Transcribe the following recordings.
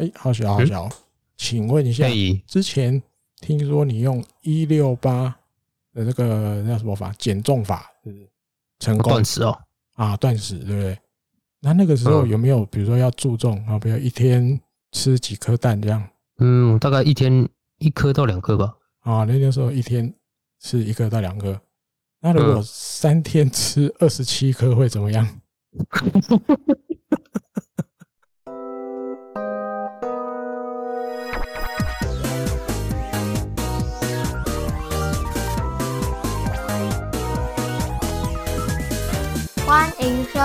哎，好小好小，请问一下，之前听说你用一六八的这个叫什么法减重法，是不是成功断食哦？啊，断食对不对？那那个时候有没有比如说要注重啊，比如一天吃几颗蛋这样？嗯，大概一天一颗到两颗吧。啊，那个时候一天吃一颗到两颗，那如果三天吃二十七颗会怎么样？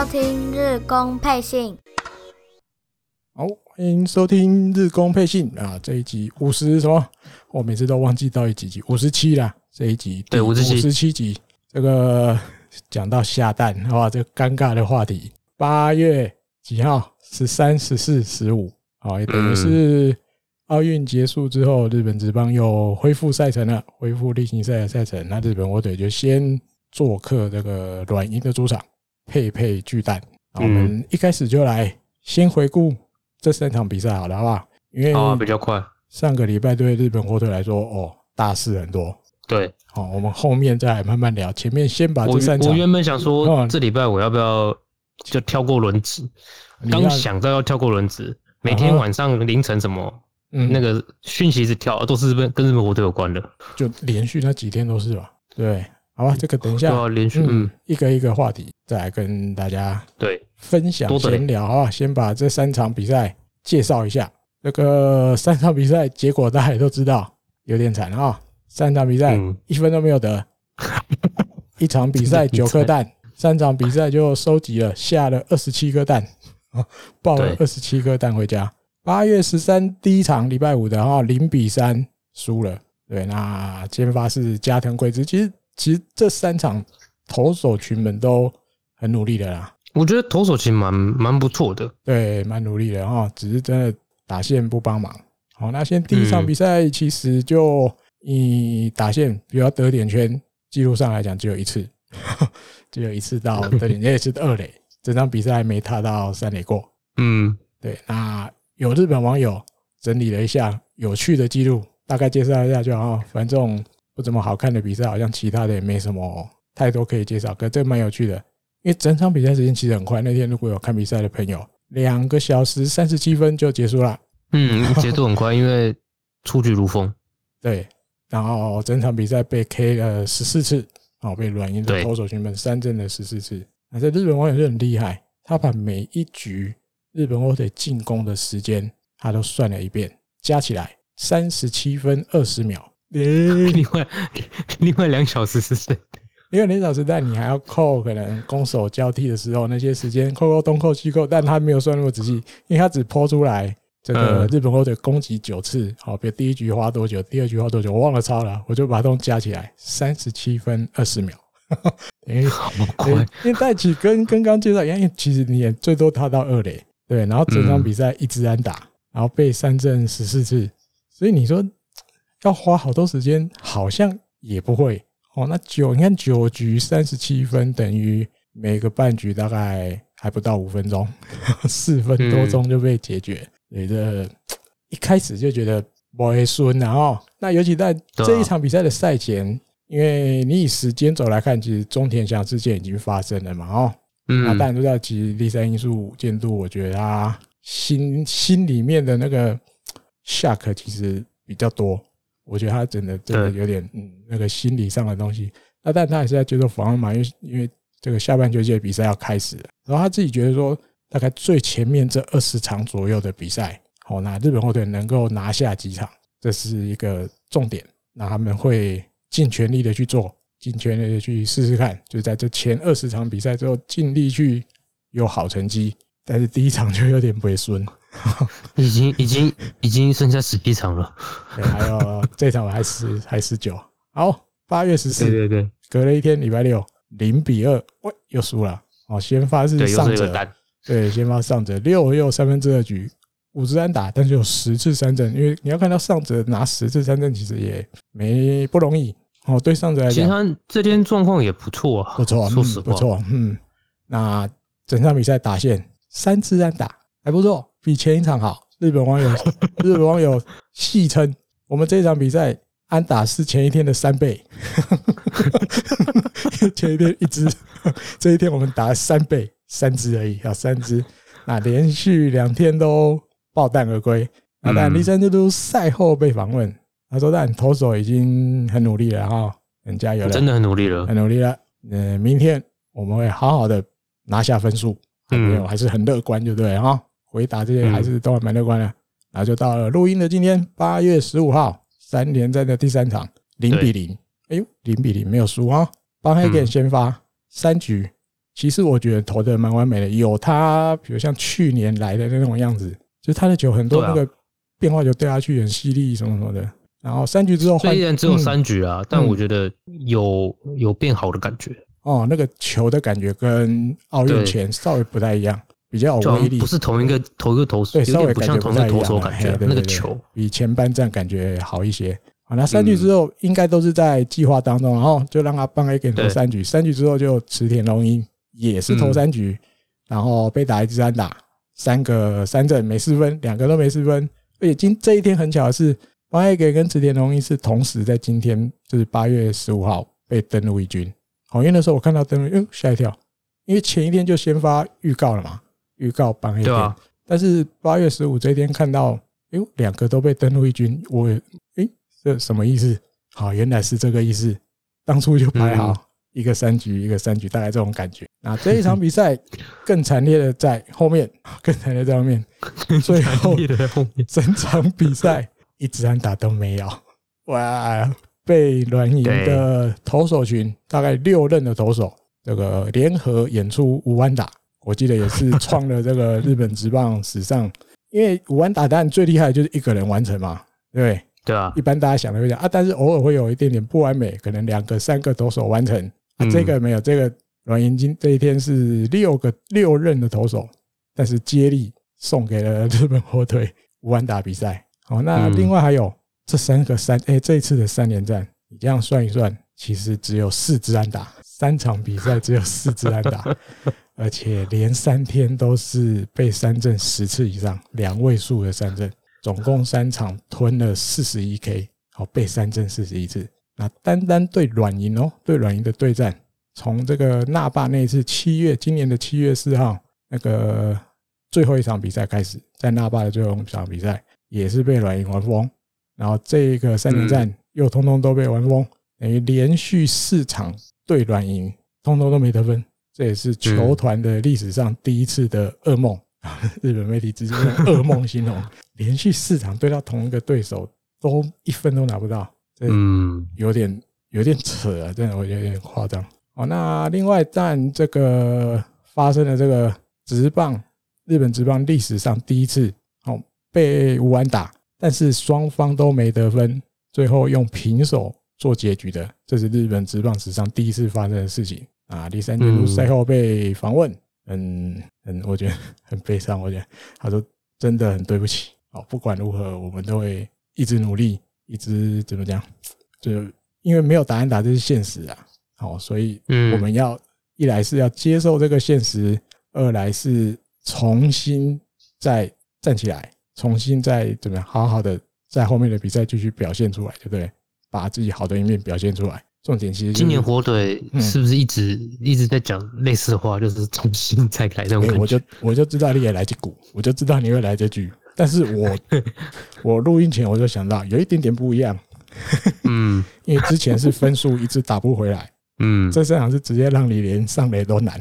收听日工配信。好，欢迎收听日工配信啊！这一集五十什么？我每次都忘记到底几集，五十七啦。这一集对五十七，五十七集。这个讲到下蛋，好吧？这个尴尬的话题。八月几号？十三、十四、十五。好，也等于是奥运结束之后，日本职棒又恢复赛程了，恢复例行赛的赛程。那日本火腿就先做客这个软银的主场。佩佩巨蛋，我们一开始就来先回顾这三场比赛，好了，好不好？因为比较快。上个礼拜对日本火腿来说，哦，大事很多。对，好，我们后面再来慢慢聊。前面先把这三场。我原本想说，这礼拜我要不要就跳过轮值？刚想到要跳过轮值，每天晚上凌晨什么，那个讯息一直跳，都是跟跟日本火腿有关的。就连续那几天都是吧？对。好吧，这个等一下连续嗯，一个一个话题再来跟大家对分享闲聊，啊？先把这三场比赛介绍一下。这个三场比赛结果大家也都知道，有点惨啊！三场比赛一分都没有得，一场比赛九颗蛋，三场比赛就收集了下了二十七颗蛋，抱了二十七颗蛋回家。八月十三第一场礼拜五的哈，零比三输了。对，那先发是加藤贵之，其实。其实这三场投手群们都很努力的啦，我觉得投手其实蛮蛮不错的，对，蛮努力的哈，只是真的打线不帮忙。好，那先第一场比赛，其实就以打线比较得点圈记录上来讲，只有一次，只有一次到得点，也是二垒，整场比赛还没踏到三垒过。嗯，对。那有日本网友整理了一下有趣的记录，大概介绍一下就好，反正这种。不怎么好看的比赛，好像其他的也没什么太多可以介绍。可这蛮有趣的，因为整场比赛时间其实很快。那天如果有看比赛的朋友，两个小时三十七分就结束了。嗯，节奏很快，因为出局如风。对，然后整场比赛被 K 了十四次，哦，被软银的投手群们三振了十四次。那在日本网友就很厉害，他把每一局日本火腿进攻的时间他都算了一遍，加起来三十七分二十秒。另外，另外两小时是谁？因为两小时但你还要扣可能攻守交替的时候那些时间，扣扣东扣西扣，但他没有算那么仔细，因为他只抛出来这个日本火腿攻击九次，好，比如第一局花多久，第二局花多久，我忘了抄了，我就把它都加起来，三十七分二十秒。哎，好快！因为戴起跟跟刚介绍一样，因为其实你也最多踏到二垒，对，然后整场比赛一直安打，然后被三振十四次，所以你说。要花好多时间，好像也不会哦。那九，你看九局三十七分，等于每个半局大概还不到五分钟，四分多钟就被解决。所以这一开始就觉得不会顺，然后那尤其在这一场比赛的赛前，因为你以时间轴来看，其实中田翔事件已经发生了嘛，哦，嗯那当然都在其实第三因素监督，我觉得他心心里面的那个 shock 其实比较多。我觉得他真的真的有点嗯，那个心理上的东西。那但他还是在接受访问嘛，因为因为这个下半球季的比赛要开始了。然后他自己觉得说，大概最前面这二十场左右的比赛，好，那日本火腿能够拿下几场，这是一个重点。那他们会尽全力的去做，尽全力的去试试看，就在这前二十场比赛之后，尽力去有好成绩。但是第一场就有点不会顺。已经已经已经剩下十一场了，对，还有这场还十还十九。好，八月十四，对对对，隔了一天，礼拜六，零比二，喂，又输了。哦，先发是上泽，对，先发上泽六又三分之二局，五支安打，但是有十次三振。因为你要看到上泽拿十次三振，其实也没不容易。哦，对上泽来讲，其实他这天状况也不错啊，不错，说实话，不错，嗯。那整场比赛打线三次安打，还不错。比前一场好，日本网友 日本网友戏称，我们这场比赛安打是前一天的三倍，前一天一支，这一天我们打了三倍，三支而已啊，三支。那连续两天都爆弹而归。那但栗山监督赛后被访问，他说：“但投手已经很努力了哈，很加油了，真的很努力了，很努力了。嗯，明天我们会好好的拿下分数。没有，还是很乐观，对不对哈？回答这些还是都还蛮乐观的。然后就到了录音的今天，八月十五号，三连战的第三场，零比零。哎呦，零比零没有输啊！帮黑根先发三局，其实我觉得投的蛮完美的，有他，比如像去年来的那种样子，就是他的球很多那个。”变化球掉下去很犀利，什么什么的。然后三局之后，虽然只有三局啊，但我觉得有有变好的感觉。哦，那个球的感觉跟奥运前稍微不太一样，比较有威力，不是同一个同一个投手，对，稍微不像同一个投手感觉。那个球比前半战感觉好一些。好，那三局之后应该都是在计划当中，然后就让他帮 A 给投三局。三局之后就池田龙一也是投三局，然后被打一支安打，三个三振没失分，两个都没失分。而且今这一天很巧的是，邦黑给跟池田龙一是同时在今天，就是八月十五号被登陆一军。好，因为那时候我看到登录，嗯吓一跳，因为前一天就先发预告了嘛，预告邦黑根。但是八月十五这一天看到，哟两个都被登陆一军，我哎这什么意思？好，原来是这个意思，当初就排好。一个三局，一个三局，大概这种感觉。那这一场比赛 更惨烈的在后面，更惨烈在后面。最后整场比赛一支安打都没有。哇！被软银的投手群大概六任的投手，这个联合演出五安打，我记得也是创了这个日本职棒史上。因为五安打当然最厉害的就是一个人完成嘛，对不对？对啊。一般大家想的会讲啊，但是偶尔会有一点点不完美，可能两个、三个投手完成。啊，这个没有，这个阮银今这一天是六个六任的投手，但是接力送给了日本火腿五安打比赛。好，那另外还有这三个三，哎，这一次的三连战，你这样算一算，其实只有四支安打，三场比赛只有四支安打，而且连三天都是被三振十次以上，两位数的三振，总共三场吞了四十一 K，好，被三振四十一次。那单单对软银哦，对软银的对战，从这个那霸那一次七月，今年的七月四号那个最后一场比赛开始，在那霸的最后一场比赛也是被软银玩疯，然后这个三连战又通通都被玩疯，等于连续四场对软银通通都没得分，这也是球团的历史上第一次的噩梦。日本媒体直接用噩梦形容，连续四场对到同一个对手都一分都拿不到。嗯，有点有点扯啊，真的我觉得有点夸张。哦，那另外，但这个发生了这个直棒日本直棒历史上第一次哦被无安打，但是双方都没得分，最后用平手做结局的，这是日本直棒史上第一次发生的事情啊。第三监督赛后被访问，嗯嗯，我觉得 很悲伤。我觉得他说真的很对不起。哦，不管如何，我们都会一直努力。一直怎么讲？就因为没有答案打，这是现实啊。好，所以我们要一来是要接受这个现实，二来是重新再站起来，重新再怎么样，好好的在后面的比赛继续表现出来，对不对？把自己好的一面表现出来。重点其实今年火腿是不是一直一直在讲类似的话，就是重新再来这种感觉？我就我就知道你也来这股，我就知道你会来这句。但是我 我录音前我就想到有一点点不一样，嗯，因为之前是分数一直打不回来，嗯，这场是直接让你连上垒都难，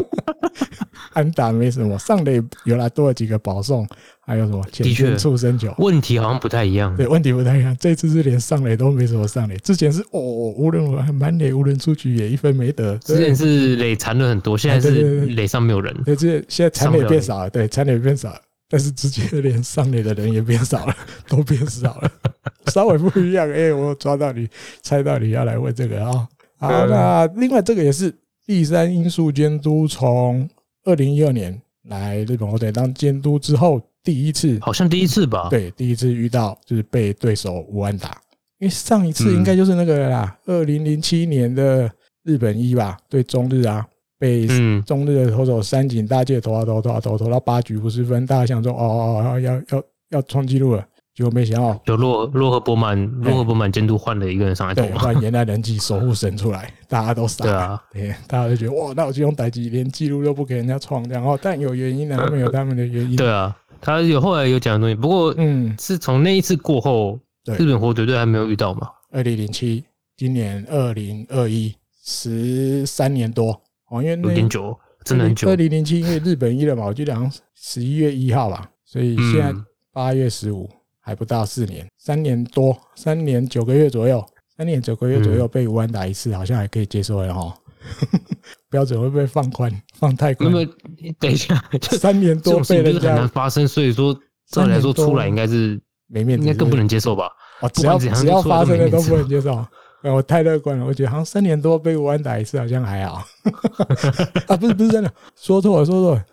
安打没什么，上垒原来多了几个保送，还有什么前线触身球，问题好像不太一样，对，问题不太一样，这次是连上垒都没什么上垒，之前是哦，无论还满垒无人出局也一分没得，之前是垒残了很多，现在是垒上没有人，对，这现在残垒变少了，对，残垒变少。了。但是直接连上垒的人也变少了，都变少了，稍微不一样。哎，我抓到你，猜到你要来问这个啊。好，那另外这个也是第三因素监督从二零一二年来日本火腿当监督之后第一次，好像第一次吧？对，第一次遇到就是被对手无安打，因为上一次应该就是那个啦，二零零七年的日本一吧，对中日啊，被中日的投手三井大介投啊投投啊投投到八局五十分，大家想说哦哦哦要要要创纪录了，结果没想到就洛洛赫伯曼洛赫伯曼监督换了一个人上来投，换原来人气守护神出来，大家都傻，对啊，对，大家都觉得哇，那我就用代志连纪录都不给人家创，然后但有原因的，他们有他们的原因，对啊，他有后来有讲的东西，不过嗯，是从那一次过后，日本火腿队还没有遇到嘛？二零零七，今年二零二一，十三年多。哦，因为有点九，真的很久。二零零七，因为日本一了嘛，我记得好像十一月一号吧，所以现在八月十五，还不到四年，三年多，三年九个月左右，三年九个月左右被无安打一次，好像还可以接受了哈。标准会不会放宽？放太宽？那么等一下，三年多被人家很难发生，所以说照理来说出来应该是没面子，应该更不能接受吧？哦，只要只要发生的都不能接受。我太乐观了，我觉得好像三年多被无安打一次，好像还好。啊，不是不是真的，说错了说错了。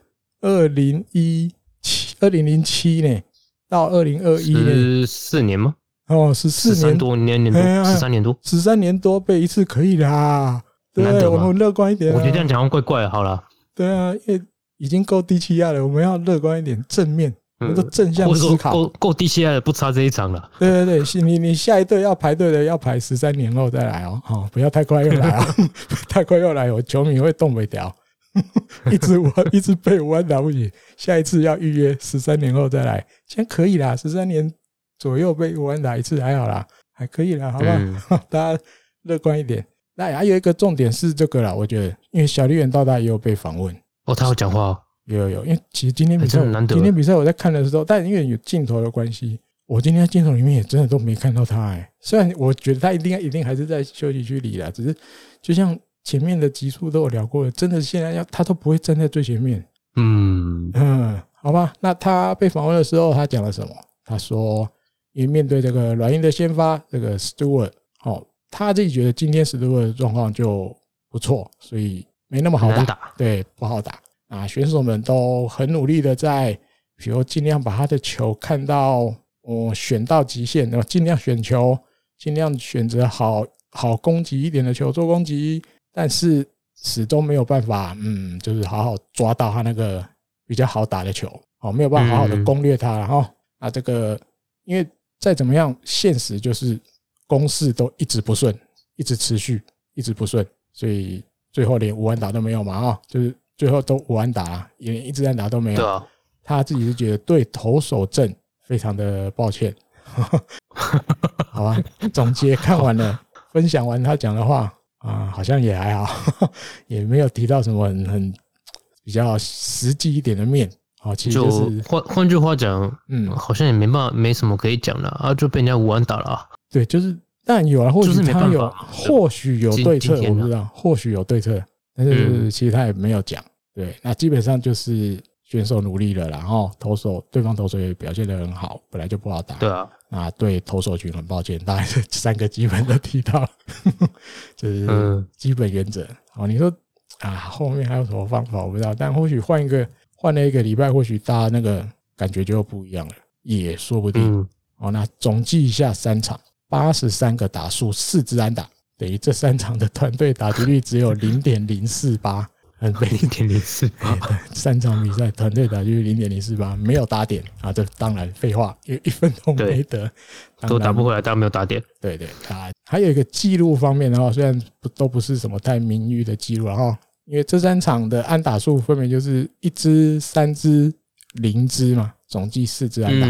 二零一七，二零零七呢，到二零二一年，十四年吗？哦，十四年多年年多，十三年多，十三年多被一次可以啦。对，我们乐观一点。我觉得这样讲怪怪，好了。对啊，因为已经够低气压了，我们要乐观一点，正面。我都正向思考，够够低气压的不差这一场了。对对对，你你下一队要排队的要排十三年后再来哦，好，不要太快又来哦 太快又来，我球迷会动不掉。一直我一直被无安打不起，下一次要预约十三年后再来，现在可以啦，十三年左右被无安打一次还好啦，还可以啦，好不好？大家乐观一点。那还有一个重点是这个啦，我觉得，因为小笠原道大也有被访问，哦，他有讲话。有有有，因为其实今天比赛，今天比赛我在看的时候，但因为有镜头的关系，我今天在镜头里面也真的都没看到他哎。虽然我觉得他一定一定还是在休息区里啦，只是就像前面的集数都有聊过了，真的现在要他都不会站在最前面。嗯嗯，好吧。那他被访问的时候，他讲了什么？他说，因为面对这个软硬的先发这个 Stewart，哦，他自己觉得今天 Stewart 的状况就不错，所以没那么好打，对，不好打。啊，选手们都很努力的在，比如尽量把他的球看到，哦，选到极限，然后尽量选球，尽量选择好好攻击一点的球做攻击，但是始终没有办法，嗯，就是好好抓到他那个比较好打的球，哦，没有办法好好的攻略他，然后啊，这个因为再怎么样，现实就是攻势都一直不顺，一直持续，一直不顺，所以最后连五安打都没有嘛，啊，就是。最后都无安打，也一直安打都没有。对啊，他自己是觉得对投手阵非常的抱歉。好吧，总结看完了，分享完他讲的话啊，好像也还好，也没有提到什么很很比较实际一点的面。好，其实就是换换句话讲，嗯，好像也没办法，没什么可以讲的啊，就被人家无安打了啊。对，就是但有啊，或许他有，或许有对策，我不知道，或许有对策。但是其实他也没有讲，对，那基本上就是选手努力了，然后投手对方投手也表现得很好，本来就不好打，对啊，啊对投手群很抱歉，大概是三个基本都提到了，就是基本原则。哦，你说啊后面还有什么方法我不知道，但或许换一个换了一个礼拜，或许大家那个感觉就不一样了，也说不定。哦，那总计一下三场，八十三个打数，四支安打。等于这三场的团队打击率只有零点零四八，很零点零四八。三场比赛团队打击率零点零四八，没有打点啊！这当然废话，因为一分都没得，都打不回来，当然没有打点。对对啊，还有一个记录方面的话，虽然不都不是什么太名誉的记录，然后因为这三场的安打数分别就是一支、三支、零支嘛，总计四支安打。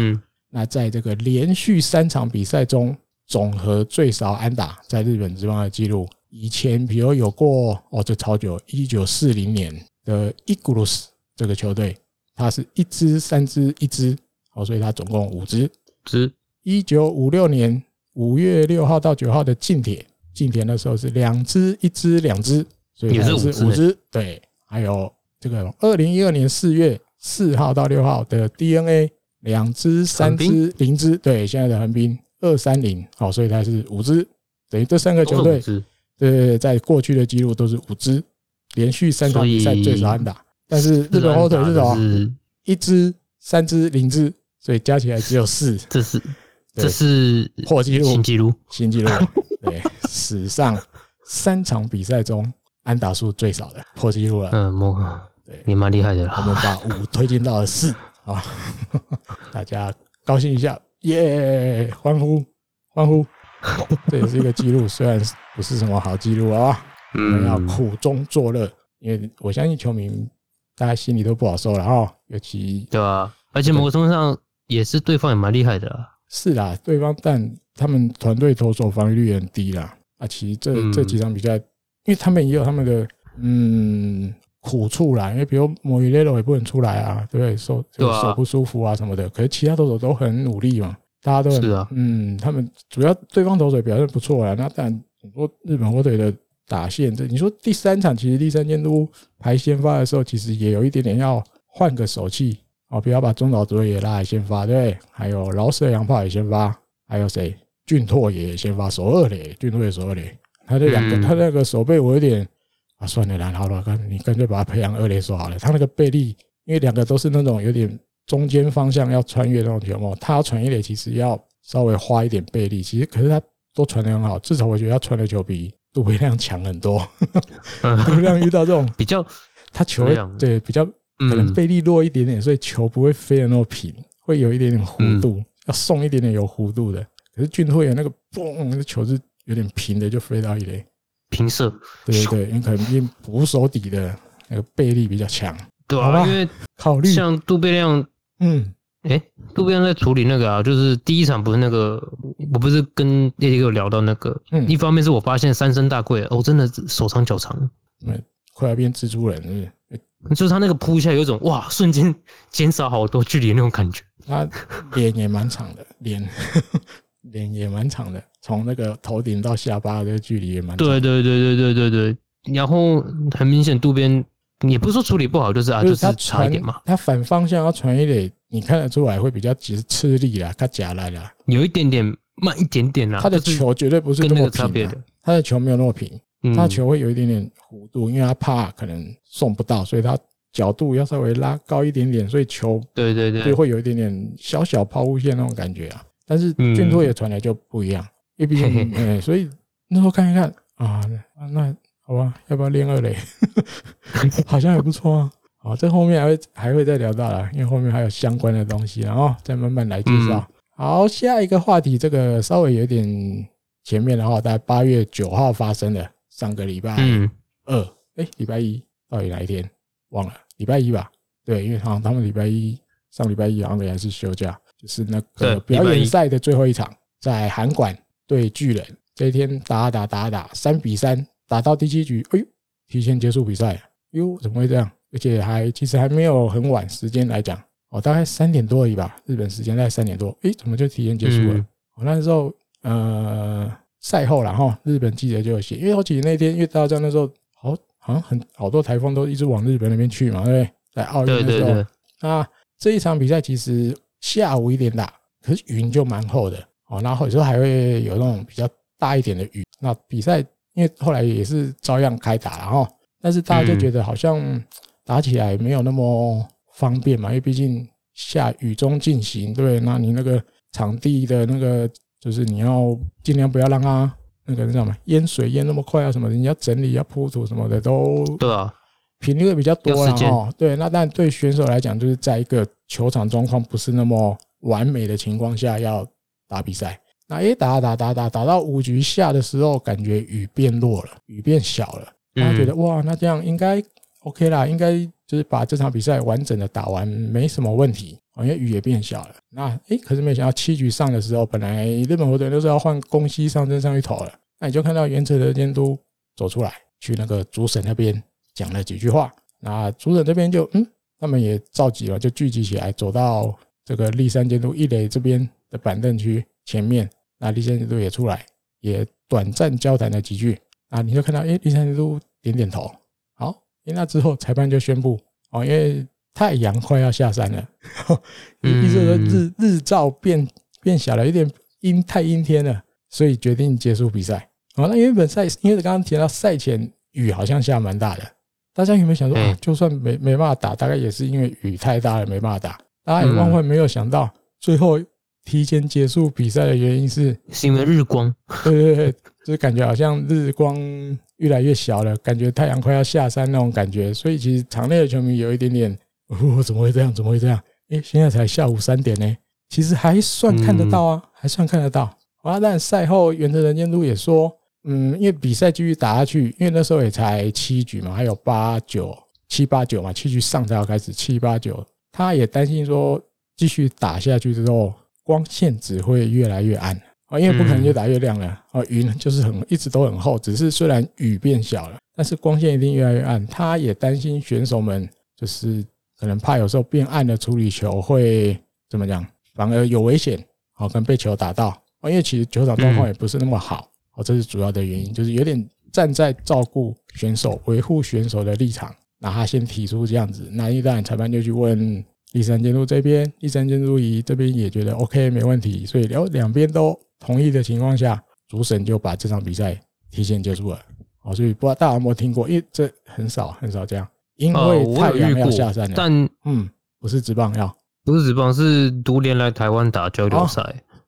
那在这个连续三场比赛中。总和最少安打在日本职棒的记录，以前比如有过哦，这超久，一九四零年的伊古鲁斯这个球队，它是一支、三支、一支，哦，所以它总共五支。支一九五六年五月六号到九号的近铁，近铁的时候是两支、一支、两支，所以也是五支。对，还有这个二零一二年四月四号到六号的 DNA，两支、三支、零支。对，现在的横滨。二三零，好，所以它是五支，等于这三个球队，对对对，在过去的记录都是五支，连续三场比赛最少安打，但是日本火腿是什么？一支、三支、零支，所以加起来只有四，这是 这是破纪录，新纪录，新纪录，对，史上三场比赛中安打数最少的破纪录了。嗯，摸，对，你蛮厉害的。我们把五推进到了四。啊，大家高兴一下，耶！欢呼，欢呼！这也是一个记录，虽然不是什么好记录啊，我们要苦中作乐，因为我相信球迷大家心里都不好受了哈，尤其对啊，而且某个程度上也是对方也蛮厉害的。是啦，对方但他们团队投手防御率也很低啦。啊，其实这这几场比赛，因为他们也有他们的嗯苦处啦，因为比如莫伊雷罗也不能出来啊，对不对？手手不舒服啊什么的。可是其他投手都很努力嘛，大家都很是啊，嗯，他们主要对方投手表现不错啦。那但很多日本火腿的打线，这你说第三场其实第三监督排先发的时候，其实也有一点点要换个手气。哦，不要把中岛卓也拉来先发，对，还有老舍洋炮也先发，还有谁？俊拓也先发，首二垒，俊拓也首二垒。他这两个，他那个手背我有点啊，算了啦，好了，干你干脆把他培养二垒手好了。他那个背力，因为两个都是那种有点中间方向要穿越那种球嘛，他要传一垒其实要稍微花一点背力。其实可是他都传的很好，至少我觉得他传的球比杜培亮强很多。杜培亮遇到这种比较，他球对比较。可能背力弱一点点，所以球不会飞的那么平，会有一点点弧度，要送一点点有弧度的。可是俊拓有那个嘣，那个球是有点平的，就飞到一垒平射。对对对，因为可能因捕手底的那个背力比较强。对啊，因为考虑像杜贝亮，嗯，诶，渡边亮在处理那个啊，就是第一场不是那个，我不是跟叶迪哥聊到那个，嗯，一方面是我发现三生大贵哦，真的手长脚长，嗯，快要变蜘蛛人是是？就是他那个扑下，有一种哇，瞬间减少好多距离那种感觉。他脸也蛮长的，脸脸也蛮长的，从那个头顶到下巴的这个距离也蛮长。对对对对对对对。然后很明显，渡边也不是说处理不好，就是啊，就是他差一点嘛。他反方向要传一点，你看得出来会比较吃吃力啦，他夹来了，有一点点慢一点点啦。他的球绝对不是那么平的，他的球没有那么平。他球会有一点点弧度，因为他怕可能送不到，所以他角度要稍微拉高一点点，所以球对对对，就会有一点点小小抛物线那种感觉啊。但是俊拓也传来就不一样，因为毕竟，哎，所以那时候看一看啊，那好吧，要不要练二垒？好像也不错啊。好，这后面还会还会再聊到了，因为后面还有相关的东西，然后再慢慢来介绍。好，下一个话题，这个稍微有点前面的话，大概八月九号发生的。上个礼拜二，哎，礼拜一到底哪一天？忘了，礼拜一吧？对，因为好像他们礼拜一上礼拜一好像也是休假，就是那个表演赛的最后一场，在韩馆对巨人，这一天打打打打三比三，打到第七局，哎呦，提前结束比赛，哟，怎么会这样？而且还其实还没有很晚时间来讲，哦，大概三点多而已吧，日本时间大概三点多，哎，怎么就提前结束了？我那时候，呃。赛后然后，日本记者就有写，因为我记得那天，因为大家那时候好好像很好多台风都一直往日本那边去嘛，对不对？在奥运的时候，那这一场比赛其实下午一点打，可是云就蛮厚的哦，然后有时候还会有那种比较大一点的雨。那比赛因为后来也是照样开打了哈，但是大家就觉得好像打起来没有那么方便嘛，因为毕竟下雨中进行，对，那你那个场地的那个。就是你要尽量不要让它那个你知道吗？淹水淹那么快啊什么的，你要整理要铺土什么的都对啊，频率会比较多啊。哦，对，那但对选手来讲，就是在一个球场状况不是那么完美的情况下要打比赛。那一打打打打打到五局下的时候，感觉雨变弱了，雨变小了，他觉得哇，那这样应该 OK 啦，应该就是把这场比赛完整的打完，没什么问题。因为雨也变小了，那诶，可是没想到七局上的时候，本来日本火腿都是要换宫西上阵上去投了，那你就看到原则的监督走出来，去那个主审那边讲了几句话，那主审这边就嗯，他们也召集了，就聚集起来，走到这个立山监督一垒这边的板凳区前面，那立山监督也出来，也短暂交谈了几句，啊，你就看到哎，立山监督点点头，好，那之后裁判就宣布哦，因为。太阳快要下山了，意思说日日照变变小了，有点阴太阴天了，所以决定结束比赛。好，那原本赛因为刚刚提到赛前雨好像下蛮大的，大家有没有想说啊？就算没没办法打，大概也是因为雨太大了没办法打。大家也万万没有想到，最后提前结束比赛的原因是是因为日光。对对对，就是感觉好像日光越来越小了，感觉太阳快要下山那种感觉。所以其实场内的球迷有一点点，哦，怎么会这样？怎么会这样？诶，现在才下午三点呢，其实还算看得到啊，还算看得到。啊，但赛后原则人监督也说，嗯，因为比赛继续打下去，因为那时候也才七局嘛，还有八九七八九嘛，七局上才要开始七八九，他也担心说继续打下去之后，光线只会越来越暗。啊，因为不可能越打越亮了啊，云就是很一直都很厚，只是虽然雨变小了，但是光线一定越来越暗。他也担心选手们就是可能怕有时候变暗的处理球会怎么讲，反而有危险，好，可能被球打到。啊，因为其实球场状况也不是那么好，哦，这是主要的原因，就是有点站在照顾选手、维护选手的立场，那他先提出这样子，那一旦裁判就去问第三监督这边，第三监督仪这边也觉得 OK 没问题，所以两两边都。同意的情况下，主审就把这场比赛提前结束了。哦，所以不知道大家有没有听过？因为这很少很少这样，因为太阳要下山了。但嗯，不是直棒要，不是直棒，是独联来台湾打交流赛。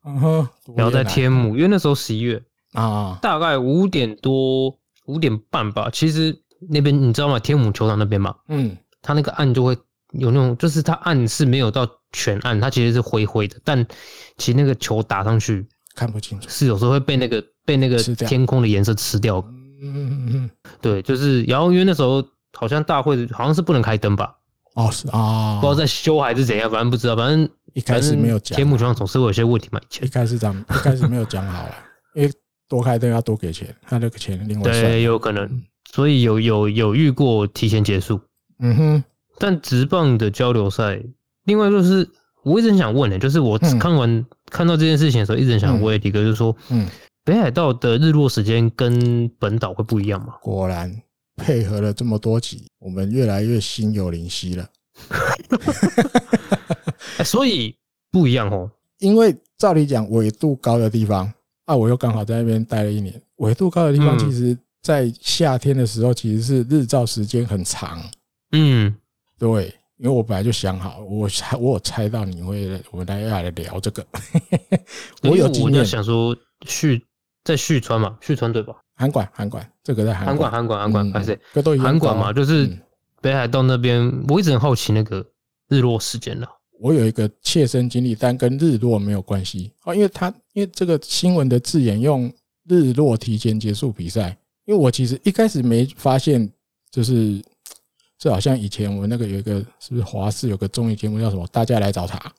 嗯哼，然后在天母，因为那时候十一月啊，大概五点多五点半吧。其实那边你知道吗？天母球场那边嘛，嗯，它那个暗就会有那种，就是它暗是没有到全暗，它其实是灰灰的，但其实那个球打上去。看不清楚，是有时候会被那个被那个天空的颜色吃掉。嗯嗯嗯，对，就是然后因为那时候好像大会好像是不能开灯吧？哦，是啊，不知道在修还是怎样，反正不知道。反正一开始没有讲，天幕墙总是会有些问题嘛。以前一开始讲，一开始没有讲好多开灯要多给钱，他那个钱另外算。对，有可能，所以有有有遇过提前结束。嗯哼，但直棒的交流赛，另外就是。我一直很想问的、欸，就是我看完、嗯、看到这件事情的时候，一直很想问一个，就是说，嗯，北海道的日落时间跟本岛会不一样吗？果然配合了这么多集，我们越来越心有灵犀了。所以不一样哦，因为照理讲，纬度高的地方啊，我又刚好在那边待了一年。纬度高的地方，其实在夏天的时候，其实是日照时间很长。嗯，对。因为我本来就想好，我猜我有猜到你会，我们大家要来聊这个。我有经验，想说旭在旭川嘛，旭川对吧？函馆，函馆，这个在函馆，函馆，函馆，还是这都函馆嘛？就是北海道那边，我一直很好奇那个日落时间了。我有一个切身经历，但跟日落没有关系哦，因为他因为这个新闻的字眼用日落提前结束比赛，因为我其实一开始没发现，就是。这好像以前我们那个有一个是不是华视有个综艺节目叫什么？大家来找茬。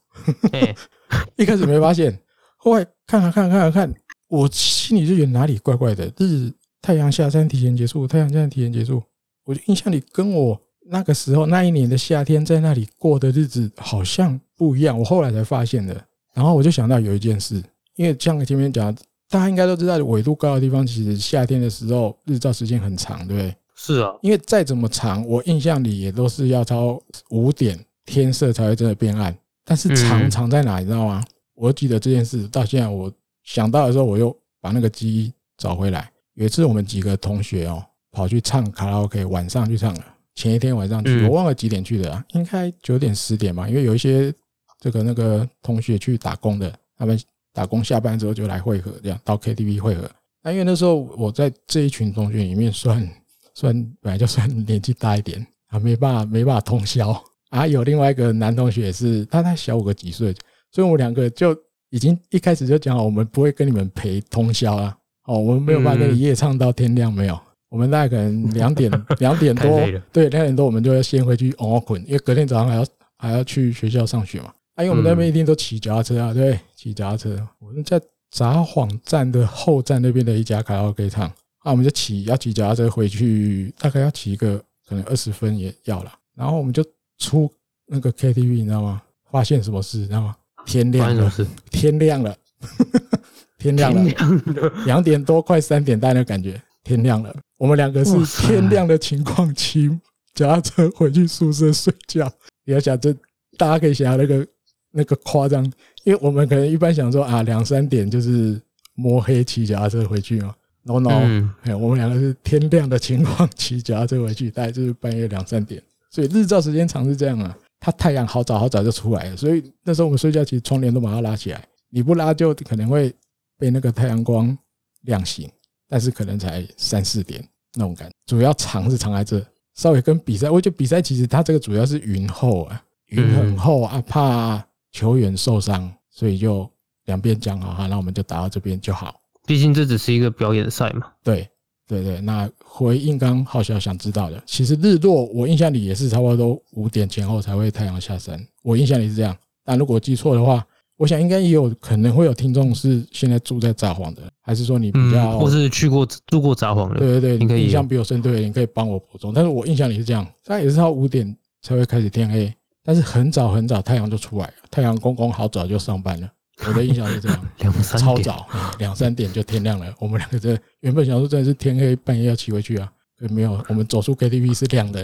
一开始没发现，后来看看看看看，我心里就觉得哪里怪怪的。日太阳下山提前结束，太阳下山提前结束，我就印象里跟我那个时候那一年的夏天在那里过的日子好像不一样。我后来才发现的。然后我就想到有一件事，因为像前面讲，大家应该都知道，纬度高的地方其实夏天的时候日照时间很长，对不对？是啊，因为再怎么长，我印象里也都是要超五点天色才会真的变暗。但是长长在哪，你知道吗？我记得这件事到现在，我想到的时候，我又把那个记忆找回来。有一次我们几个同学哦，跑去唱卡拉 OK，晚上去唱了。前一天晚上去，我忘了几点去的啊，应该九点十点吧。因为有一些这个那个同学去打工的，他们打工下班之后就来汇合，这样到 KTV 汇合。那因为那时候我在这一群同学里面算。算本来就算年纪大一点啊，没办法没办法通宵啊。有另外一个男同学也是，他才小我个几岁，所以我们两个就已经一开始就讲好，我们不会跟你们陪通宵啊。哦，我们没有办法跟你夜唱到天亮，没有。我们大概可能两点 两点多，对，两点多我们就要先回去熬困，因为隔天早上还要还要去学校上学嘛。啊，因为我们那边一定都骑脚踏车啊，对，骑脚踏车。我们在札幌站的后站那边的一家卡拉 OK 唱。啊，我们就骑要骑脚踏车回去，大概要骑个可能二十分也要了。然后我们就出那个 KTV，你知道吗？发现什么事，你知道吗？天亮了，天亮了，天亮了，两点多快三点半的感觉，天亮了。我们两个是天亮的情况骑脚踏车回去宿舍睡觉。你要想这，大家可以想象那个那个夸张，因为我们可能一般想说啊，两三点就是摸黑骑脚踏车回去嘛。no no，哎，我们两个是天亮的情况骑脚踏车回去，大概就是半夜两三点，所以日照时间长是这样啊。它太阳好早好早就出来了，所以那时候我们睡觉其实窗帘都把它拉起来，你不拉就可能会被那个太阳光亮醒，但是可能才三四点，那种感觉。主要藏是藏在这，稍微跟比赛，我觉得比赛其实它这个主要是云厚啊，云很厚啊，怕球员受伤，所以就两边讲好哈，那我们就打到这边就好。毕竟这只是一个表演赛嘛。对对对，那回应刚浩小想知道的，其实日落我印象里也是差不多五点前后才会太阳下山，我印象里是这样。但如果记错的话，我想应该也有可能会有听众是现在住在札幌的，还是说你比较，或是去过住过札幌的？对对对，你可以印象比我深，对，你可以帮我补充。但是我印象里是这样，大概也是到五点才会开始天黑，但是很早很早太阳就出来了，太阳公公好早就上班了。我的印象是这样，两三点，超早，两三点就天亮了。我们两个这原本想说真的是天黑半夜要骑回去啊，可没有，我们走出 KTV 是亮的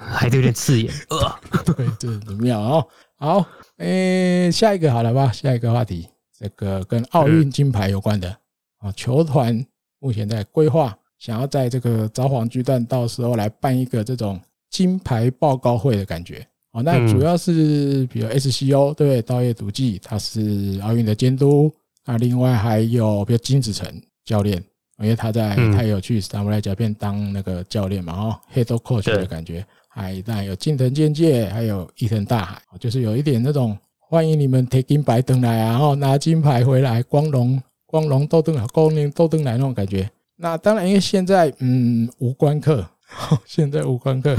还有点刺眼。呃 对，对，怎么样哦。好，诶，下一个好了吧？下一个话题，这个跟奥运金牌有关的啊，球团目前在规划，想要在这个札幌巨蛋到时候来办一个这种金牌报告会的感觉。哦，那主要是比如 SCO 对，稻叶笃纪他是奥运的监督，那另外还有比如金子诚教练，因为他在他有去萨姆莱甲片当那个教练嘛，哦，head coach 的感觉，还当然有近藤健介，还有伊藤大海，就是有一点那种欢迎你们提金白登来啊，然后拿金牌回来，光荣光荣都登来，光荣都登来那种感觉。那当然，因为现在嗯无关客，现在无关客，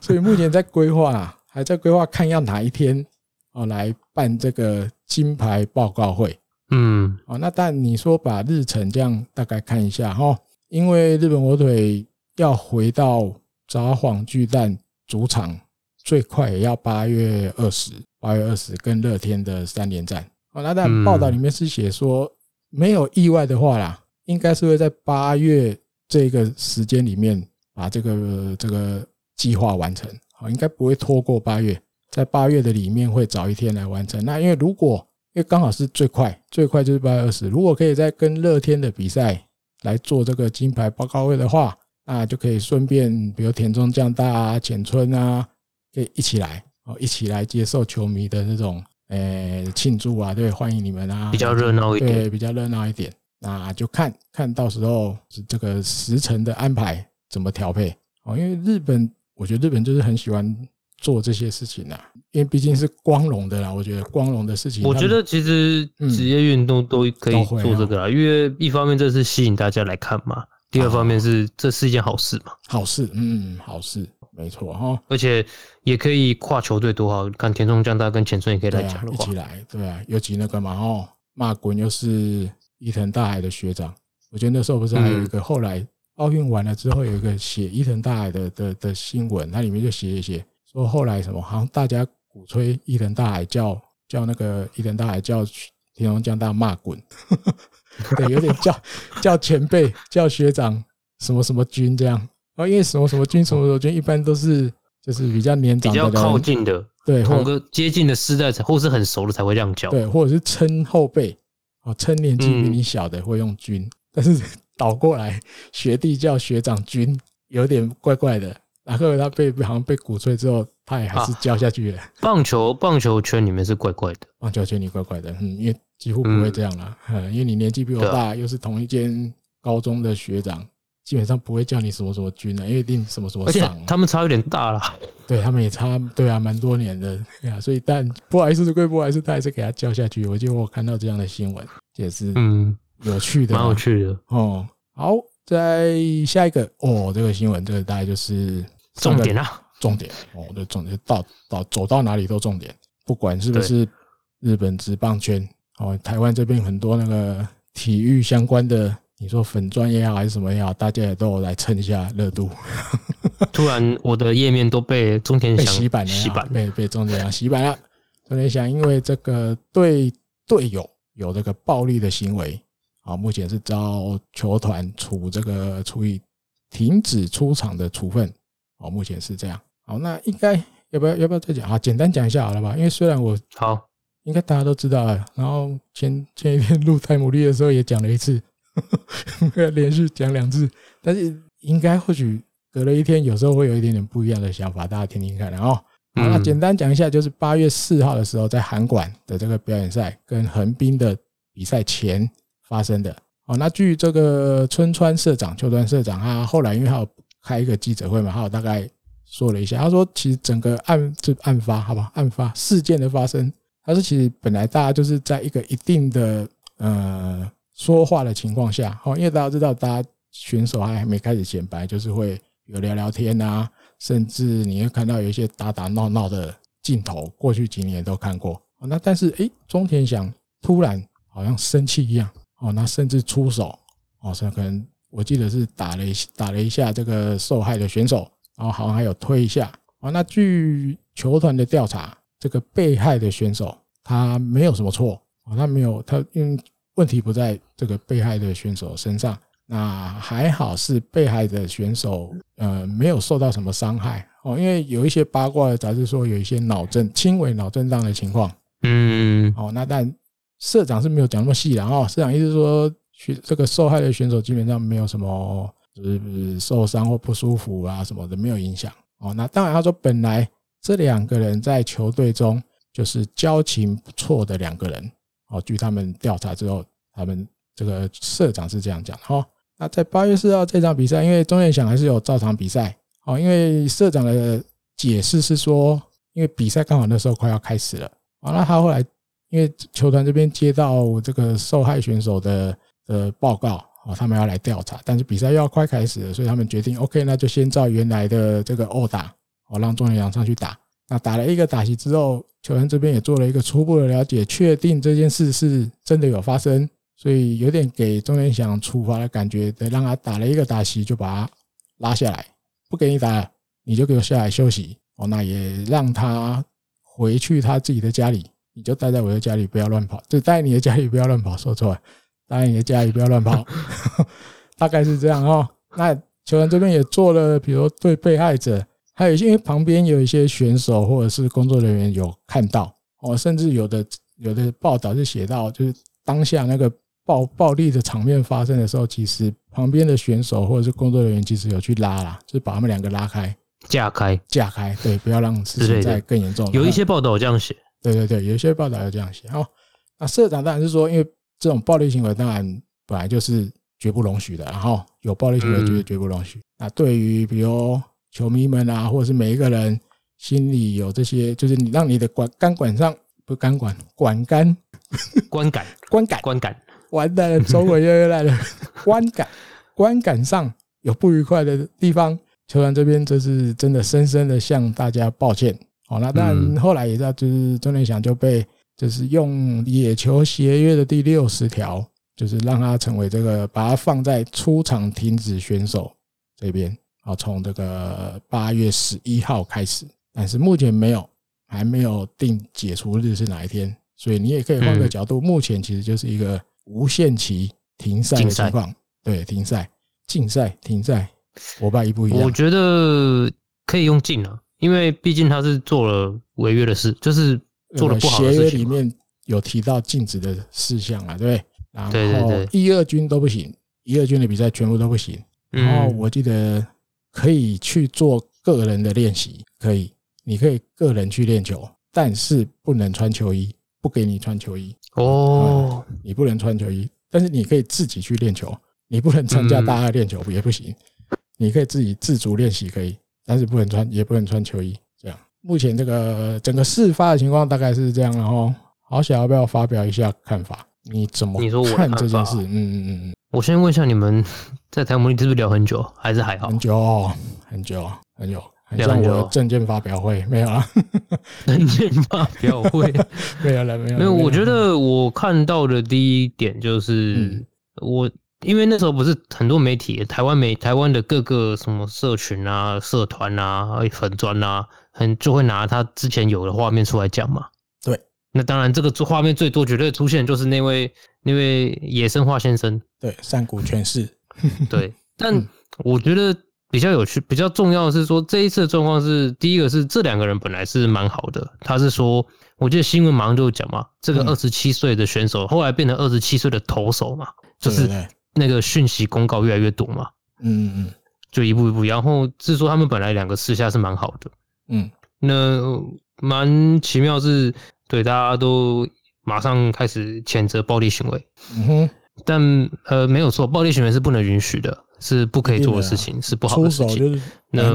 所以目前在规划啊。还在规划看要哪一天哦来办这个金牌报告会，嗯，哦，那但你说把日程这样大概看一下哈，因为日本火腿要回到札幌巨蛋主场，最快也要八月二十，八月二十跟乐天的三连战。哦，那在报道里面是写说，没有意外的话啦，应该是会在八月这个时间里面把这个这个计划完成。应该不会拖过八月，在八月的里面会早一天来完成。那因为如果因为刚好是最快，最快就是八月二十。如果可以在跟乐天的比赛来做这个金牌报告会的话，那就可以顺便，比如田中将大啊、浅村啊，可以一起来哦，一起来接受球迷的那种诶庆祝啊，对，欢迎你们啊，比较热闹一点，对，比较热闹一点。那就看看到时候是这个时辰的安排怎么调配哦，因为日本。我觉得日本就是很喜欢做这些事情啊，因为毕竟是光荣的啦。我觉得光荣的事情，我觉得其实职业运动都可以做这个啦，因为一方面这是吸引大家来看嘛，第二方面是这是一件好事嘛。好事，嗯，好事，没错哈。而且也可以跨球队多好，看田中将大跟浅村也可以来讲，一起来，对啊，尤其那个嘛哦，骂滚又是伊藤大海的学长，我觉得那时候不是还有一个后来。奥运完了之后，有一个写伊藤大海的的的新闻，它里面就写一写，说后来什么，好像大家鼓吹伊藤大海叫叫那个伊藤大海叫田中将大骂滚，对，有点叫叫前辈叫学长什么什么君这样，啊因为什么什么君什么什么君一般都是就是比较年长的、比较靠近的，对，同个接近的世代才或是很熟的才会这样叫，对，或者是称后辈，哦，称年纪比你小的会用君，但是。倒过来，学弟叫学长君，有点怪怪的。然后他被好像被鼓吹之后，他也还是教下去了。啊、棒球棒球圈里面是怪怪的，棒球圈里怪怪的，嗯，因为几乎不会这样了，嗯，因为你年纪比我大，又是同一间高中的学长，基本上不会叫你什么什么君啊，因为一定什么什么上。他们差有点大了，对他们也差，对啊，蛮多年的，对啊，所以但不好意思是归不好意思，他还是给他教下去。我记得我看到这样的新闻，也是嗯。有趣的，蛮有趣的哦。好，再下一个哦，这个新闻，这个大概就是重点啊，重点哦，这重点到到走到哪里都重点，不管是不是日本职棒圈哦，台湾这边很多那个体育相关的，你说粉专也好还是什么也好，大家也都有来蹭一下热度。突然，我的页面都被中田翔洗版了，洗版被被中田翔洗版了。中田翔因为这个对队友有这个暴力的行为。啊，目前是遭球团处这个处以停止出场的处分。哦，目前是这样。好，那应该要不要要不要再讲啊？简单讲一下好了吧？因为虽然我好，应该大家都知道了。然后前前一天录太姆利的时候也讲了一次，连续讲两次。但是应该或许隔了一天，有时候会有一点点不一样的想法，大家听听看。然后，好，那简单讲一下，就是八月四号的时候，在韩馆的这个表演赛跟横滨的比赛前。发生的哦，那据这个春川社长、秋川社长，他后来因为他有开一个记者会嘛，他有大概说了一下，他说其实整个案这案发，好吧，案发事件的发生，他说其实本来大家就是在一个一定的呃说话的情况下，哦，因为大家知道，大家选手还还没开始显摆，就是会有聊聊天啊，甚至你会看到有一些打打闹闹的镜头，过去几年都看过。那但是诶，中田翔突然好像生气一样，哦，那甚至出手，哦，所以可能我记得是打了一打了一下这个受害的选手，然后好像还有推一下，啊，那据球团的调查，这个被害的选手他没有什么错，啊，他没有他因为问题不在这个被害的选手身上，那还好是被害的选手呃没有受到什么伤害，哦，因为有一些八卦的杂志说有一些脑震轻微脑震荡的情况。嗯，哦，那但社长是没有讲那么细的哦。社长意思说，选这个受害的选手基本上没有什么就是受伤或不舒服啊什么的，没有影响。哦，那当然他说本来这两个人在球队中就是交情不错的两个人。哦，据他们调查之后，他们这个社长是这样讲的。哦，那在八月四号这场比赛，因为中田翔还是有照常比赛。哦，因为社长的解释是说，因为比赛刚好那时候快要开始了。啊，那他后来因为球团这边接到这个受害选手的的报告，哦，他们要来调查，但是比赛又要快开始了，所以他们决定，OK，那就先照原来的这个殴打，哦，让中田翔上去打。那打了一个打席之后，球员这边也做了一个初步的了解，确定这件事是真的有发生，所以有点给中田翔处罚的感觉，得让他打了一个打席就把他拉下来，不给你打，你就给我下来休息。哦，那也让他。回去他自己的家里，你就待在我的家里，不要乱跑。就待你的家里，不要乱跑。说错了，待在你的家里不要乱跑，大概是这样哦。那球员这边也做了，比如说对被害者，还有一些因为旁边有一些选手或者是工作人员有看到哦，甚至有的有的报道就写到，就是当下那个暴暴力的场面发生的时候，其实旁边的选手或者是工作人员其实有去拉啦，就是把他们两个拉开。架开，架开，对，不要让事情再更严重。有一些报道有这样写，对对对，有一些报道有这样写。哦，那社长当然是说，因为这种暴力行为当然本来就是绝不容许的，然后有暴力行为绝对绝不容许。那对于比如球迷们啊，或者是每一个人心里有这些，就是你让你的管钢管上不钢管管杆。观感。观感。观感。完蛋了，走火又又来了，观感。观感上有不愉快的地方。球员这边这是真的深深的向大家抱歉。好，那当然后来也知道，就是中田翔就被就是用野球协约的第六十条，就是让他成为这个，把他放在出场停止选手这边。好，从这个八月十一号开始，但是目前没有，还没有定解除日是哪一天。所以你也可以换个角度，目前其实就是一个无限期停赛的情况。对，停赛、禁赛、停赛。我爸一步一样，我觉得可以用禁了，因为毕竟他是做了违约的事，就是做了不好的事情。协约里面有提到禁止的事项啊，对，然后一二军都不行，一二军的比赛全部都不行。然后我记得可以去做个人的练习，可以，你可以个人去练球，但是不能穿球衣，不给你穿球衣哦，你不能穿球衣，但是你可以自己去练球，你不能参加大二练球也不行。你可以自己自主练习，可以，但是不能穿，也不能穿球衣。目前这个整个事发的情况大概是这样。然后，好想要不要发表一下看法？你怎么看这件事？嗯嗯嗯。我先问一下，你们在台姆利是不是聊很久，还是还好？很久，很久，很久。像我证件发表会没有啊？证件发表会没有了，没有。没有。我觉得我看到的第一点就是我。因为那时候不是很多媒体，台湾媒台湾的各个什么社群啊、社团啊、粉专啊，很就会拿他之前有的画面出来讲嘛。对，那当然这个画面最多绝对出现就是那位那位野生化先生。对，山谷全是。对，但我觉得比较有趣、比较重要的是说，这一次的状况是第一个是这两个人本来是蛮好的，他是说，我记得新闻马上就讲嘛，这个二十七岁的选手后来变成二十七岁的投手嘛，就是。那个讯息公告越来越多嘛，嗯嗯，就一步一步，然后是说他们本来两个私下是蛮好的，嗯，那蛮奇妙是，对大家都马上开始谴责暴力行为，嗯哼，但呃没有错，暴力行为是不能允许的，是不可以做的事情，是不好的事情。就是。那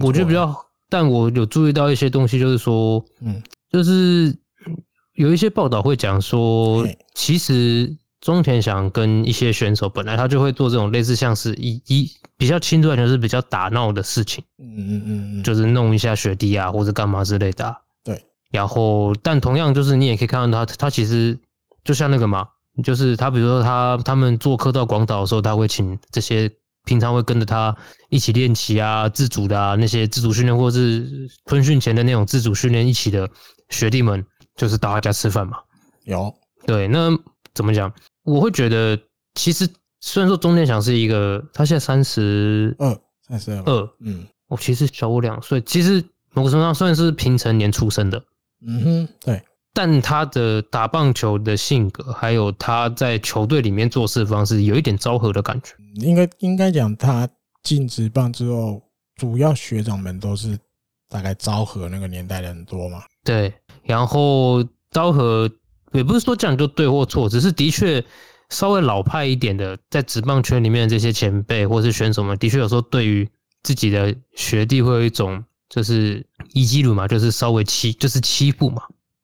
我觉得比较，但我有注意到一些东西，就是说，嗯，就是有一些报道会讲说，其实中田翔跟一些选手本来他就会做这种类似像是一一比较轻度来就是比较打闹的事情，嗯嗯嗯嗯，就是弄一下学弟啊或者干嘛之类的。对，然后但同样就是你也可以看到他，他其实就像那个嘛。就是他，比如说他他们做客到广岛的时候，他会请这些平常会跟着他一起练习啊、自主的啊那些自主训练，或者是春训前的那种自主训练一起的学弟们，就是到他家吃饭嘛。有对，那怎么讲？我会觉得，其实虽然说中田翔是一个，他现在三十二，三十二，嗯，我其实小我两岁，其实某个程度上算是平成年出生的。嗯哼，对。但他的打棒球的性格，还有他在球队里面做事方式，有一点昭和的感觉。应该应该讲，他进职棒之后，主要学长们都是大概昭和那个年代的很多嘛。对，然后昭和也不是说这样就对或错，只是的确稍微老派一点的，在职棒圈里面的这些前辈或是选手们，的确有时候对于自己的学弟会有一种就是伊基鲁嘛，就是稍微欺，就是欺负嘛。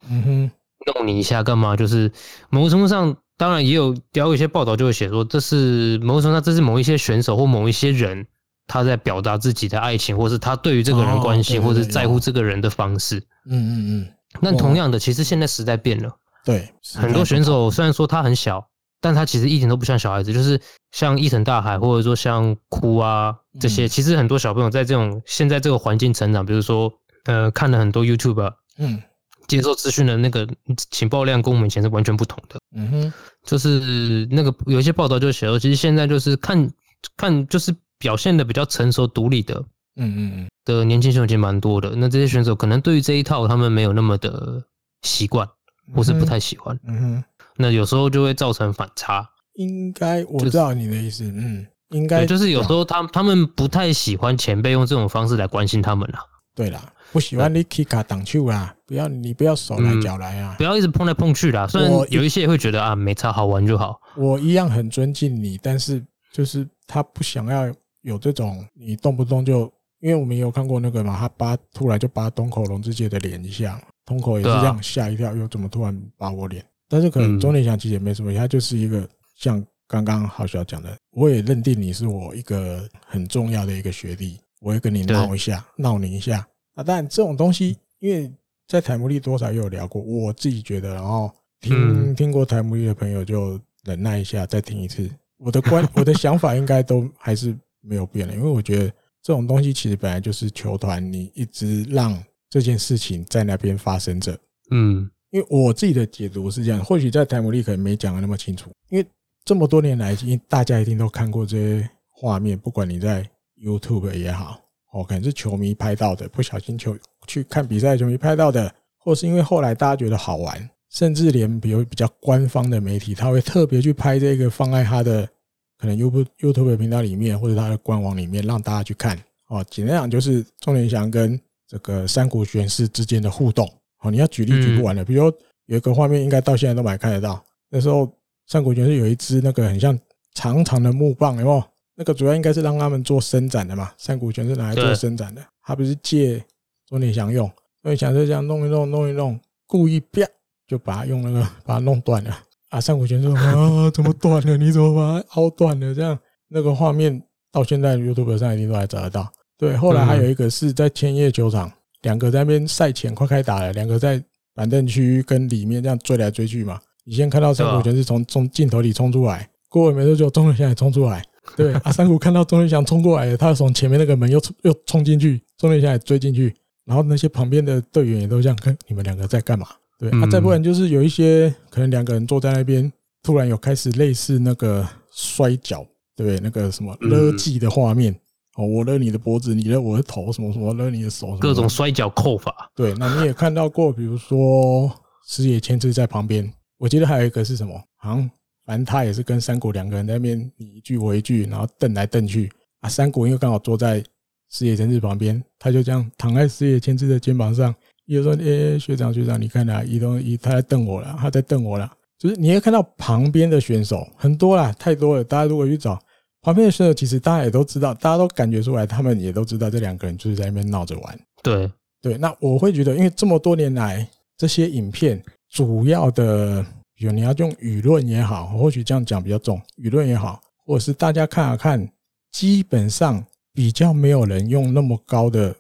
嗯哼，弄你一下干嘛？就是某个程度上，当然也有，有一些报道就会写说，这是某种程度上，这是某一些选手或某一些人他在表达自己的爱情，或是他对于这个人关心，或是在乎这个人的方式。嗯嗯嗯。那同样的，其实现在时代变了，对，很多选手虽然说他很小，但他其实一点都不像小孩子，就是像伊藤大海，或者说像哭啊这些，其实很多小朋友在这种现在这个环境成长，比如说呃，看了很多 YouTube，嗯。接受资讯的那个情报量跟我们以前是完全不同的。嗯哼，就是那个有一些报道就写说，其实现在就是看看就是表现的比较成熟独立的，嗯嗯嗯的年轻选手已经蛮多的。那这些选手可能对于这一套他们没有那么的习惯，或是不太喜欢。嗯哼，那有时候就会造成反差。应该我知道你的意思。嗯，应该就是有时候他他们不太喜欢前辈用这种方式来关心他们了。对啦。不喜欢你 kick 卡挡球啊！不要你不要手来脚来啊！不要一直碰来碰去啦。虽然有一些也会觉得啊，没差，好玩就好。我一样很尊敬你，但是就是他不想要有这种你动不动就，因为我们也有看过那个嘛，他扒突然就扒东口龙之介的脸一下，东口也是这样吓一跳，又怎么突然扒我脸？但是可能中田翔其实也没什么，他就是一个像刚刚浩小讲的，我也认定你是我一个很重要的一个学弟，我会跟你闹一下，闹你一下。啊，但这种东西，因为在台木利多少也有聊过，我自己觉得，然后听听过台木利的朋友就忍耐一下，再听一次。我的观，我的想法应该都还是没有变的，因为我觉得这种东西其实本来就是球团，你一直让这件事情在那边发生着。嗯，因为我自己的解读是这样，或许在台姆利可能没讲的那么清楚，因为这么多年来，因为大家一定都看过这些画面，不管你在 YouTube 也好。哦，可能是球迷拍到的，不小心球去看比赛，球迷拍到的，或是因为后来大家觉得好玩，甚至连比如比较官方的媒体，他会特别去拍这个放在他的可能 YouTube YouTube 频道里面，或者他的官网里面让大家去看。哦，简单讲就是中田翔跟这个山谷玄士之间的互动。哦，你要举例举不完的，比如有一个画面，应该到现在都还看得到。那时候山谷玄士有一支那个很像长长的木棒，有没有？那个主要应该是让他们做伸展的嘛，山谷全是拿来做伸展的，他不是借中田翔用，钟点祥就这样弄一弄，弄一弄，故意啪就把它用那个 把它弄断了啊！三股全说 啊，怎么断了？你怎么把它凹断了？这样那个画面到现在 YouTube 上一定都还找得到。对，后来还有一个是在千叶球场，两个在那边赛前快开打了，两个在板凳区跟里面这样追来追去嘛。你先看到山谷全是从从镜头里冲出来，过了没多久，中田翔也冲出来。对啊，山谷看到中田翔冲过来，他从前面那个门又又冲进去，中田翔也追进去，然后那些旁边的队员也都这样看，你们两个在干嘛？对啊，再不然就是有一些可能两个人坐在那边，突然有开始类似那个摔跤，对，那个什么勒技的画面哦，我勒你的脖子，你勒我的头，什么什么勒你的手，各种摔跤扣法。对，那你也看到过，比如说矢野千次在旁边，我记得还有一个是什么，好像。反正他也是跟山谷两个人在那边你一句我一句，然后瞪来瞪去啊。山谷因为刚好坐在矢野千次旁边，他就这样躺在矢野千次的肩膀上，也说：“诶，学长学长，你看呐，伊东一他在瞪我了，他在瞪我了。”就是你会看到旁边的选手很多啦，太多了。大家如果去找旁边的选手，其实大家也都知道，大家都感觉出来，他们也都知道这两个人就是在那边闹着玩。对对，那我会觉得，因为这么多年来，这些影片主要的，比如你要用舆论也好，或许这样讲比较重，舆论也好，或者是大家看啊看，基本上比较没有人用那么高的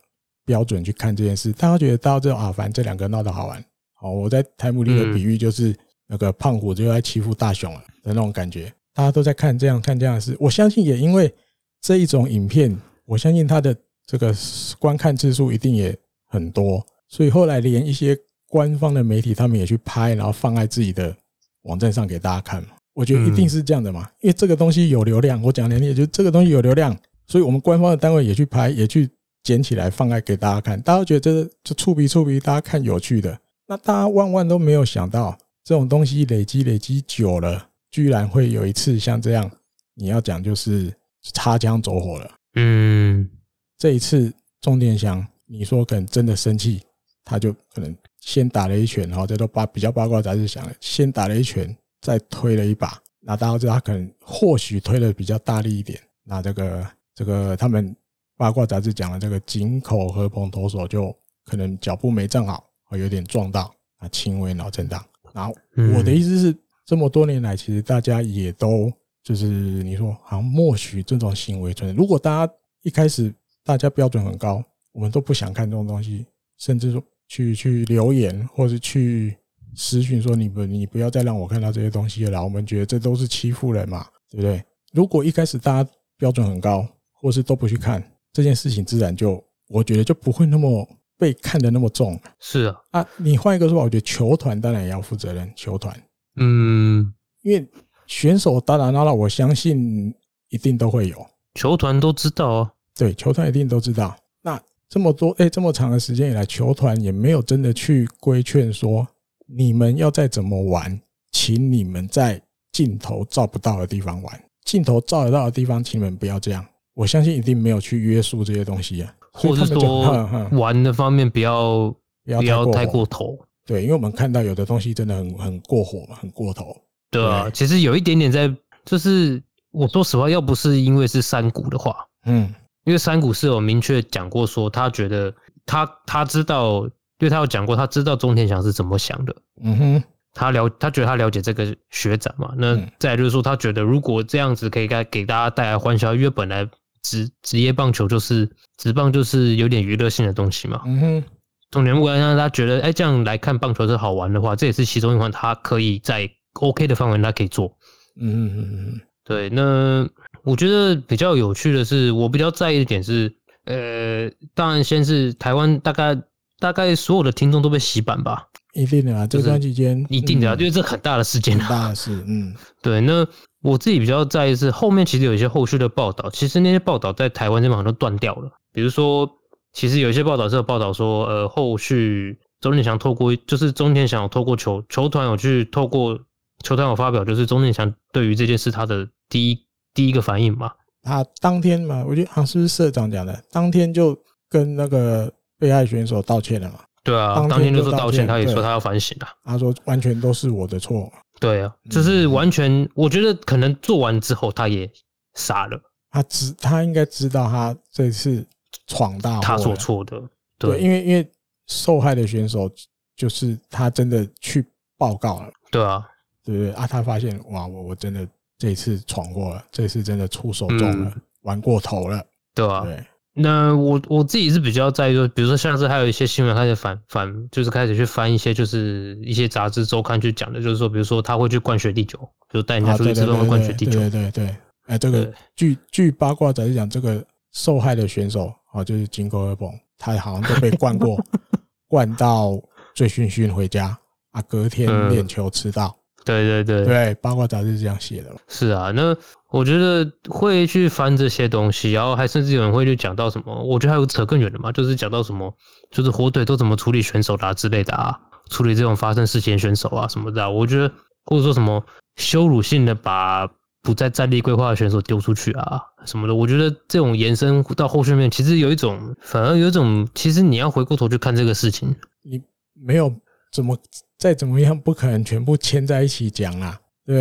标准去看这件事。大家觉得大家知道啊，反正这两个闹得好玩。好，我在台姆里的比喻就是那个胖虎就在欺负大雄了的那种感觉，大家都在看这样看这样的事。我相信也因为这一种影片，我相信它的这个观看次数一定也很多，所以后来连一些官方的媒体他们也去拍，然后放在自己的网站上给大家看。我觉得一定是这样的嘛，因为这个东西有流量。我讲的也就是这个东西有流量，所以我们官方的单位也去拍，也去捡起来放在给大家看。大家都觉得这个就触鼻触鼻，大家看有趣的。那大家万万都没有想到，这种东西累积累积久了，居然会有一次像这样，你要讲就是擦枪走火了。嗯，这一次重点想，你说可能真的生气，他就可能先打了一拳，然后这都八比较八卦杂志想了，先打了一拳，再推了一把。那大家知道他可能或许推的比较大力一点，那这个这个他们八卦杂志讲的这个井口和朋投手就可能脚步没站好。会有点撞到啊，轻微脑震荡。然后我的意思是，这么多年来，其实大家也都就是你说好像默许这种行为存在。如果大家一开始大家标准很高，我们都不想看这种东西，甚至说去去留言或者去私讯说你不你不要再让我看到这些东西了。我们觉得这都是欺负人嘛，对不对？如果一开始大家标准很高，或是都不去看这件事情，自然就我觉得就不会那么。被看得那么重，是啊啊！你换一个说法，我觉得球团当然也要负责任。球团，嗯，因为选手打打闹闹，我相信一定都会有。球团都知道啊，对，球团一定都知道。那这么多哎，这么长的时间以来，球团也没有真的去规劝说，你们要再怎么玩，请你们在镜头照不到的地方玩，镜头照得到的地方，请你们不要这样。我相信一定没有去约束这些东西啊。或者说 玩的方面不要不要太过头，对，因为我们看到有的东西真的很很过火嘛，很过头。对啊，其实有一点点在，就是我说实话，要不是因为是山谷的话，嗯，因为山谷是有明确讲过说，他觉得他他知道，因为他有讲过，他知道中天祥是怎么想的，嗯哼，他了他觉得他了解这个学长嘛，那再来就是说，他觉得如果这样子可以给给大家带来欢笑，因为本来。职职业棒球就是职棒，就是有点娱乐性的东西嘛。嗯哼，重点如果让他觉得，哎，这样来看棒球是好玩的话，这也是其中一环，他可以在 OK 的范围，他可以做。嗯嗯嗯，对。那我觉得比较有趣的是，我比较在意的点是，呃，当然先是台湾，大概大概所有的听众都被洗版吧。一定的啊，这段期间一定的啊，因为这很大的事件，很大的事。嗯，对。那我自己比较在意是后面其实有一些后续的报道，其实那些报道在台湾这边好像都断掉了。比如说，其实有一些报道是有报道说，呃，后续钟殿祥透过就是钟殿祥有透过球球团有去透过球团有发表，就是钟殿祥对于这件事他的第一第一个反应嘛。他当天嘛，我觉得好像是不是社长讲的，当天就跟那个被害选手道歉了嘛。对啊，当天就是道歉，他也说他要反省了。他说完全都是我的错。对啊，就是完全，我觉得可能做完之后他也傻了。他知，他应该知道他这次闯大祸，他所错的。对，因为因为受害的选手就是他真的去报告了。对啊，对不对啊？他发现哇，我我真的这一次闯祸了，这次真的出手重了，玩过头了。对啊。对。那我我自己是比较在意，说比如说像是还有一些新闻开始反反，就是开始去翻一些就是一些杂志周刊去讲的，就是说比如说他会去灌雪地球，就带人家出去吃饭会灌雪地球。对对对，哎，这个据据八卦杂志讲，这个受害的选手啊，就是井口和朋，他好像都被灌过，灌到醉醺醺回家啊，隔天练球迟到。对对对对，八卦杂志是这样写的。是啊，那我觉得会去翻这些东西，然后还甚至有人会去讲到什么，我觉得还有扯更远的嘛，就是讲到什么，就是火腿都怎么处理选手啦、啊、之类的啊，处理这种发生事情选手啊什么的、啊。我觉得或者说什么羞辱性的把不在战力规划的选手丢出去啊什么的，我觉得这种延伸到后续面，其实有一种反而有一种，其实你要回过头去看这个事情，你没有。怎么再怎么样，不可能全部牵在一起讲啊，对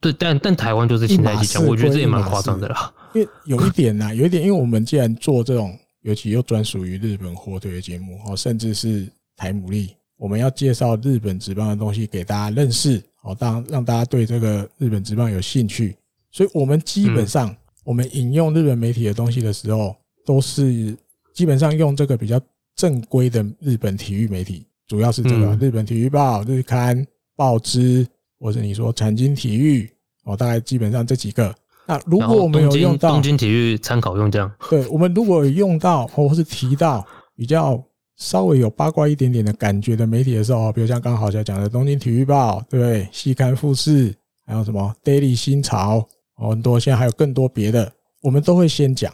对？对，但但台湾就是牵在一起讲，我觉得这也蛮夸张的啦。因为有一点呐，有一点，因为我们既然做这种，尤其又专属于日本火腿的节目哦，甚至是台牡蛎，我们要介绍日本职棒的东西给大家认识哦，当让大家对这个日本职棒有兴趣，所以我们基本上我们引用日本媒体的东西的时候，都是基本上用这个比较正规的日本体育媒体，主要是这个日本体育报、日刊、报纸，或者你说产经体育。哦，大概基本上这几个。那如果我们有用到东京体育参考用这样，对，我们如果有用到或是提到比较稍微有八卦一点点的感觉的媒体的时候，比如像刚好像讲的东京体育报，对不对？夕刊富士，还有什么 Daily 新潮，很多，现在还有更多别的，我们都会先讲。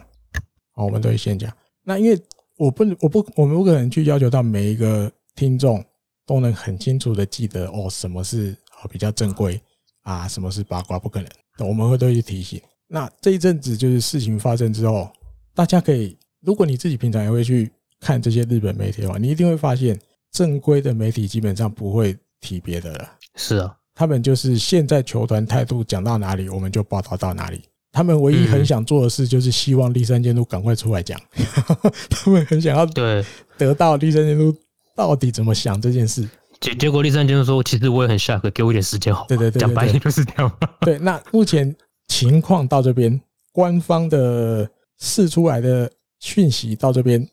哦，我们都会先讲。那因为我不，我不，我们不可能去要求到每一个听众都能很清楚的记得哦，什么是哦比较正规。啊，什么是八卦？不可能，我们会都去提醒。那这一阵子就是事情发生之后，大家可以，如果你自己平常也会去看这些日本媒体的话，你一定会发现，正规的媒体基本上不会提别的了。是啊，他们就是现在球团态度讲到哪里，我们就报道到哪里。他们唯一很想做的事，就是希望立山监督赶快出来讲。他们很想要对得到立山监督到底怎么想这件事。结结果，立山监督说，其实我也很 shock，给我一点时间好。对对对，讲白一点就是这样。对，那目前情况到这边，官方的释出来的讯息到这边，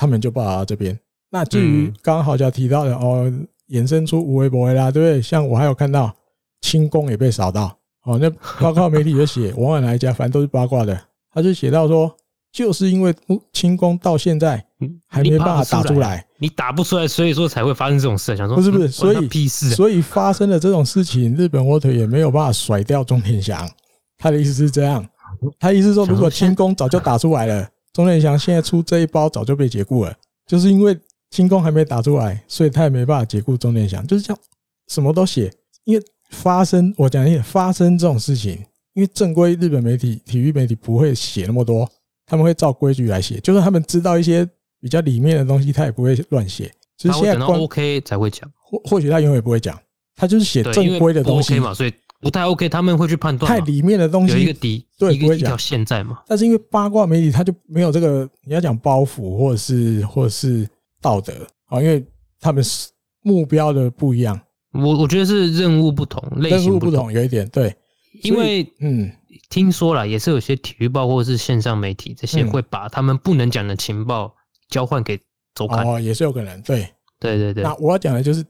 他们就报道到这边。那至于刚好就提到的哦，衍生出无微博啦，对不对？像我还有看到清宫也被扫到，哦，那包括媒体就写，往往哪一家，反正都是八卦的，他就写到说。就是因为清宫到现在还没办法打出来，你打不出来，所以说才会发生这种事。想说不是不是，所以屁事，所以发生了这种事情，日本火腿也没有办法甩掉中田翔。他的意思是这样，他意思说，如果清宫早就打出来了，中田翔现在出这一包早就被解雇了。就是因为轻功还没打出来，所以他也没办法解雇中田翔。就是这样，什么都写，因为发生我讲一点，发生这种事情，因为正规日本媒体、体育媒体不会写那么多。他们会照规矩来写，就是他们知道一些比较里面的东西，他也不会乱写。其实现在 OK 才会讲，或或许他永远不会讲，他就是写正规的东西嘛，所以不太 OK。他们会去判断太里面的东西有一个底，对，一个一条线在嘛。但是因为八卦媒体，他就没有这个你要讲包袱，或者是或者是道德啊，因为他们是目标的不一样。我我觉得是任务不同，类型不同，有一点对，因为嗯。听说了，也是有些体育报或者是线上媒体这些会把他们不能讲的情报交换给周刊哦，也是有可能。对，对对对。那我要讲的就是，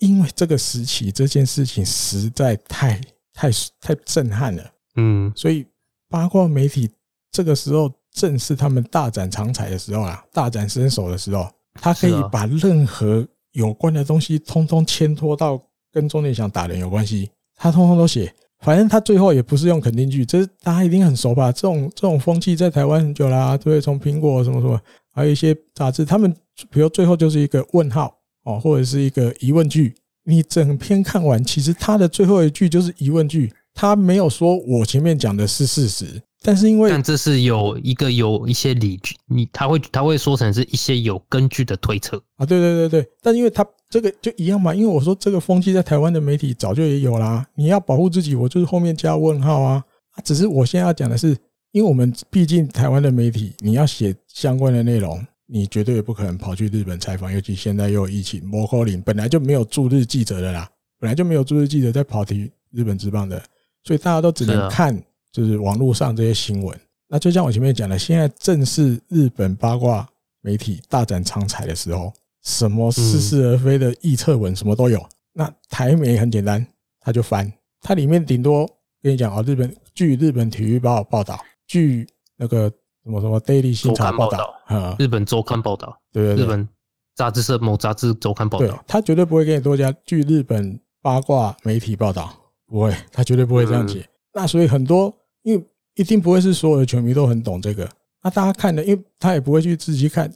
因为这个时期这件事情实在太太太震撼了，嗯，所以八卦媒体这个时候正是他们大展长才的时候啊，大展身手的时候，他可以把任何有关的东西通通牵拖到跟钟点想打人有关系，他通通都写。反正他最后也不是用肯定句，这大家一定很熟吧？这种这种风气在台湾很久啦、啊，对，从苹果什么什么，还有一些杂志，他们比如最后就是一个问号哦，或者是一个疑问句。你整篇看完，其实他的最后一句就是疑问句，他没有说我前面讲的是事实。但是因为，但这是有一个有一些理据，你他会他会说成是一些有根据的推测啊，对对对对。但因为他这个就一样嘛，因为我说这个风气在台湾的媒体早就也有啦。你要保护自己，我就是后面加问号啊。只是我现在要讲的是，因为我们毕竟台湾的媒体，你要写相关的内容，你绝对不可能跑去日本采访，尤其现在又有疫情，摩柯林本来就没有驻日记者的啦，本来就没有驻日记者在跑题日本职棒的，所以大家都只能看。就是网络上这些新闻，那就像我前面讲的，现在正是日本八卦媒体大展长才的时候，什么似是而非的臆测文什么都有。那台媒很简单，他就翻，它里面顶多跟你讲啊，日本据日本体育报报道，据那个什么什么 Daily 新潮报道啊，日本周刊报道，对对对，日本杂志社某杂志周刊报道，他绝对不会给你多加据日本八卦媒体报道，不会，他绝对不会这样写。那所以很多。因为一定不会是所有的球迷都很懂这个，那大家看的，因为他也不会去自己看，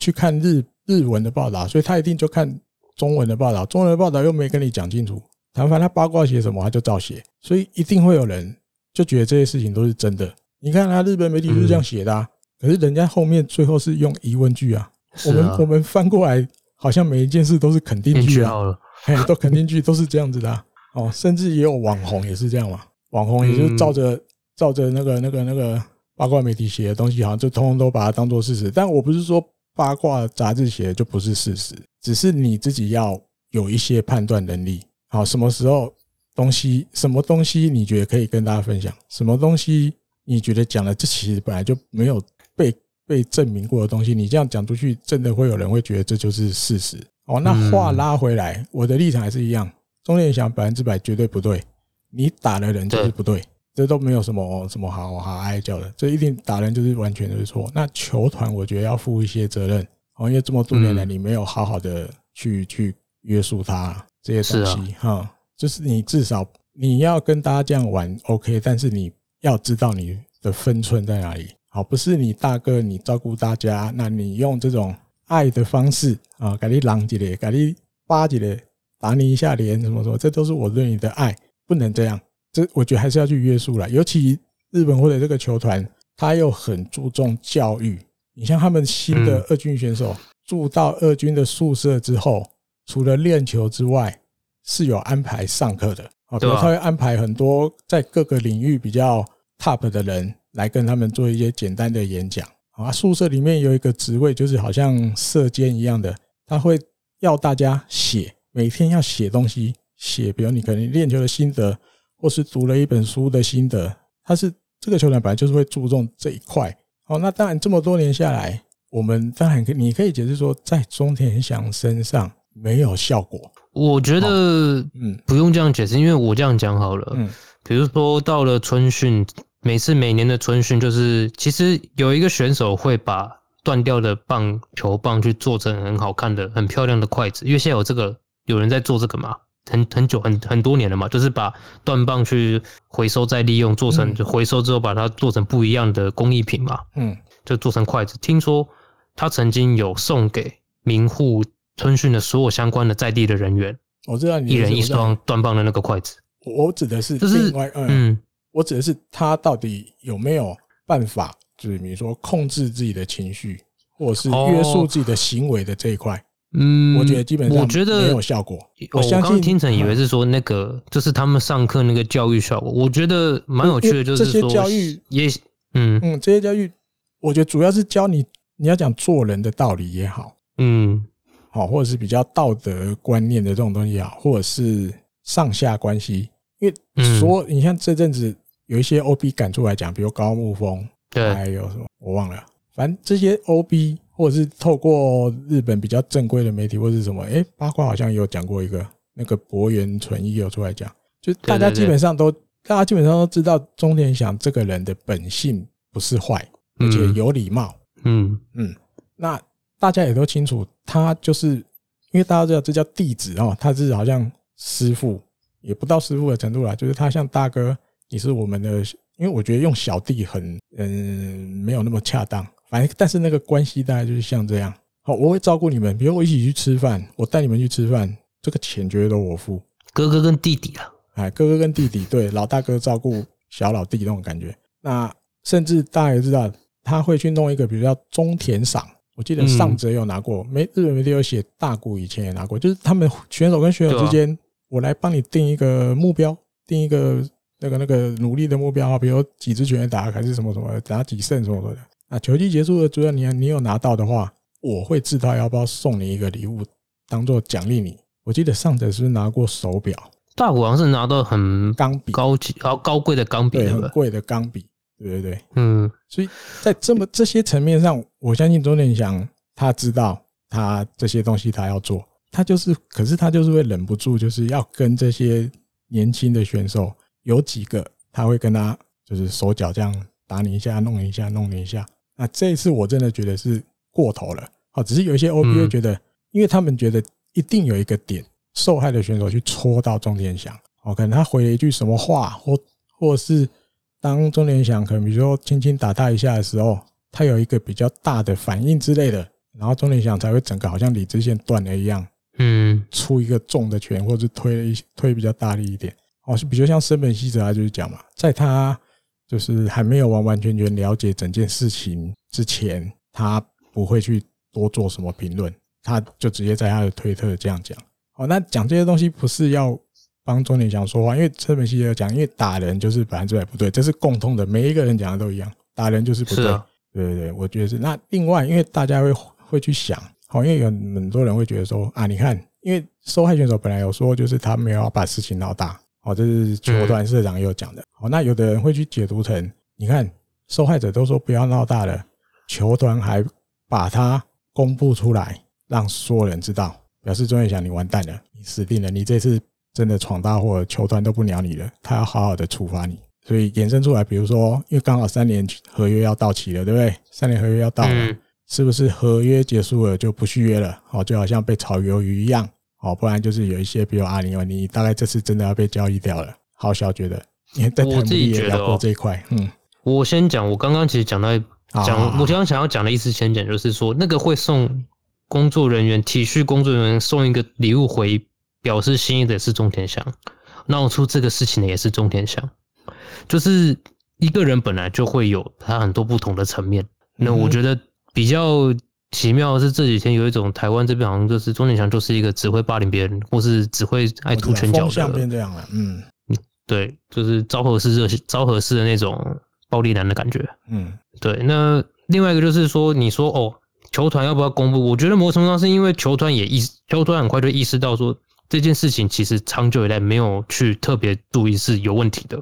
去看日日文的报道，所以他一定就看中文的报道。中文的报道又没跟你讲清楚，谈反正他八卦写什么他就照写，所以一定会有人就觉得这些事情都是真的。你看他日本媒体是这样写的啊，可是人家后面最后是用疑问句啊。我们我们翻过来，好像每一件事都是肯定句啊。嘿，都肯定句都是这样子的、啊、哦，甚至也有网红也是这样嘛，网红也就照着、嗯、照着那个那个那个八卦媒体写的东西，好像就通通都把它当做事实。但我不是说八卦杂志写的就不是事实，只是你自己要有一些判断能力。好，什么时候东西什么东西你觉得可以跟大家分享，什么东西你觉得讲了这其实本来就没有被。被证明过的东西，你这样讲出去，真的会有人会觉得这就是事实哦。那话拉回来，我的立场还是一样，钟联祥百分之百绝对不对，你打了人就是不对，这都没有什么什么好好哀叫的，这一定打人就是完全就是错。那球团我觉得要负一些责任哦，因为这么多年来你没有好好的去去约束他这些东西哈，就是你至少你要跟大家这样玩 OK，但是你要知道你的分寸在哪里。好，不是你大哥，你照顾大家，那你用这种爱的方式啊，给你狼几咧，给你巴几咧，打你一下脸，怎么什么，这都是我对你的爱，不能这样。这我觉得还是要去约束了。尤其日本或者这个球团，他又很注重教育。你像他们新的二军选手住到二军的宿舍之后，除了练球之外，是有安排上课的。啊，比如他会安排很多在各个领域比较 top 的人。来跟他们做一些简单的演讲啊。宿舍里面有一个职位，就是好像舍监一样的，他会要大家写，每天要写东西，写，比如你可能练球的心得，或是读了一本书的心得。他是这个球员本来就是会注重这一块。哦，那当然这么多年下来，我们当然可你可以解释说，在中田翔身上没有效果。我觉得，嗯，不用这样解释，因为我这样讲好了。嗯，比如说到了春训。每次每年的春训，就是其实有一个选手会把断掉的棒球棒去做成很好看的、很漂亮的筷子，因为现在有这个有人在做这个嘛，很很久很很多年了嘛，就是把断棒去回收再利用，做成就回收之后把它做成不一样的工艺品嘛，嗯，就做成筷子。听说他曾经有送给名护春训的所有相关的在地的人员，我知道你一人一双断棒的那个筷子。我指的是就是，嗯。我指的是他到底有没有办法，就是比如说控制自己的情绪，或者是约束自己的行为的这一块。嗯，我觉得基本上我觉得没有效果。我相信听成以为是说那个就是他们上课那个教育效果。我觉得蛮有趣的，就是说这些教育也嗯嗯，这些教育，我觉得主要是教你你要讲做人的道理也好，嗯，好，或者是比较道德观念的这种东西也好，或者是上下关系，因为说你像这阵子。有一些 OB 赶出来讲，比如高木峰，对，还有什么我忘了。反正这些 OB 或者是透过日本比较正规的媒体或者是什么，哎，八卦好像也有讲过一个，那个博元纯一有出来讲，就大家基本上都，大家基本上都知道中田祥这个人的本性不是坏，而且有礼貌。嗯。嗯，那大家也都清楚，他就是因为大家知道这叫弟子哦，他是好像师傅，也不到师傅的程度啦，就是他像大哥。你是我们的，因为我觉得用小弟很嗯没有那么恰当，反正但是那个关系大概就是像这样。好，我会照顾你们，比如我一起去吃饭，我带你们去吃饭，这个钱绝对都我付。哥哥跟弟弟啊，哎，哥哥跟弟弟，对，老大哥照顾小老弟那种感觉。那甚至大家也知道，他会去弄一个，比如叫中田赏，我记得上泽有拿过，没日本媒体有写，大谷以前也拿过，就是他们选手跟选手之间，我来帮你定一个目标，定一个。那个那个努力的目标啊，比如几支拳打还是什么什么打几胜什么什么的啊，球季结束了，主要你你有拿到的话，我会自掏腰包送你一个礼物，当做奖励你。我记得上者是不是拿过手表？大谷好像是拿到很钢笔高级高高贵的钢笔，对，很贵的钢笔，对对对，嗯。所以在这么这些层面上，我相信钟点祥他知道他这些东西他要做，他就是，可是他就是会忍不住，就是要跟这些年轻的选手。有几个他会跟他就是手脚这样打你一下，弄你一下，弄你一下。那这一次我真的觉得是过头了。好，只是有一些 OB 会觉得，因为他们觉得一定有一个点，受害的选手去戳到钟点祥。哦，可能他回了一句什么话，或或是当钟点响可能比如说轻轻打他一下的时候，他有一个比较大的反应之类的，然后钟点响才会整个好像理智线断了一样，嗯，出一个重的拳，或者推了一推比较大力一点。哦，是比较像森本希哲，他就是讲嘛，在他就是还没有完完全全了解整件事情之前，他不会去多做什么评论，他就直接在他的推特这样讲。哦，那讲这些东西不是要帮钟田祥说话，因为车本戏也有讲，因为打人就是百分之百不对，这是共通的，每一个人讲的都一样，打人就是不对。啊、对对对，我觉得是。那另外，因为大家会会去想，好，因为有很多人会觉得说啊，你看，因为受害选手本来有说，就是他没有把事情闹大，哦，这是球团社长也有讲的。好，那有的人会去解读成，你看受害者都说不要闹大了，球团还把它公布出来，让所有人知道，表示钟田祥你完蛋了，你死定了，你这次真的闯大祸，球团都不鸟你了，他要好好的处罚你。所以衍生出来，比如说，因为刚好三年合约要到期了，对不对？三年合约要到了。是不是合约结束了就不续约了？哦，就好像被炒鱿鱼一样。哦，不然就是有一些，比如阿林，你大概这次真的要被交易掉了。好小觉得，因为在我自己觉得哦，这一块，嗯，我先讲，我刚刚其实讲到讲，我刚刚想要讲的意思，先讲就是说，那个会送工作人员体恤工作人员送一个礼物回表示心意的是中田祥，闹出这个事情的也是中田祥，就是一个人本来就会有他很多不同的层面，那我觉得。比较奇妙的是这几天有一种台湾这边好像就是钟田祥就是一个只会霸凌别人，或是只会爱凸拳脚的。像变这样了，嗯，对，就是昭和式热昭和式的那种暴力男的感觉，嗯，对。那另外一个就是说，你说哦，球团要不要公布？我觉得某种程度上是因为球团也意球团很快就意识到说这件事情其实长久以来没有去特别注意是有问题的，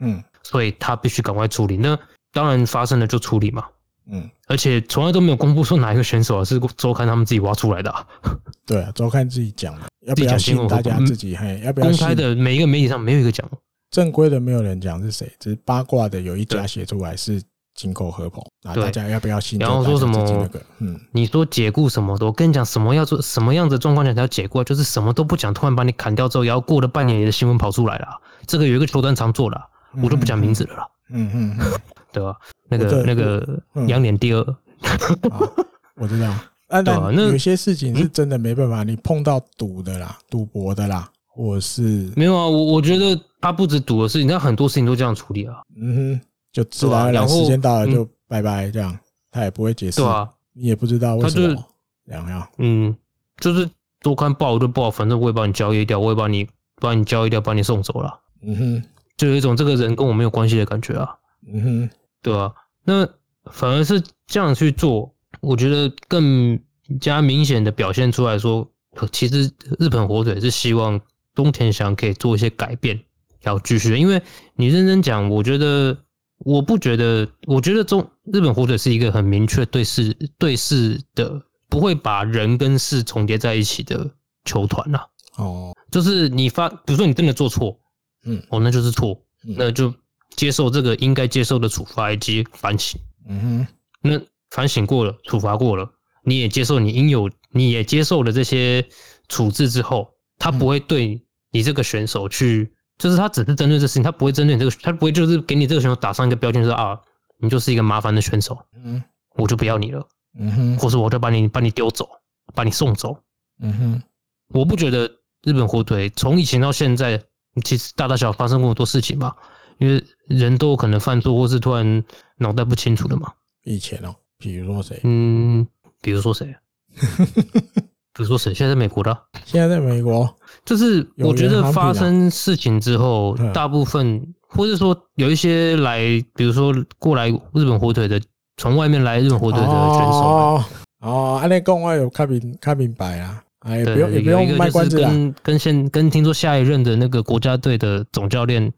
嗯，所以他必须赶快处理。那当然发生了就处理嘛。嗯，而且从来都没有公布说哪一个选手是周刊他们自己挖出来的。啊。对啊，周刊自己讲的，要不要信大家自己？嘿，要不要公开的？每一个媒体上没有一个讲，正规的没有人讲是谁，只是八卦的有一家写出来是井口和朋。啊，大家要不要信？然后说什么那个？嗯，你说解雇什么的？我跟你讲，什么要做什么样子状况下才要解雇？就是什么都不讲，突然把你砍掉之后，然后过了半年，你的新闻跑出来了。这个有一个球团常做了，我就不讲名字了啦。嗯嗯，对吧？那个那个央联第二。我知道，啊，那有些事情是真的没办法，你碰到赌的啦，赌博的啦，或是没有啊。我我觉得他不止赌的事情，他很多事情都这样处理啊。嗯哼，就自然而然时间到了就拜拜，这样他也不会解释。对啊，你也不知道为什么这样。嗯，就是多看报就报，反正我也把你交易掉，我也把你把你交易掉，把你送走了。嗯哼，就有一种这个人跟我没有关系的感觉啊。嗯哼，对啊，那。反而是这样去做，我觉得更加明显的表现出来说，其实日本火腿是希望东田祥可以做一些改变，要继续。因为你认真讲，我觉得我不觉得，我觉得中日本火腿是一个很明确对事对事的，不会把人跟事重叠在一起的球团呐。哦，就是你发，比如说你真的做错，嗯，哦，那就是错，那就接受这个应该接受的处罚以及反省。嗯哼，那反省过了，处罚过了，你也接受你应有，你也接受了这些处置之后，他不会对你这个选手去，就是他只是针对这事情，他不会针对你这个，他不会就是给你这个选手打上一个标签，说啊，你就是一个麻烦的选手，嗯，我就不要你了，嗯哼，或是我就把你把你丢走，把你送走，嗯哼，我不觉得日本火腿从以前到现在，其实大大小小发生过很多事情吧。因为人都有可能犯错，或是突然脑袋不清楚的嘛。以前哦，比如说谁？嗯，比如说谁？比如说谁？现在在美国的？现在在美国，就是我觉得发生事情之后，大部分或者说有一些来，比如说过来日本火腿的，从外面来日本火腿的选手。哦哦，按你讲我有看明看明白啊。哎，不用也不用卖关子跟跟现跟听说下一任的那个国家队的总教练。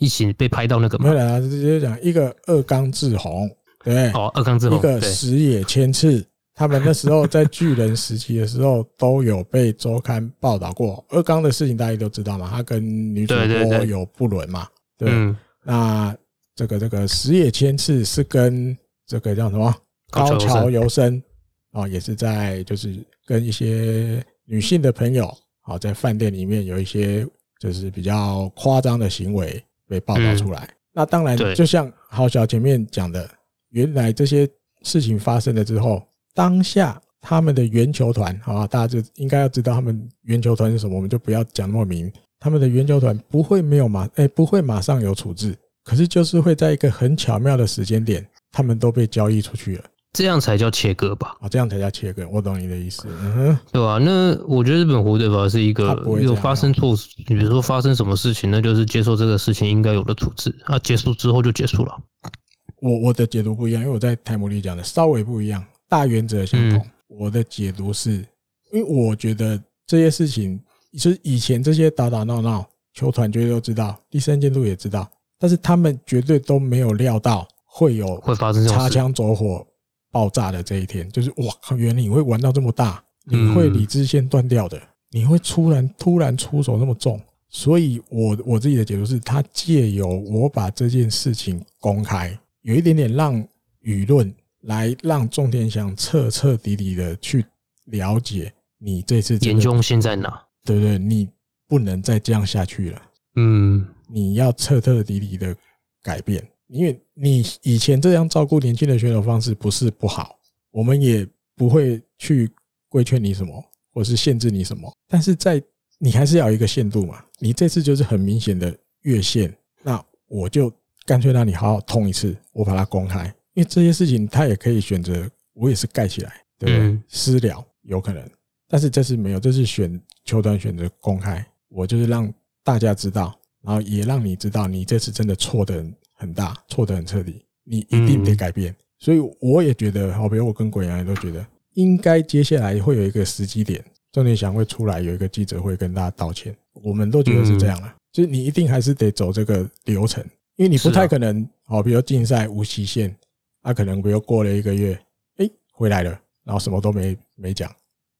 一起被拍到那个吗？没有啊，直接讲一个二冈志宏，对哦，二冈志宏，一个石野千次，他们那时候在巨人时期的时候都有被周刊报道过。二刚的事情大家都知道嘛，他跟女主播有不伦嘛，对，那这个这个石野千次是跟这个叫什么？高桥由生啊，也是在就是跟一些女性的朋友啊，在饭店里面有一些就是比较夸张的行为。被报道出来，嗯、那当然就像豪小前面讲的，原来这些事情发生了之后，当下他们的圆球团，好吧，大家就应该要知道他们圆球团是什么，我们就不要讲那么明。他们的圆球团不会没有马，哎、欸，不会马上有处置，可是就是会在一个很巧妙的时间点，他们都被交易出去了。这样才叫切割吧？啊，这样才叫切割。我懂你的意思，嗯哼，对吧？那我觉得日本火腿法是一个有发生错事，你比如说发生什么事情，那就是接受这个事情应该有的处置啊，结束之后就结束了。我我的解读不一样，因为我在台姆利讲的稍微不一样，大原则相同。嗯、我的解读是，因为我觉得这些事情，其实以前这些打打闹闹，球团绝对都知道，第三监督也知道，但是他们绝对都没有料到会有会发生擦枪走火。爆炸的这一天，就是哇靠！原来你会玩到这么大，你会理智线断掉的，你会突然突然出手那么重，所以我我自己的解读是，他借由我把这件事情公开，有一点点让舆论来让种田祥彻彻底底的去了解你这次严重性在哪，对不对？你不能再这样下去了，嗯，你要彻彻底底的改变。因为你以前这样照顾年轻的选手方式不是不好，我们也不会去规劝你什么，或是限制你什么。但是在你还是要有一个限度嘛。你这次就是很明显的越线，那我就干脆让你好好痛一次，我把它公开。因为这些事情他也可以选择，我也是盖起来，对不对？私聊有可能，但是这次没有，这是选球团选择公开，我就是让大家知道，然后也让你知道，你这次真的错的很。很大，错得很彻底，你一定得改变。所以我也觉得，好比如我跟鬼阳也都觉得，应该接下来会有一个时机点，中田翔会出来有一个记者会跟大家道歉。我们都觉得是这样了，就是你一定还是得走这个流程，因为你不太可能，好比如禁赛无期限，他可能比如过了一个月，哎，回来了，然后什么都没没讲，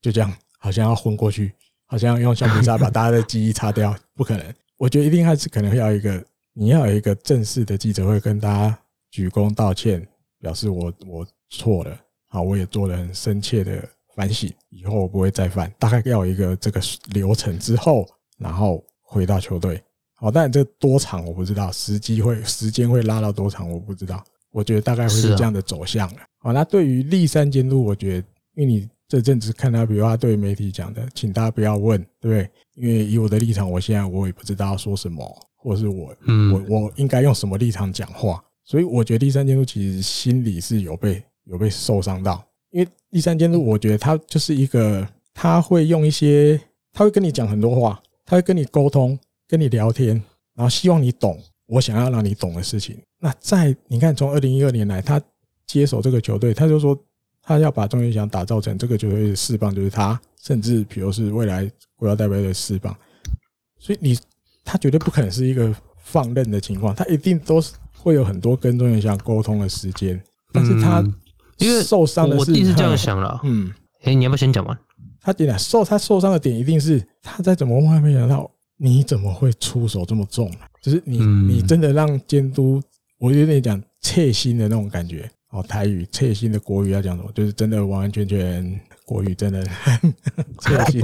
就这样，好像要混过去，好像要用橡皮擦把大家的记忆擦掉，不可能。我觉得一定还是可能要一个。你要有一个正式的记者会，跟大家鞠躬道歉，表示我我错了，好，我也做了很深切的反省，以后我不会再犯。大概要有一个这个流程之后，然后回到球队。好，但这多长我不知道，时机会时间会拉到多长我不知道。我觉得大概会是这样的走向。好，那对于立三监督，我觉得，因为你这阵子看他，比如他对媒体讲的，请大家不要问，对不对？因为以我的立场，我现在我也不知道要说什么。或是我，我我应该用什么立场讲话？所以我觉得第三监督其实心里是有被有被受伤到，因为第三监督我觉得他就是一个，他会用一些，他会跟你讲很多话，他会跟你沟通，跟你聊天，然后希望你懂我想要让你懂的事情。那在你看，从二零一二年来，他接手这个球队，他就说他要把中田翔打造成这个球队的四棒，就是他，甚至比如是未来国家代表队的四棒，所以你。他绝对不可能是一个放任的情况，他一定都是会有很多跟中田翔沟通的时间。但是他因为受伤的是，我一直这样想了。嗯，哎，你要不要先讲完？他点受他受伤的点一定是他在怎么还，没想到你怎么会出手这么重？就是你你真的让监督，我有点讲切心的那种感觉。哦，台语切心的国语要讲什么？就是真的完完全全。国语真的 很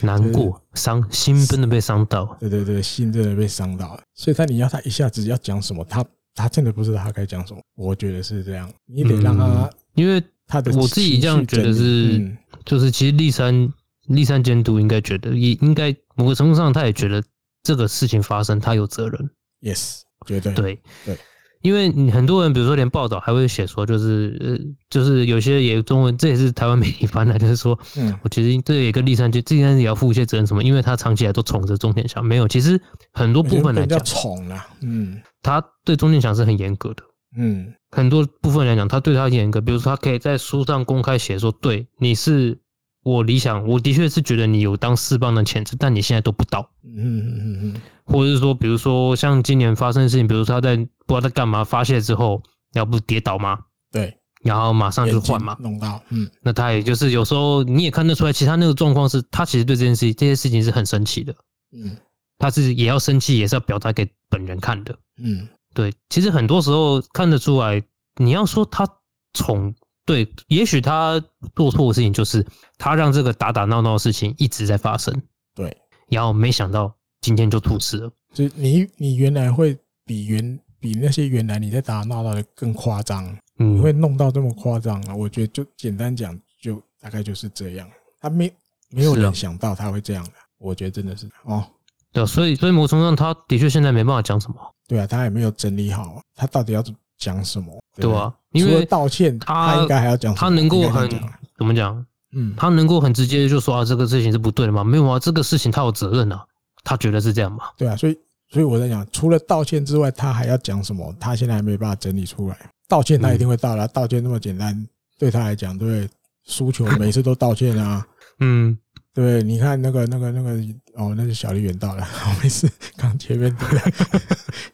难过、伤心，真的被伤到。对对对，心真的被伤到了。所以他你要他一下子要讲什么，他他真的不知道他该讲什么。我觉得是这样，你得让他，因为他的我自己这样觉得是，就是其实立山立山监督应该觉得，也应该某个程度上他也觉得这个事情发生他有责任。Yes，绝对对对。因为你很多人，比如说连报道还会写说，就是呃，就是有些也中文，这也是台湾媒体翻来，就是说，嗯，我其实这也跟立山就这件事也要负一些责任，什么？因为他长期来都宠着中田翔，没有，其实很多部分来讲，宠了，嗯，他对中田翔是很严格的，嗯，很多部分来讲，他对他严格，比如说他可以在书上公开写说，对，你是。我理想，我的确是觉得你有当四棒的潜质，但你现在都不到。嗯嗯嗯嗯，或者是说，比如说像今年发生的事情，比如说他在不知道在干嘛发泄之后，要不跌倒吗？对，然后马上就换嘛，弄到。嗯，那他也就是有时候你也看得出来，其他那个状况是他其实对这件事情这些事情是很生气的。嗯，他是也要生气，也是要表达给本人看的。嗯，对，其实很多时候看得出来，你要说他宠。对，也许他做错的事情就是他让这个打打闹闹的事情一直在发生。对，然后没想到今天就吐事了。就你你原来会比原比那些原来你在打打闹闹的更夸张，你会弄到这么夸张啊？我觉得就简单讲，就大概就是这样。他没没有人想到他会这样的，我觉得真的是哦。对，所以所以某种程度上他的确现在没办法讲什么。对啊，他也没有整理好，他到底要讲什么？对吧？因为道歉，他应该还要讲，他能够很怎么讲？嗯，他能够很直接就说啊，这个事情是不对的吗？没有啊，这个事情他有责任啊，他觉得是这样嘛？对啊，所以所以我在讲，除了道歉之外，他还要讲什么？他现在还没办法整理出来。道歉他一定会道了，道歉那么简单，对他来讲，对输球 每次都道歉啊。嗯，对，你看那个那个那个哦，那是小笠原到了，好没事，刚前面对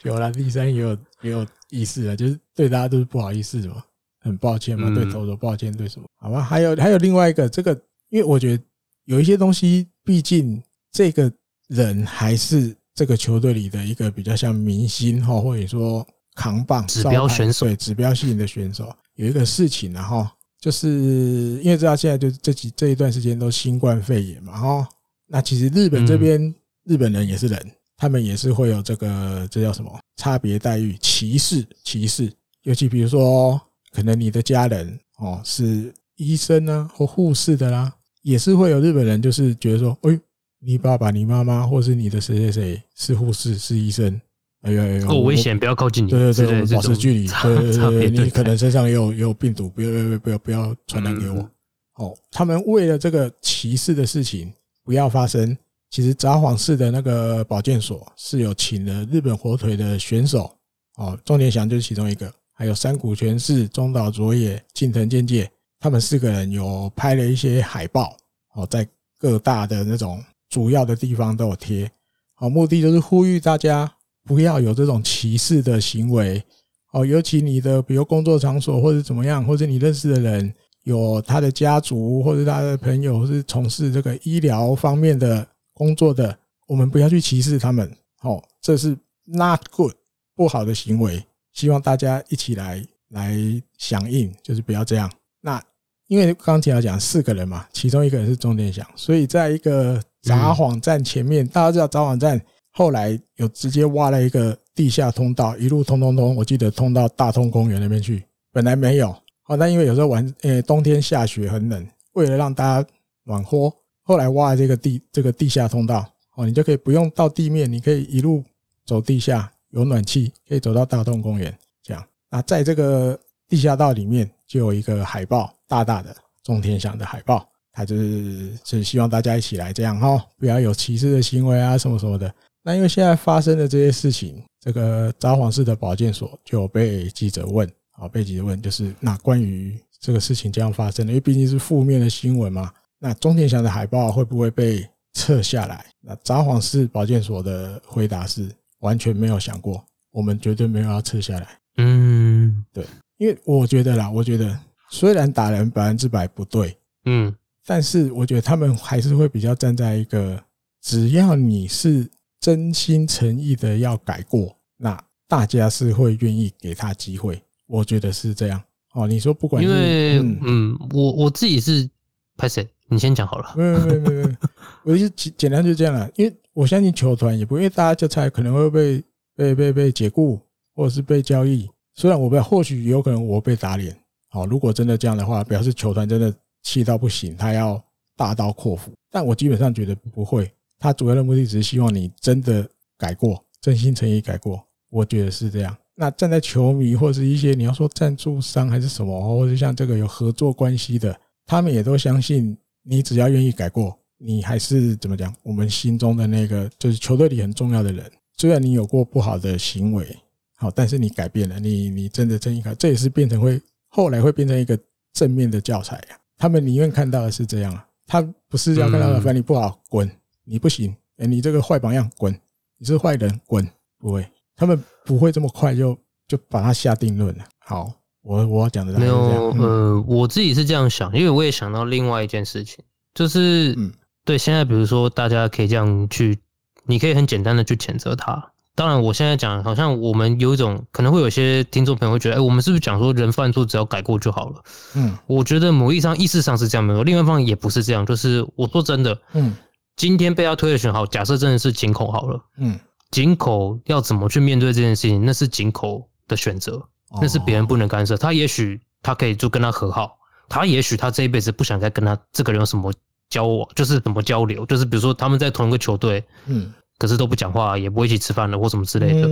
有了第三也有也有意思了，就是对大家都是不好意思嘛。很抱歉嘛，对投手抱歉，对什么？好吧，还有还有另外一个，这个，因为我觉得有一些东西，毕竟这个人还是这个球队里的一个比较像明星哈，或者说扛棒指标选手，对指标性的选手。有一个事情然后就是因为知道现在就这几这一段时间都新冠肺炎嘛哈，那其实日本这边日本人也是人，他们也是会有这个这叫什么差别待遇、歧视、歧视，尤其比如说。可能你的家人哦是医生呢，或护士的啦，也是会有日本人就是觉得说，哎，你爸爸、你妈妈，或是你的谁谁谁是护士、是医生，哎呀，够危险，不要靠近你。对对对，保持距离。对对对，你可能身上也有也有病毒，不要不要不要不要传染给我。哦，他们为了这个歧视的事情不要发生，其实札幌市的那个保健所是有请了日本火腿的选手，哦，中田翔就是其中一个。还有山谷全市中岛卓也、近藤健介，他们四个人有拍了一些海报，哦，在各大的那种主要的地方都有贴，好，目的就是呼吁大家不要有这种歧视的行为，哦，尤其你的比如工作场所或者怎么样，或者你认识的人有他的家族或者他的朋友是从事这个医疗方面的工作的，我们不要去歧视他们，哦，这是 not good 不好的行为。希望大家一起来来响应，就是不要这样。那因为刚才要讲四个人嘛，其中一个人是中田翔，所以在一个札幌站前面，大家知道札幌站后来有直接挖了一个地下通道，一路通通通，我记得通到大通公园那边去。本来没有，哦，那因为有时候玩，呃，冬天下雪很冷，为了让大家暖和，后来挖了这个地这个地下通道，哦，你就可以不用到地面，你可以一路走地下。有暖气，可以走到大通公园。这样，那在这个地下道里面，就有一个海报，大大的中天祥的海报。他就是是希望大家一起来这样哈，不要有歧视的行为啊，什么什么的。那因为现在发生的这些事情，这个札幌市的保健所就被记者问，啊，被记者问就是那关于这个事情这样发生的，因为毕竟是负面的新闻嘛。那中田祥的海报会不会被撤下来？那札幌市保健所的回答是。完全没有想过，我们绝对没有要撤下来。嗯，对，因为我觉得啦，我觉得虽然打人百分之百不对，嗯，但是我觉得他们还是会比较站在一个，只要你是真心诚意的要改过，那大家是会愿意给他机会。我觉得是这样。哦，你说不管，因为嗯，嗯，我我自己是拍谁？你先讲好了。没有没有没有，我就简简单就这样了，因为。我相信球团也不会，因为大家就猜可能会被被被被解雇，或者是被交易。虽然我不或许有可能我被打脸。好，如果真的这样的话，表示球团真的气到不行，他要大刀阔斧。但我基本上觉得不会。他主要的目的只是希望你真的改过，真心诚意改过。我觉得是这样。那站在球迷或者是一些你要说赞助商还是什么，或者像这个有合作关系的，他们也都相信你只要愿意改过。你还是怎么讲？我们心中的那个就是球队里很重要的人。虽然你有过不好的行为，好，但是你改变了，你你真的正义感，这也是变成会后来会变成一个正面的教材呀。他们宁愿看到的是这样啊，他不是要看到的，反正你不好滚，你不行，哎，你这个坏榜样滚，你是坏人滚，不会，他们不会这么快就就把他下定论了。好，我我要讲的没有，呃，我自己是这样想，因为我也想到另外一件事情，就是嗯。对，现在比如说，大家可以这样去，你可以很简单的去谴责他。当然，我现在讲，好像我们有一种可能会有些听众朋友会觉得，哎，我们是不是讲说人犯错只要改过就好了？嗯，我觉得某意义上意识上是这样没有，另外一方也不是这样。就是我说真的，嗯，今天被他推的选好，假设真的是井口好了，嗯，井口要怎么去面对这件事情，那是井口的选择，那是别人不能干涉。他也许他可以就跟他和好，他也许他这一辈子不想再跟他这个人有什么。交往就是怎么交流，就是比如说他们在同一个球队，嗯，可是都不讲话，也不会一起吃饭了或什么之类的。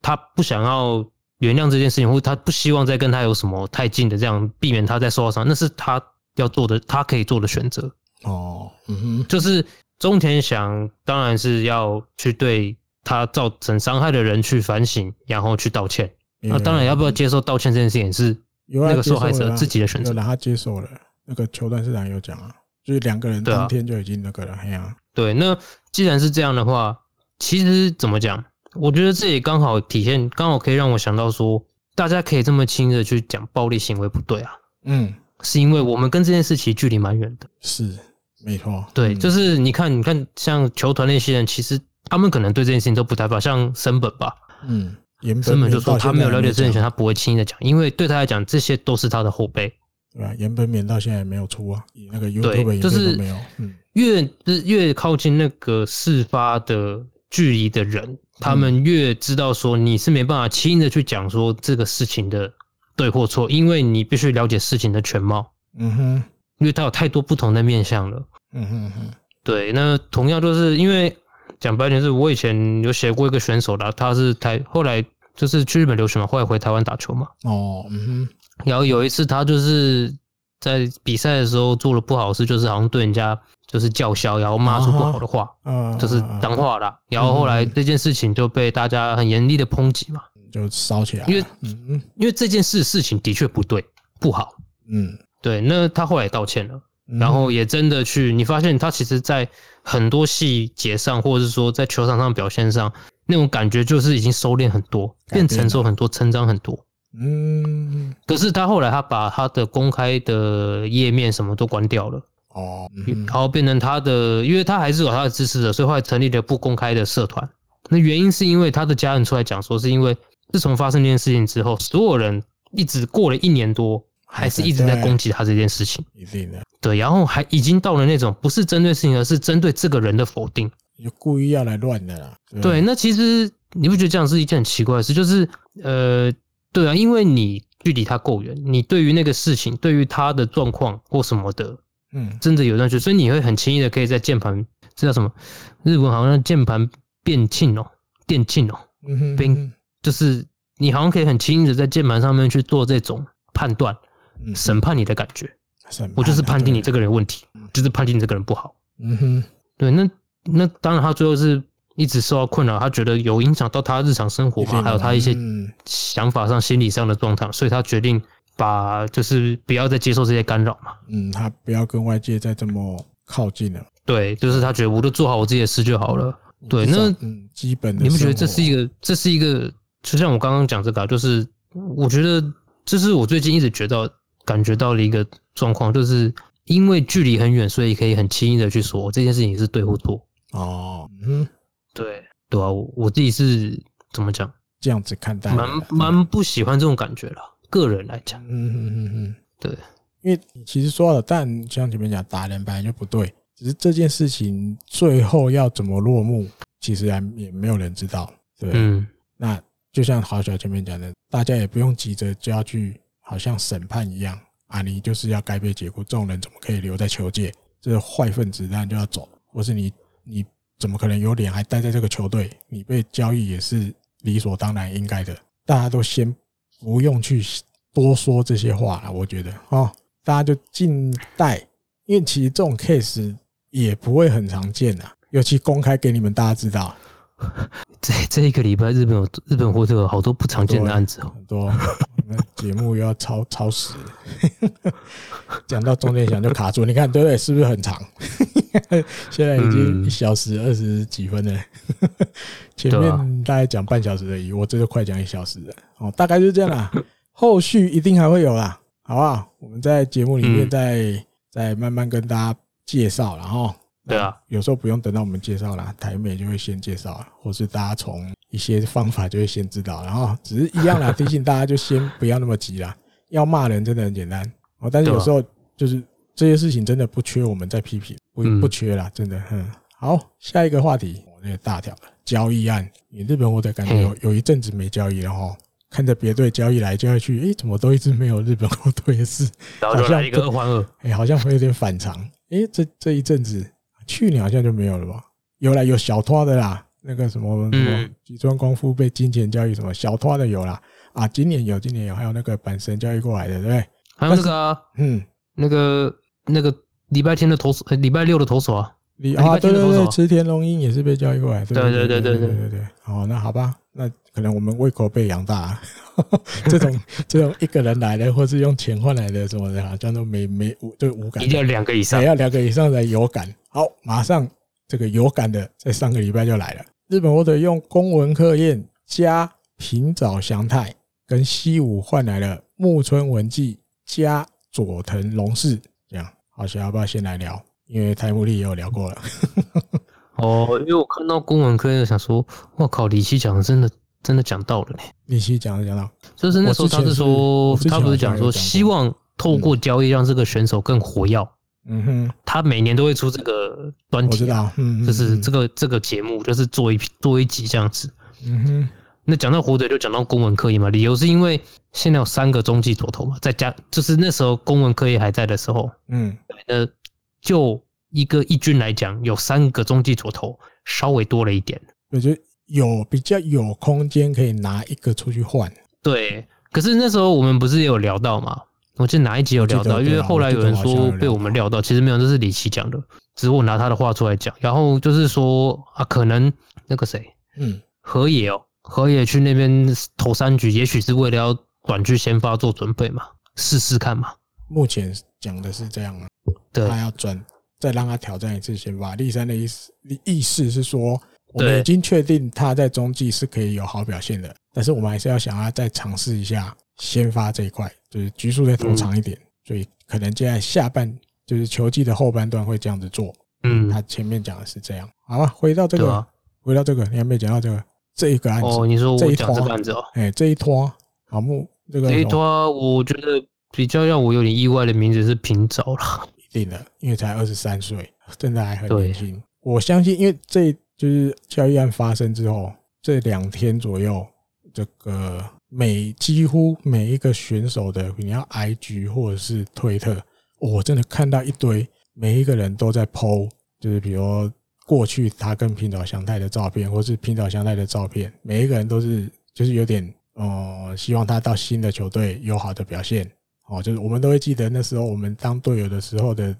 他不想要原谅这件事情，或他不希望再跟他有什么太近的这样，避免他再受到伤，那是他要做的，他可以做的选择。哦，嗯哼，就是中田翔当然是要去对他造成伤害的人去反省，然后去道歉。那当然要不要接受道歉这件事情是那个受害者自己的选择。有让他接受了，那个球段市长有讲啊，就是两个人当天就已经那个了，哎呀，对，那既然是这样的话，其实怎么讲？我觉得这也刚好体现，刚好可以让我想到说，大家可以这么轻易的去讲暴力行为不对啊。嗯，是因为我们跟这件事其实距离蛮远的。是，没错。对，就是你看，你看，像球团那些人，其实他们可能对这件事情都不太怕，像森本吧。嗯，森本就说他没有了解这件事情，他不会轻易的讲，因为对他来讲，这些都是他的后辈。对啊，岩本勉到现在也没有出啊，那个 YouTube 就是没有。嗯，越是越靠近那个事发的距离的人。他们越知道说你是没办法轻易的去讲说这个事情的对或错，因为你必须了解事情的全貌。嗯哼，因为他有太多不同的面向了。嗯哼哼，对。那同样就是因为讲白点是，我以前有写过一个选手的，他是台后来就是去日本留学嘛，后来回台湾打球嘛。哦，嗯哼。然后有一次他就是在比赛的时候做了不好的事，就是好像对人家。就是叫嚣，然后骂出不好的话，嗯，就是脏话啦。然后后来这件事情就被大家很严厉的抨击嘛，就烧起来。因为，嗯，因为这件事事情的确不对，不好。嗯，对。那他后来也道歉了，然后也真的去，你发现他其实在很多细节上，或者是说在球场上表现上，那种感觉就是已经收敛很多，变成熟很多，成长很多。嗯。可是他后来他把他的公开的页面什么都关掉了。哦，然后变成他的，因为他还是有他的支持者，所以后来成立了不公开的社团。那原因是因为他的家人出来讲说，是因为自从发生这件事情之后，所有人一直过了一年多，还是一直在攻击他这件事情。一定的，对，然后还已经到了那种不是针对事情，而是针对这个人的否定，就故意要来乱的啦。对，对，那其实你不觉得这样是一件很奇怪的事？就是呃，对啊，因为你距离他够远，你对于那个事情，对于他的状况或什么的。嗯，真的有那句，所以你会很轻易的可以在键盘，这叫什么？日文好像键盘变庆哦，电竞哦，嗯哼，变就是你好像可以很轻易的在键盘上面去做这种判断，审判你的感觉。我就是判定你这个人问题，就是判定你这个人不好。嗯哼，对，那那当然他最后是一直受到困扰，他觉得有影响到他日常生活嘛，还有他一些想法上、心理上的状态，所以他决定。把就是不要再接受这些干扰嘛，嗯，他不要跟外界再这么靠近了。对，就是他觉得我都做好我自己的事就好了。对，那嗯，基本的，你不觉得这是一个，这是一个，就像我刚刚讲这个，就是我觉得这是我最近一直觉得感觉到了一个状况，就是因为距离很远，所以可以很轻易的去说这件事情是对或错。哦，嗯，对，对啊，我我自己是怎么讲？这样子看待，蛮蛮不喜欢这种感觉了。个人来讲，嗯嗯嗯嗯，对，因为其实说了，但像前面讲打人本来就不对，只是这件事情最后要怎么落幕，其实还也没有人知道，对，嗯，那就像郝小前面讲的，大家也不用急着就要去，好像审判一样啊，你就是要该被解雇，这种人怎么可以留在球界？这坏分子当然就要走，或是你你怎么可能有脸还待在这个球队？你被交易也是理所当然应该的，大家都先。不用去多说这些话了，我觉得哦，大家就静待，因为其实这种 case 也不会很常见啊，尤其公开给你们大家知道。这这一个礼拜，日本有日本或者有好多不常见的案子哦，很多。那节目又要超超时，讲到中间讲就卡住，你看对不对？是不是很长？现在已经一小时二十几分了，前面大概讲半小时而已，我这就快讲一小时了。哦，大概就是这样啦。后续一定还会有啦，好不好？我们在节目里面再再慢慢跟大家介绍，然后。对啊，有时候不用等到我们介绍啦，台美就会先介绍，或是大家从一些方法就会先知道，然后只是一样啦，提醒大家就先不要那么急啦。要骂人真的很简单哦，但是有时候就是这些事情真的不缺我们在批评，不不缺啦，真的。嗯，好，下一个话题，我那个大条的交易案，你日本我的感觉有有一阵子没交易了哈，看着别队交易来交易去，诶，怎么都一直没有日本国队的事，好像一个二换二，诶，好像会有点反常，诶，这这一阵子。去年好像就没有了吧？有啦，有小拖的啦，那个什么什么吉川光夫被金钱交易什么小拖的有啦啊，今年有，今年有，还有那个阪神交易过来的，对不对？还有那个啊，嗯，那个那个礼拜天的投手，礼拜六的投手啊，礼啊，对对对，池田龙英也是被交易过来，对对对对对对对对。哦，那好吧，那可能我们胃口被养大，啊，这种 这种一个人来的，或是用钱换来的什么的，好像都没没无就无感，一定要两个以上，要两个以上才有感。好，马上这个有感的，在上个礼拜就来了。日本或者用公文克彦加平沼祥太跟西武换来了木村文纪加佐藤龙士，这样好，想要不要先来聊？因为台木利也有聊过了。哦，因为我看到公文科就，想说，我靠，李希讲的真的真的讲到了呢。里奇讲的讲到，就是那时候他是说，他不是讲说希望透过交易让这个选手更活跃。嗯哼，他每年都会出这个专题，我知道，嗯，就是这个这个节目，就是做一做一集这样子。嗯哼，那讲到火腿就讲到公文科业嘛，理由是因为现在有三个中继左投嘛，再加就是那时候公文科业还在的时候，嗯，呃，就一个一军来讲，有三个中继左投稍微多了一点，我觉得有比较有空间可以拿一个出去换。对，可是那时候我们不是也有聊到嘛？我记得哪一集有聊到，因为后来有人说被我们料到，其实没有，这是李奇讲的，只是我拿他的话出来讲。然后就是说啊，可能那个谁，嗯，河野哦，河野去那边投三局，也许是为了要短剧先发做准备嘛，试试看嘛。目前讲的是这样啊，对，他要转，再让他挑战一次先发。立山的意思意思是说，我们已经确定他在中继是可以有好表现的，但是我们还是要想要再尝试一下。先发这一块就是局数再投长一点，所以可能接下来下半就是球季的后半段会这样子做。嗯，他前面讲的是这样。好了，回到这个，回到这个，你还没讲到这个这一个案子。哦，你说我讲这个案子哦？哎，这一拖好木这个。这一拖，我觉得比较让我有点意外的名字是平沼了。一定了，因为才二十三岁，真的还很年轻。我相信，因为这就是交易案发生之后这两天左右，这个。每几乎每一个选手的，你要 IG 或者是推特，我真的看到一堆，每一个人都在 PO，就是比如过去他跟平岛祥太的照片，或是平岛祥太的照片，每一个人都是就是有点，呃，希望他到新的球队有好的表现，哦，就是我们都会记得那时候我们当队友的时候的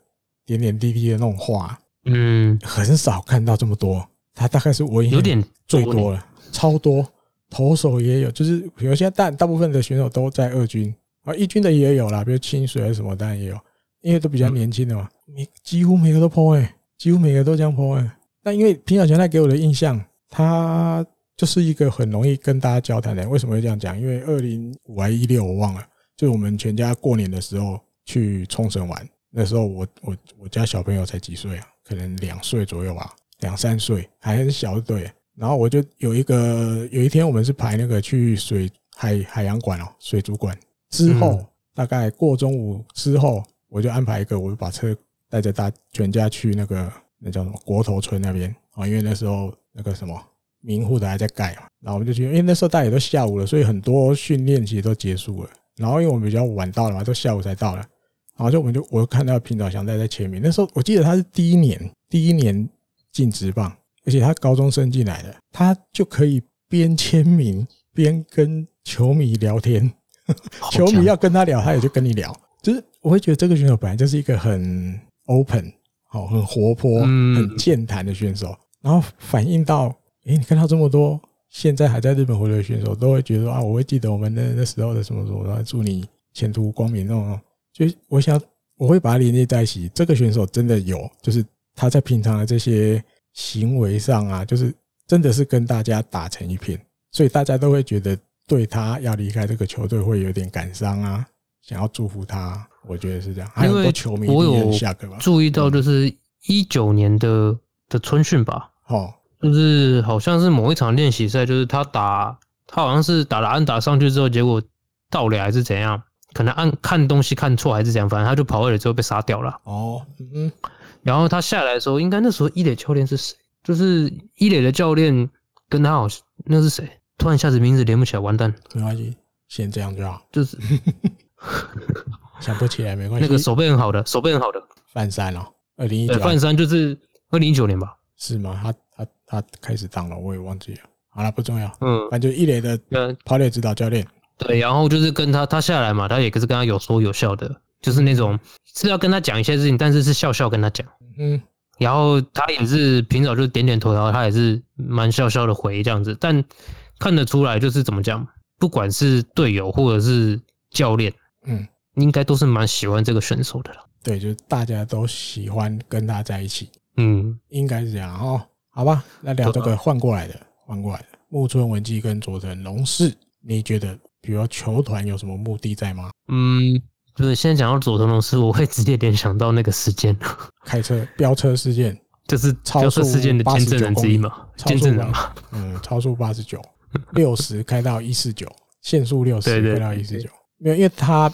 点点滴滴的那种话，嗯，很少看到这么多，他大概是我有点最多了，超多。投手也有，就是比如现在大大部分的选手都在二军啊，一军的也有啦，比如清水还是什么，当然也有，因为都比较年轻的嘛。你几乎每个都 po 哎，几乎每个都这样 po 哎。但因为平沼翔太给我的印象，他就是一个很容易跟大家交谈的人。为什么会这样讲？因为二零五还一六我忘了，就我们全家过年的时候去冲绳玩，那时候我我我家小朋友才几岁啊，可能两岁左右吧，两三岁还很小，对。然后我就有一个有一天，我们是排那个去水海海洋馆哦，水族馆。之后，大概过中午之后，我就安排一个，我就把车带着大全家去那个那叫什么国头村那边。啊，因为那时候那个什么民户的还在盖嘛，然后我们就去，因为那时候大家也都下午了，所以很多训练其实都结束了。然后因为我们比较晚到了嘛，都下午才到了，然后就我们就我就看到平岛翔太在签名，那时候我记得他是第一年第一年进职棒。而且他高中生进来的，他就可以边签名边跟球迷聊天。球迷要跟他聊，他也就跟你聊。就是我会觉得这个选手本来就是一个很 open、好、很活泼、很健谈的选手。然后反映到，诶，你看到这么多现在还在日本回流的选手，都会觉得啊，我会记得我们那那时候的什么什么，然后祝你前途光明那种。就我想，我会把它连接在一起。这个选手真的有，就是他在平常的这些。行为上啊，就是真的是跟大家打成一片，所以大家都会觉得对他要离开这个球队会有点感伤啊，想要祝福他。我觉得是这样。还有很多球迷我有注意到，就是一九年的的春训吧，哦，就是好像是某一场练习赛，就是他打他好像是打了安打上去之后，结果倒垒还是怎样，可能按看东西看错还是怎样，反正他就跑位了之后被杀掉了。哦，嗯。然后他下来的时候，应该那时候一垒教练是谁？就是一垒的教练跟他好像那是谁？突然一下子名字连不起来，完蛋。没关系，先这样就好。就是想不起来没关系。那个手背很好的，手背很好的范山哦，二零一九。范山就是二零一九年吧？是吗？他他他开始当了，我也忘记了。好了，不重要。嗯，反正就一垒的跑垒指导教练。对，然后就是跟他他下来嘛，他也是跟他有说有笑的，就是那种是要跟他讲一些事情，但是是笑笑跟他讲。嗯，然后他也是平早就点点头，然后他也是蛮笑笑的回这样子，但看得出来就是怎么讲，不管是队友或者是教练，嗯，应该都是蛮喜欢这个选手的了。对，就是大家都喜欢跟他在一起。嗯，应该是这样哦。好吧，那聊这个换过来的，换过来的木村文纪跟佐藤龙士，你觉得？比如说球团有什么目的在吗？嗯，就是现在讲到佐藤龙士，我会直接联想到那个事件，开车飙车事件，就是超速事件的见证人之一嘛，见证人嘛。嗯，超速八十九，六十开到一四九，限速六十开到一四九，没有，因为他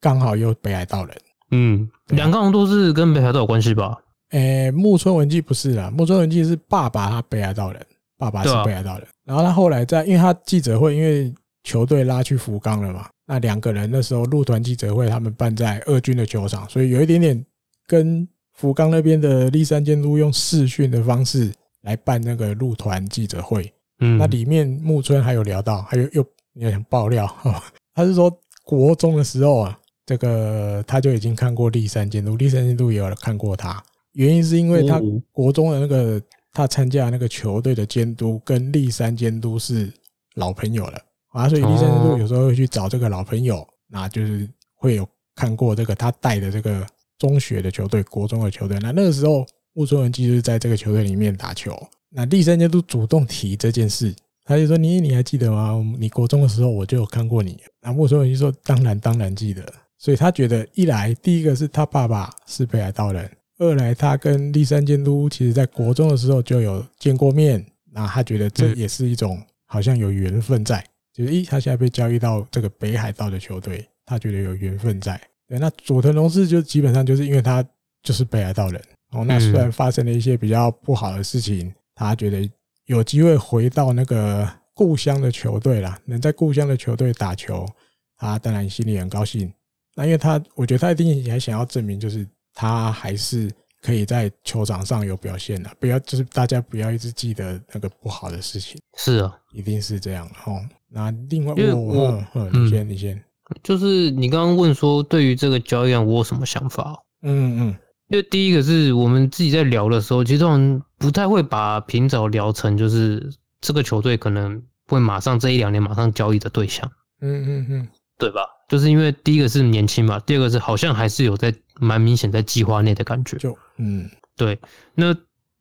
刚好又北海道人。嗯，两个人都是跟北海道有关系吧？诶、欸，木村文纪不是啦，木村文纪是爸爸，他北海道人，爸爸是北海道人，然后他后来在，因为他记者会，因为。球队拉去福冈了嘛？那两个人那时候入团记者会，他们办在二军的球场，所以有一点点跟福冈那边的立山监督用视讯的方式来办那个入团记者会。嗯，那里面木村还有聊到，还有又有点爆料，他是说国中的时候啊，这个他就已经看过立山监督，立山监督也有看过他，原因是因为他国中的那个他参加那个球队的监督跟立山监督是老朋友了。啊，所以立山监督有时候会去找这个老朋友，那就是会有看过这个他带的这个中学的球队、国中的球队。那那个时候木村文纪就是在这个球队里面打球。那立山监督主动提这件事，他就说：“你你还记得吗？你国中的时候我就有看过你。”那木村文纪说：“当然当然记得。”所以他觉得一来第一个是他爸爸是北海道人，二来他跟立山监督其实在国中的时候就有见过面，那他觉得这也是一种好像有缘分在。就是一，他现在被交易到这个北海道的球队，他觉得有缘分在。对，那佐藤龙士就基本上就是因为他就是北海道人哦。那虽然发生了一些比较不好的事情，他觉得有机会回到那个故乡的球队啦，能在故乡的球队打球，他当然心里很高兴。那因为他，我觉得他一定也想要证明，就是他还是可以在球场上有表现的，不要就是大家不要一直记得那个不好的事情。是啊，一定是这样哦。那另外，因为我，你先，你先，就是你刚刚问说，对于这个交易案，我有什么想法？嗯嗯，因为第一个是我们自己在聊的时候，其实我们不太会把平早聊成就是这个球队可能会马上这一两年马上交易的对象。嗯嗯嗯，对吧？就是因为第一个是年轻嘛，第二个是好像还是有在蛮明显在计划内的感觉。就嗯，对。那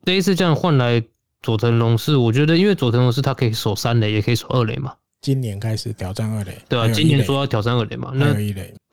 这一次这样换来佐藤龙是，我觉得因为佐藤龙是他可以守三垒，也可以守二垒嘛。今年开始挑战二垒，对啊，今年说要挑战二垒嘛，那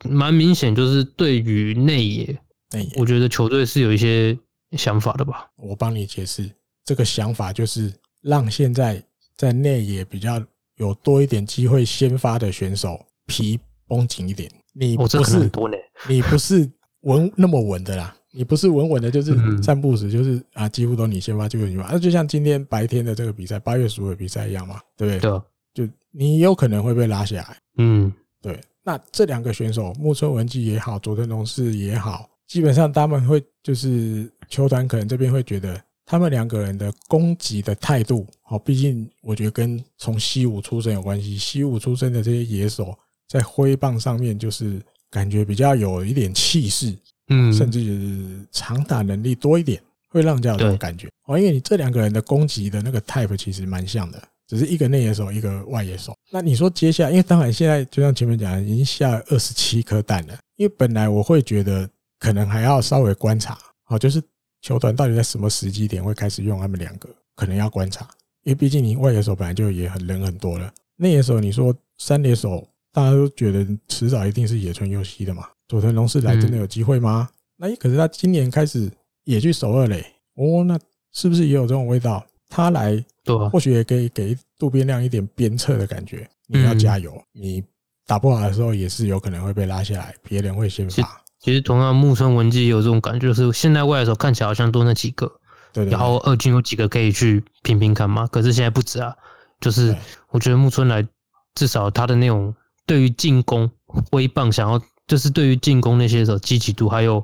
蛮明显就是对于内野，内野，我觉得球队是有一些想法的吧。我帮你解释，这个想法就是让现在在内野比较有多一点机会先发的选手皮绷紧一点。你不是多呢，你不是稳那么稳的啦，你不是稳稳的，就是三不死，就是啊，几乎都你先发，几乎你发，那就像今天白天的这个比赛，八月十五的比赛一样嘛，对不对？对。就你有可能会被拉下来，嗯，对。那这两个选手木村文纪也好，佐藤龙士也好，基本上他们会就是球团可能这边会觉得他们两个人的攻击的态度，哦，毕竟我觉得跟从西武出身有关系。西武出身的这些野手在挥棒上面就是感觉比较有一点气势，嗯，甚至是长打能力多一点，会让人家有这种感觉。哦，因为你这两个人的攻击的那个 type 其实蛮像的。只是一个内野手，一个外野手。那你说接下来，因为当然现在就像前面讲的，已经下二十七颗蛋了。因为本来我会觉得可能还要稍微观察，好，就是球团到底在什么时机点会开始用他们两个，可能要观察。因为毕竟你外野手本来就也很人很多了，内野手你说三垒手，大家都觉得迟早一定是野村佑希的嘛。佐藤龙是来真的有机会吗？那可是他今年开始也去首二嘞，哦，那是不是也有这种味道？他来。对，或许也可以给渡边亮一点鞭策的感觉。你要加油，你打不好的时候也是有可能会被拉下来，别人会先发。其实同样木村文纪也有这种感觉，就是现在外来手看起来好像多那几个，对，然后二军有几个可以去拼拼看嘛。可是现在不止啊，就是我觉得木村来至少他的那种对于进攻挥棒想要，就是对于进攻那些的积极度，还有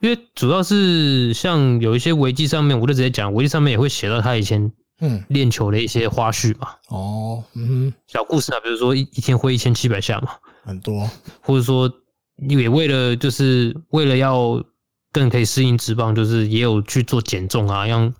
因为主要是像有一些维基上面，我就直接讲维基上面也会写到他以前。嗯，练球的一些花絮嘛。哦，嗯，小故事啊，比如说一一天挥一千七百下嘛，很多，或者说也为了就是为了要更可以适应职棒，就是也有去做减重啊，让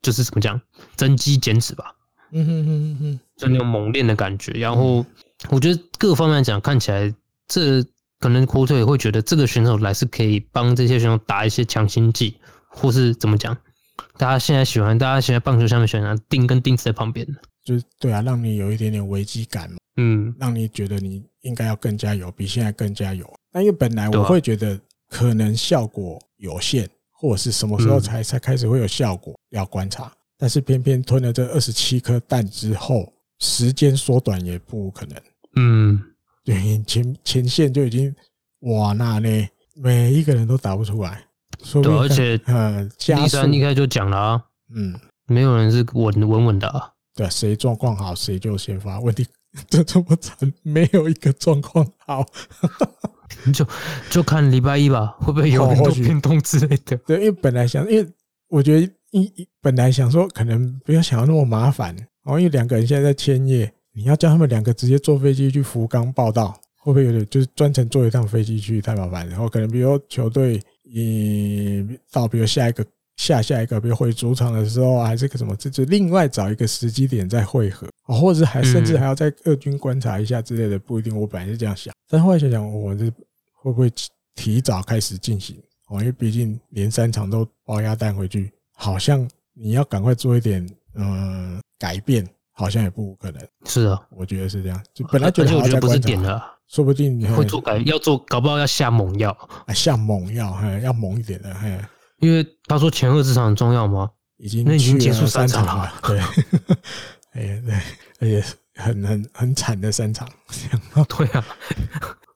就是怎么讲增肌减脂吧。嗯哼哼哼哼，就那种猛练的感觉。然后我觉得各方面讲，看起来这可能火腿会觉得这个选手来是可以帮这些选手打一些强心剂，或是怎么讲？大家现在喜欢，大家现在棒球上面喜欢钉跟钉子在旁边，就是对啊，让你有一点点危机感嘛。嗯，让你觉得你应该要更加有，比现在更加有。但因为本来我会觉得可能效果有限，或者是什么时候才才开始会有效果，要观察。但是偏偏吞了这二十七颗蛋之后，时间缩短也不可能。嗯，对，前前线就已经哇那呢，每一个人都打不出来。对，而且呃，第三一开始就讲了啊，嗯，没有人是稳稳稳的啊。对，谁状况好谁就先发。问题 这这么惨，没有一个状况好，就就看礼拜一吧，会不会有很多变动之类的？对，因为本来想，因为我觉得。一本来想说可能不要想要那么麻烦，哦，因为两个人现在在千叶，你要叫他们两个直接坐飞机去福冈报道，会不会有点就是专程坐一趟飞机去太麻烦？然后可能比如球队，你到比如下一个下下一个，比如回主场的时候，还是个什么，这就另外找一个时机点再汇合，或者是还甚至还要在二军观察一下之类的，不一定。我本来是这样想，但后来想想，我这会不会提早开始进行？哦，因为毕竟连三场都包鸭蛋回去。好像你要赶快做一点嗯改变，好像也不可能。是啊，我觉得是这样。就本来就我觉得不是点了，说不定你会做改，要做搞不好要下猛药，下猛药，嘿要猛一点的。嘿因为他说前二十场很重要吗？已经那已经结束三场了。对，哎对，而且很很很惨的三场。对啊，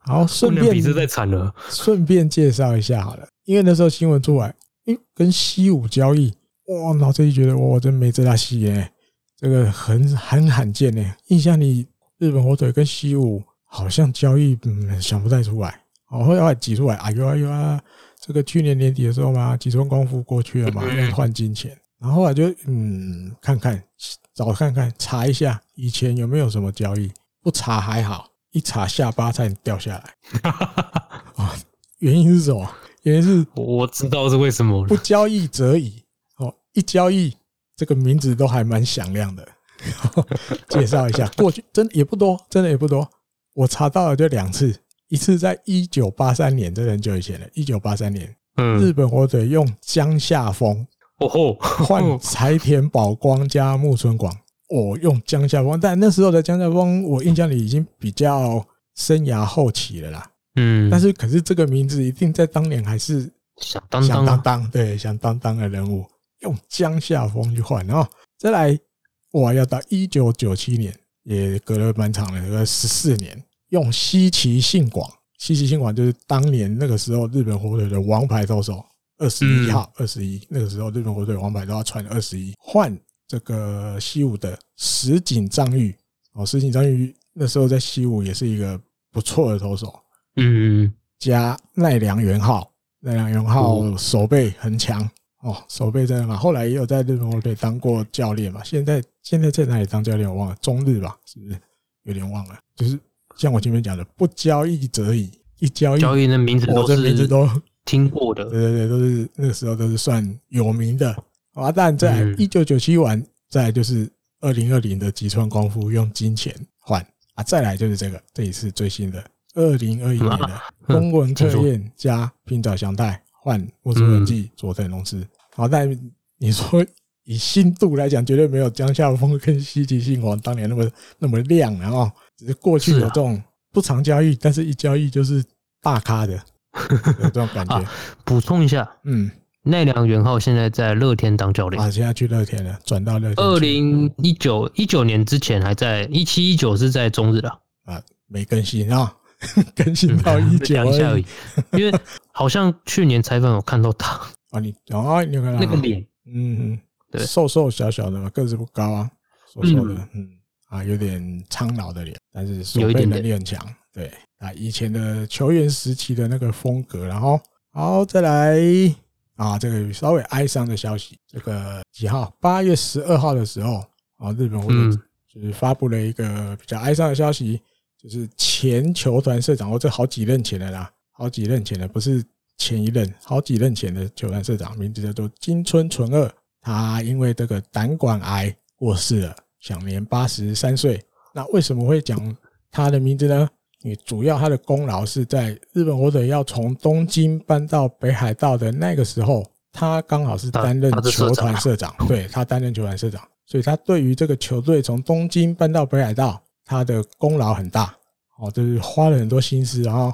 好，顺便比这再惨了。顺便介绍一下好了，因为那时候新闻出来。诶，跟西武交易哇，脑子里觉得哇，真没这大戏耶，这个很很罕见呢。印象里日本火腿跟西武好像交易，嗯，想不太出来。哦，后来挤出来，哎呦哎呦啊，这个去年年底的时候嘛，吉川光夫过去了嘛，要换金钱。然后后来就嗯，看看找看看查一下以前有没有什么交易，不查还好，一查下巴差点掉下来。啊，原因是什么？原因是我知道是为什么，不交易则已哦，一交易这个名字都还蛮响亮的。介绍一下，过去真的也不多，真的也不多。我查到了就两次，一次在一九八三年，这很久以前了。一九八三年，嗯，日本火腿用江夏丰哦吼换柴田宝光加木村广哦，用江夏丰，但那时候的江夏丰，我印象里已经比较生涯后期了啦。嗯，但是可是这个名字一定在当年还是响当当，当当，对，响当当的人物用江夏丰去换，然后再来哇，要到一九九七年，也隔了蛮长的，隔十四年，用西崎信广，西崎信广就是当年那个时候日本火腿的王牌投手，二十一号，二十一，那个时候日本火腿王牌都要穿二十一，换这个西武的石井章裕，哦，石井章裕那时候在西武也是一个不错的投手。嗯，加奈良元浩，奈良元浩手背很强哦，守备真的好。后来也有在日本国队当过教练嘛，现在现在在哪里当教练我忘了，中日吧，是不是？有点忘了。就是像我前面讲的，不交易则已，一交易交易的名字都是名字都听过的，对对对，都是那个时候都是算有名的。啊，但在一九九七完，再来就是二零二零的吉川光夫用金钱换啊，再来就是这个，这一次最新的。二零二一年的宫文特彦加平沼祥太换木村仁纪佐藤龙司，好，但你说以新度来讲，绝对没有江夏丰跟西崎信王当年那么那么亮，然后只是过去有这种不常交易，但是一交易就是大咖的，有这种感觉。补充一下，嗯，奈良元浩现在在乐天当教练啊，现在去乐天了，转到乐天。二零一九一九年之前还在一七一九是在中日的啊，没更新啊。更新到一九而已，因为好像去年采访有看到他啊，你啊，你有看到？那个脸，嗯，对，瘦瘦小小的嘛，个子不高啊，瘦瘦的，嗯。啊，有点苍老的脸，但是守备能力很强，对。啊，以前的球员时期的那个风格，然后好再来啊，这个稍微哀伤的消息，这个几号？八月十二号的时候，啊，日本就是发布了一个比较哀伤的消息，就是前球团社长，或者好几任前的啦，好几任前的，不是前一任，好几任前的球团社长，名字叫做金村纯二，他因为这个胆管癌过世了，享年八十三岁。那为什么会讲他的名字呢？因为主要他的功劳是在日本火腿要从东京搬到北海道的那个时候，他刚好是担任球团社长，对，他担任球团社长，所以他对于这个球队从东京搬到北海道，他的功劳很大，哦，就是花了很多心思。然后，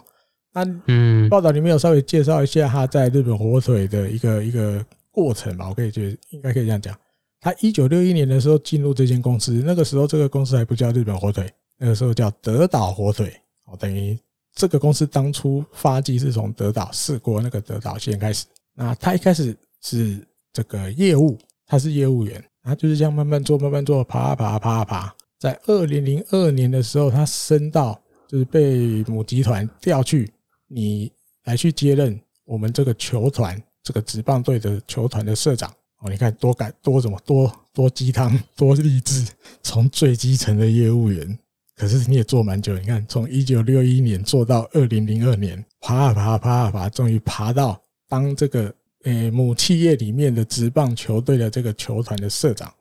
那嗯，报道里面有稍微介绍一下他在日本火腿的一个一个过程吧，我可以觉得应该可以这样讲。他一九六一年的时候进入这间公司，那个时候这个公司还不叫日本火腿，那个时候叫德岛火腿。哦，等于这个公司当初发迹是从德岛四国那个德岛县开始。那他一开始是这个业务，他是业务员，他就是这样慢慢做，慢慢做，爬啊爬啊爬啊爬。在二零零二年的时候，他升到就是被母集团调去，你来去接任我们这个球团这个职棒队的球团的社长。哦，你看多感多什么多多鸡汤 多励志，从最基层的业务员。可是你也做蛮久，你看从一九六一年做到二零零二年，爬啊爬啊爬啊爬，终于爬到当这个诶母企业里面的职棒球队的这个球团的社长。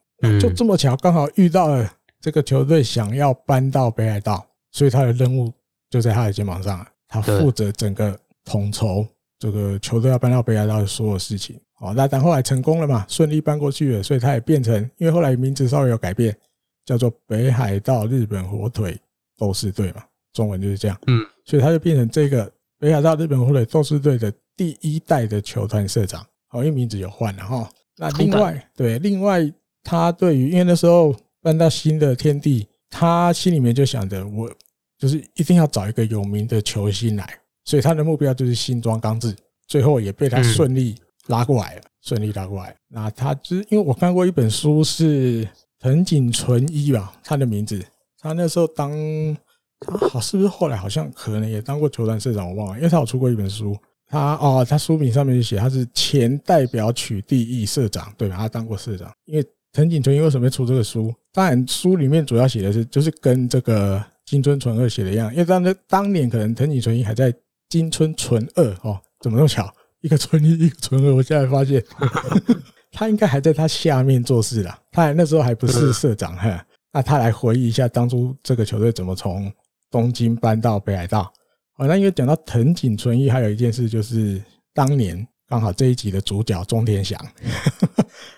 就这么巧，刚好遇到了这个球队想要搬到北海道，所以他的任务就在他的肩膀上，他负责整个统筹这个球队要搬到北海道的所有事情。好，那但后来成功了嘛，顺利搬过去了，所以他也变成，因为后来名字稍微有改变。叫做北海道日本火腿斗士队嘛，中文就是这样。嗯，所以他就变成这个北海道日本火腿斗士队的第一代的球团社长。好，因为名字有换了哈。那另外，对，另外他对于因为那时候搬到新的天地，他心里面就想着，我就是一定要找一个有名的球星来，所以他的目标就是新庄刚志。最后也被他顺利拉过来了，顺利拉过来。那他就是因为我看过一本书是。藤井纯一吧，他的名字，他那时候当他好是不是后来好像可能也当过球团社长，我忘了，因为他有出过一本书，他哦，他书名上面就写他是前代表取缔役社长，对吧？他当过社长。因为藤井纯一为什么会出这个书？当然书里面主要写的是就是跟这个金村纯二写的一样，因为当那当年可能藤井纯一还在金村纯二哦，怎么那么巧，一个纯一，一个纯二，我现在发现。他应该还在他下面做事啦，他那时候还不是社长哈。那他来回忆一下当初这个球队怎么从东京搬到北海道。好，那因为讲到藤井纯一，还有一件事就是当年刚好这一集的主角中田翔，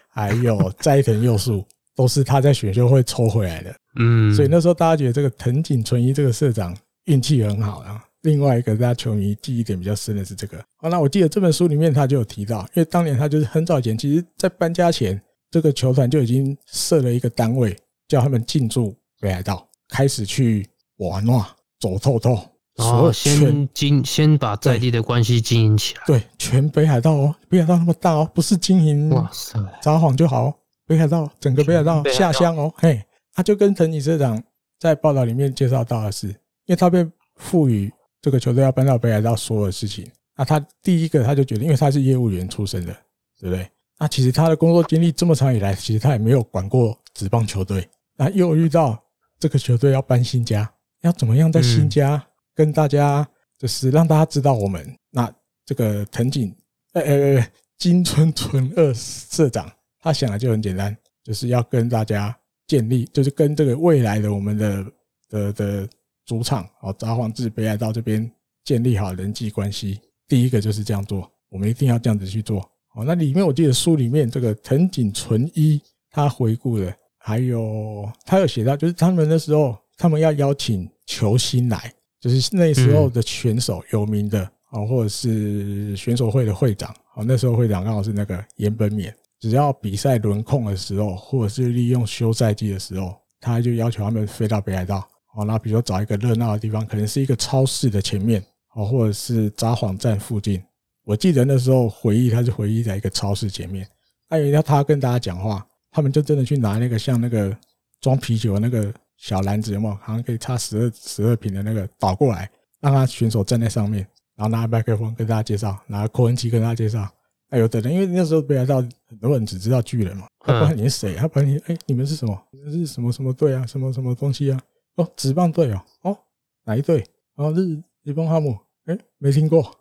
还有斋藤佑树，都是他在选秀会抽回来的。嗯，所以那时候大家觉得这个藤井纯一这个社长运气很好啊。另外一个大家球迷记忆点比较深的是这个。好，那我记得这本书里面他就有提到，因为当年他就是很早以前，其实在搬家前，这个球团就已经设了一个单位，叫他们进驻北海道，开始去玩玩、走透透。哦，先经先把在地的关系经营起来。对，全北海道哦，北海道那么大哦，不是经营哇塞札幌就好，北海道整个北海道下乡哦，嘿，他就跟藤井社长在报道里面介绍到的是，因为他被赋予。这个球队要搬到北海道，所有的事情，那他第一个他就觉得，因为他是业务员出身的，对不对？那其实他的工作经历这么长以来，其实他也没有管过职棒球队。那又遇到这个球队要搬新家，要怎么样在新家跟大家，就是让大家知道我们。那这个藤井，呃呃，金村纯二社长，他想的就很简单，就是要跟大家建立，就是跟这个未来的我们的的的。主场哦，札幌至北海道这边建立好人际关系，第一个就是这样做，我们一定要这样子去做。哦，那里面我记得书里面这个藤井纯一他回顾的，还有他有写到，就是他们那时候他们要邀请球星来，就是那时候的选手有名的啊，或者是选手会的会长啊，那时候会长刚好是那个岩本勉，只要比赛轮空的时候，或者是利用休赛季的时候，他就要求他们飞到北海道。哦，那比如说找一个热闹的地方，可能是一个超市的前面，哦，或者是札幌站附近。我记得那时候回忆，他是回忆在一个超市前面。还有一他跟大家讲话，他们就真的去拿那个像那个装啤酒的那个小篮子，有没有？好像可以插十二十二瓶的那个倒过来，让他选手站在上面，然后拿麦克风跟大家介绍，拿扩音器跟大家介绍。哎，有的人因为那时候北海道很多人只知道巨人嘛，他不知道你是谁，他不知道你哎，你们是什么？你们是什么什么队啊？什么什么东西啊？哦，职棒队哦，哦，哪一队？哦，日日本哈姆，哎，没听过，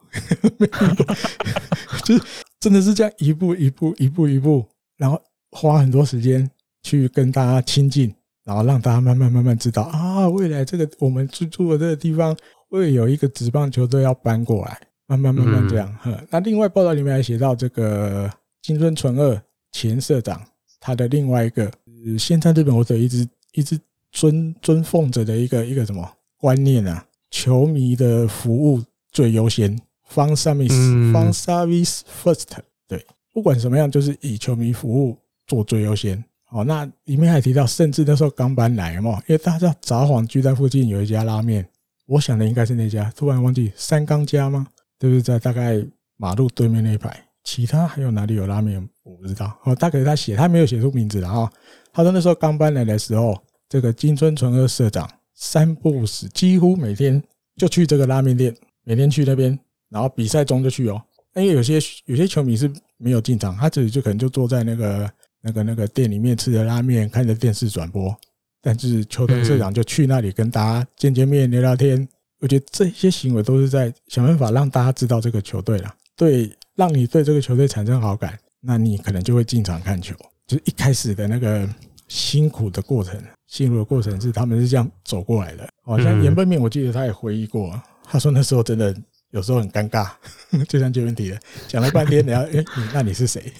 没听过，就是真的是这样一步一步一步一步，然后花很多时间去跟大家亲近，然后让大家慢慢慢慢知道啊，未来这个我们居住的这个地方会有一个职棒球队要搬过来。慢慢慢慢这样，嗯、那另外报道里面还写到这个金村纯二前社长，他的另外一个，现在日本火腿一直一直尊尊奉着的一个一个什么观念啊？球迷的服务最优先，fan service，fan service first。对，不管什么样，就是以球迷服务做最优先。哦，那里面还提到，甚至那时候刚搬来嘛，因为大家知道札幌巨蛋附近有一家拉面，我想的应该是那家，突然忘记三冈家吗？就是在大概马路对面那一排，其他还有哪里有拉面我不知道。哦，大概他写，他没有写出名字的哈。他说那时候刚搬来的时候，这个金村纯二社长三不五时，几乎每天就去这个拉面店，每天去那边，然后比赛中就去哦。因为有些有些球迷是没有进场，他自己就可能就坐在那个那个那个店里面吃着拉面，看着电视转播，但是球队社长就去那里跟大家见见面、聊聊天。我觉得这些行为都是在想办法让大家知道这个球队了，对，让你对这个球队产生好感，那你可能就会进场看球。就是一开始的那个辛苦的过程，辛苦的过程是他们是这样走过来的。好像岩本勉，我记得他也回忆过，他说那时候真的有时候很尴尬，就像这问题了，讲了半天，然后哎，那你是谁？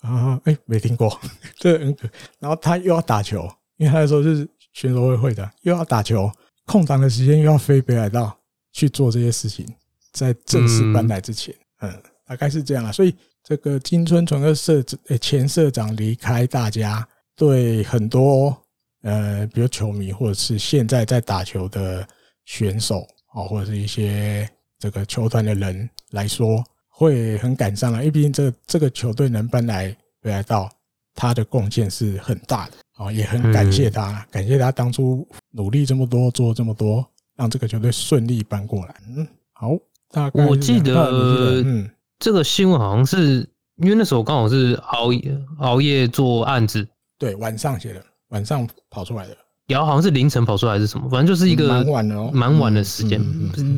啊，哎，没听过，这很可。然后他又要打球，因为他那时候是选手会会的，又要打球。空档的时间又要飞北海道去做这些事情，在正式搬来之前，嗯，大概是这样啊。所以这个金村纯二社前社长离开，大家对很多呃，比如球迷或者是现在在打球的选手啊，或者是一些这个球团的人来说，会很感伤啊。因为毕竟这这个球队能搬来北海道，他的贡献是很大的。啊，也很感谢他，嗯、感谢他当初努力这么多，做这么多，让这个球队顺利搬过来。嗯，好，大概我记得，嗯，这个新闻好像是因为那时候刚好是熬夜熬夜做案子，对，晚上写的，晚上跑出来的，然后好像是凌晨跑出来还是什么，反正就是一个蛮晚的哦，蛮晚的时间，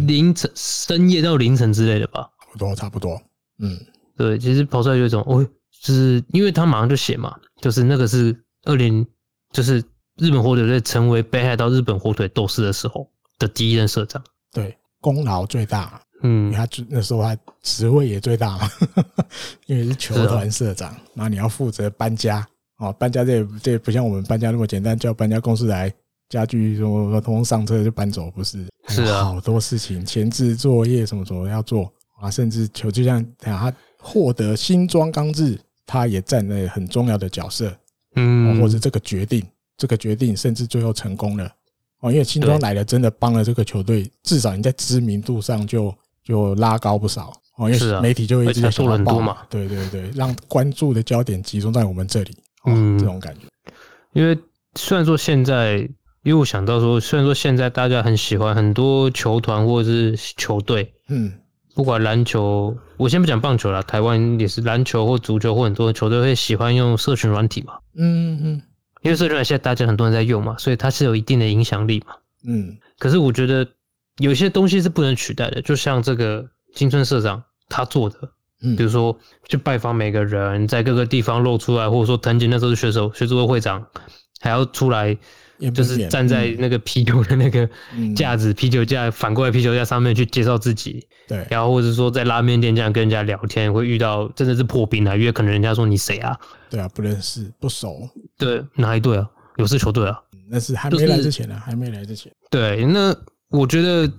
凌晨深夜到凌晨之类的吧，多，差不多，嗯，对，其实跑出来有一种，哦，就是因为他马上就写嘛，就是那个是。二零就是日本火腿队成为北海道日本火腿斗士的时候的第一任社长，对，功劳最大，嗯，他那时候他职位也最大嘛，因为是球团社长，然后你要负责搬家，哦，搬家这也这也不像我们搬家那么简单，叫搬家公司来家具什么通通上车就搬走，不是？是啊，好多事情前置作业什么什么要做啊，甚至球就像他获得新装刚志，他也站在很重要的角色。嗯，或者这个决定，这个决定甚至最后成功了哦，因为新装来了，真的帮了这个球队，至少你在知名度上就就拉高不少哦，因为媒体就会一直在说很多嘛，对对对，让关注的焦点集中在我们这里，嗯，这种感觉。因为虽然说现在，因为我想到说，虽然说现在大家很喜欢很多球团或者是球队，嗯。不管篮球，我先不讲棒球了。台湾也是篮球或足球或很多球队会喜欢用社群软体嘛。嗯嗯，因为社群软体现在大家很多人在用嘛，所以它是有一定的影响力嘛。嗯。可是我觉得有些东西是不能取代的，就像这个金村社长他做的，嗯，比如说去拜访每个人，在各个地方露出来，或者说藤井那时候是选手、学组会会长，还要出来。就是站在那个啤酒的那个架子，啤酒架反过来啤酒架上面去介绍自己，对，然后或者说在拉面店这样跟人家聊天，会遇到真的是破冰啊，因为可能人家说你谁啊？对啊，不认识不熟。对，哪一队啊？有事球队啊？那是还没来之前呢，还没来之前。对，那我觉得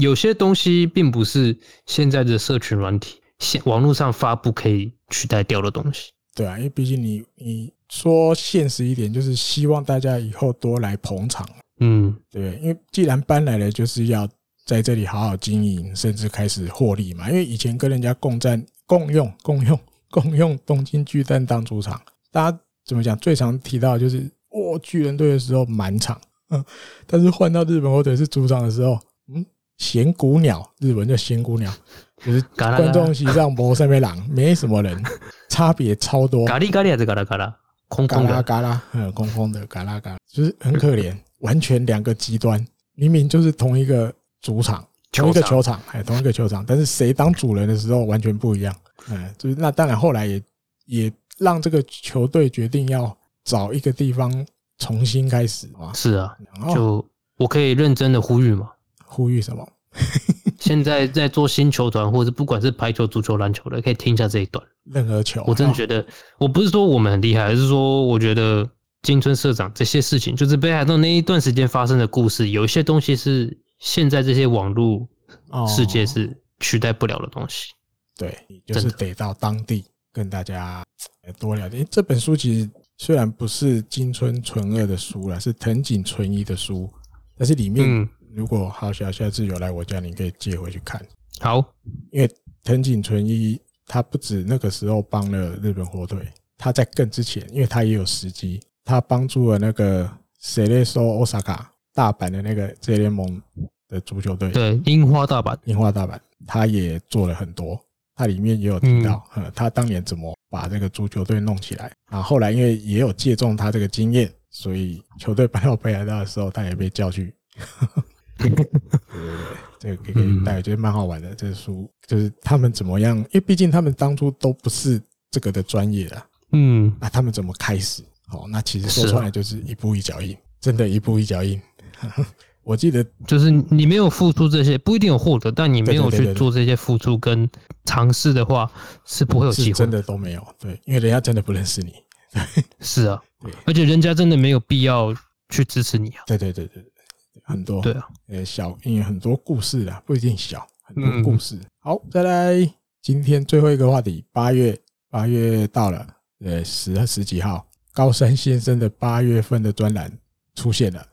有些东西并不是现在的社群软体、现网络上发布可以取代掉的东西。对啊，因为毕竟你你。说现实一点，就是希望大家以后多来捧场，嗯，对，因为既然搬来了，就是要在这里好好经营，甚至开始获利嘛。因为以前跟人家共战、共用、共用、共用东京巨蛋当主场，大家怎么讲？最常提到的就是，哦，巨人队的时候满场，嗯，但是换到日本或者是主场的时候，嗯，闲谷鸟，日文叫闲谷鸟，就是观众席上没什么人，没什么人，差别超多。咖喱咖喱还是嘎啦嘎啦，空空的。嘎啦，嗯，空空的嘎啦嘎啦，就是很可怜，完全两个极端，明明就是同一个主场，同一个球场，哎，同一个球场，但是谁当主人的时候完全不一样。哎，就是那当然后来也也让这个球队决定要找一个地方重新开始啊。是啊，就我可以认真的呼吁嘛。呼吁什么？现在在做新球团，或者不管是排球、足球、篮球的，可以听一下这一段。任何球，我真的觉得，我不是说我们很厉害，而是说我觉得金村社长这些事情，就是北海道那一段时间发生的故事，有一些东西是现在这些网络世界是取代不了的东西。对，就是得到当地跟大家多聊点。这本书其实虽然不是金村纯二的书了，是藤井纯一的书，但是里面、嗯。如果好小下次有来我家，你可以借回去看。好，因为藤井纯一他不止那个时候帮了日本火腿，他在更之前，因为他也有时机，他帮助了那个セレッソ大阪 大阪的那个职业联盟的足球队，对，樱花大阪，樱花大阪，他也做了很多。他里面也有提到，嗯，他当年怎么把这个足球队弄起来。啊后后来因为也有借重他这个经验，所以球队搬到北海道的时候，他也被叫去。对对对，这个可以带，我觉得蛮好玩的。这个书就是他们怎么样，因为毕竟他们当初都不是这个的专业啊。嗯，那他们怎么开始？哦，那其实说出来就是一步一脚印，真的，一步一脚印。我记得就是你没有付出这些，不一定有获得，但你没有去做这些付出跟尝试的话，是不会有机会。真的都没有，对，因为人家真的不认识你。对 是啊，对，而且人家真的没有必要去支持你啊。对对对对。很多对啊，呃，小因为很多故事啊，不一定小，很多故事。好，再来今天最后一个话题，八月八月到了，呃，十十几号，高山先生的八月份的专栏出现了，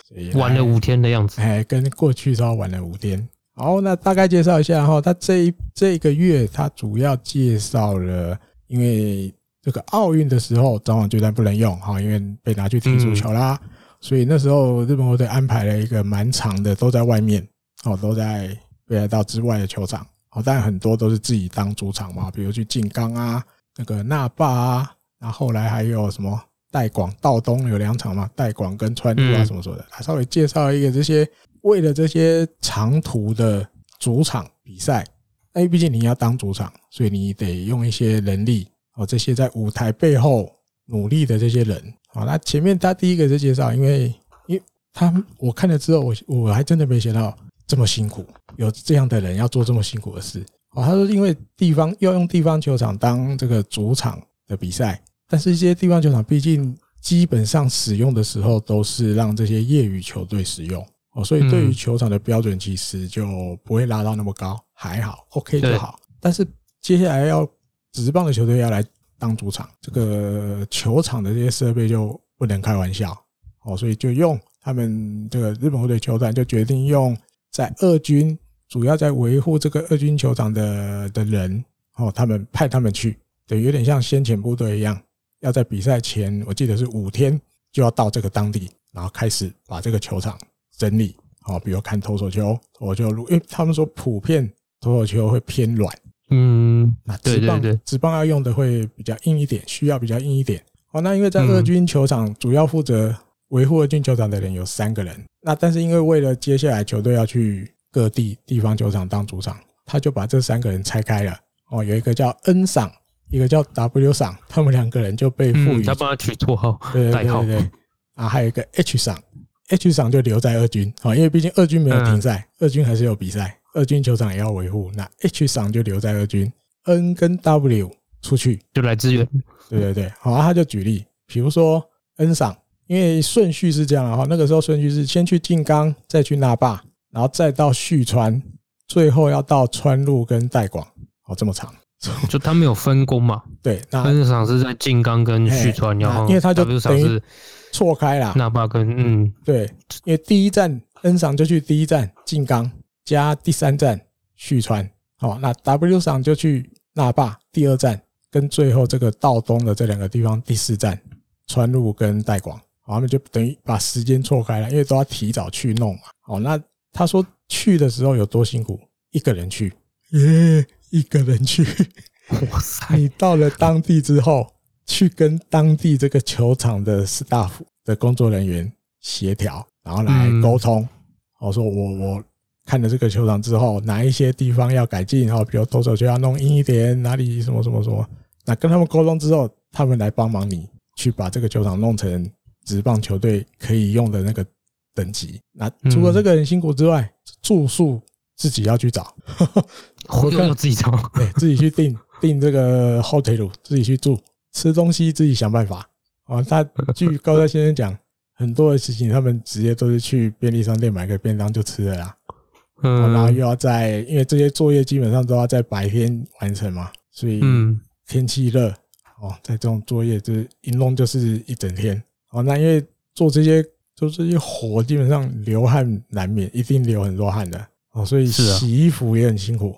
晚了五天的样子，哎，跟过去稍晚了五天。好，那大概介绍一下哈，他这一这一个月他主要介绍了，因为这个奥运的时候早晚巨蛋不能用哈，因为被拿去踢足球啦。所以那时候日本国队安排了一个蛮长的，都在外面哦，都在北海道之外的球场哦，但很多都是自己当主场嘛，比如去静冈啊，那个那霸啊，然后后来还有什么代广、道东有两场嘛，代广跟川路啊什么什么的，他稍微介绍一个这些为了这些长途的主场比赛，因为毕竟你要当主场，所以你得用一些人力哦，这些在舞台背后努力的这些人。啊，那前面他第一个是介绍，因为因为他我看了之后，我我还真的没想到这么辛苦，有这样的人要做这么辛苦的事。哦，他说因为地方要用地方球场当这个主场的比赛，但是这些地方球场毕竟基本上使用的时候都是让这些业余球队使用哦，所以对于球场的标准其实就不会拉到那么高，还好，OK 就好。但是接下来要职棒的球队要来。当主场，这个球场的这些设备就不能开玩笑哦，所以就用他们这个日本火腿球团就决定用在二军主要在维护这个二军球场的的人哦，他们派他们去，对，有点像先遣部队一样，要在比赛前，我记得是五天就要到这个当地，然后开始把这个球场整理哦，比如看投手球，投手球，因为他们说普遍投手球会偏软。嗯，那职棒职棒要用的会比较硬一点，需要比较硬一点。哦，那因为在二军球场主要负责维护二军球场的人有三个人，那但是因为为了接下来球队要去各地地方球场当主场，他就把这三个人拆开了。哦，有一个叫恩赏，一个叫 W 赏，他们两个人就被赋予他帮他取绰号，对对对对。啊，还有一个 H 赏，H 赏就留在二军啊，因为毕竟二军没有停赛，二军还是有比赛。二军球场也要维护，那 H 赏就留在二军，N 跟 W 出去就来支援。对对对，好，他就举例，比如说 N 赏，因为顺序是这样的话，那个时候顺序是先去静冈，再去那霸，然后再到旭川，最后要到川路跟代广，哦，这么长，就他们有分工嘛？对，那 N 赏是在静冈跟旭川，然后因为他就等于错开了，那霸跟嗯，对，因为第一站 N 赏就去第一站静冈。加第三站旭川，好，那 W 赏就去那霸第二站，跟最后这个道东的这两个地方第四站川路跟代广，好，他们就等于把时间错开了，因为都要提早去弄嘛。好，那他说去的时候有多辛苦，一个人去，耶，一个人去，哇塞！你到了当地之后，去跟当地这个球场的 staff 的工作人员协调，然后来沟通。我说我我看了这个球场之后，哪一些地方要改进，然后比如投手就要弄硬一点，哪里什么什么什么。那跟他们沟通之后，他们来帮忙你去把这个球场弄成职棒球队可以用的那个等级。那除了这个很辛苦之外，住宿自己要去找，活动要自己找，对，自己去订 订这个 hotel，自己去住，吃东西自己想办法。啊，他据高山先生讲，很多的事情他们直接都是去便利商店买个便当就吃了啦。嗯，然后又要在，因为这些作业基本上都要在白天完成嘛，所以嗯。天气热哦，在这种作业就是一弄就是一整天哦。那因为做这些做这些活，基本上流汗难免，一定流很多汗的哦。所以洗衣服也很辛苦。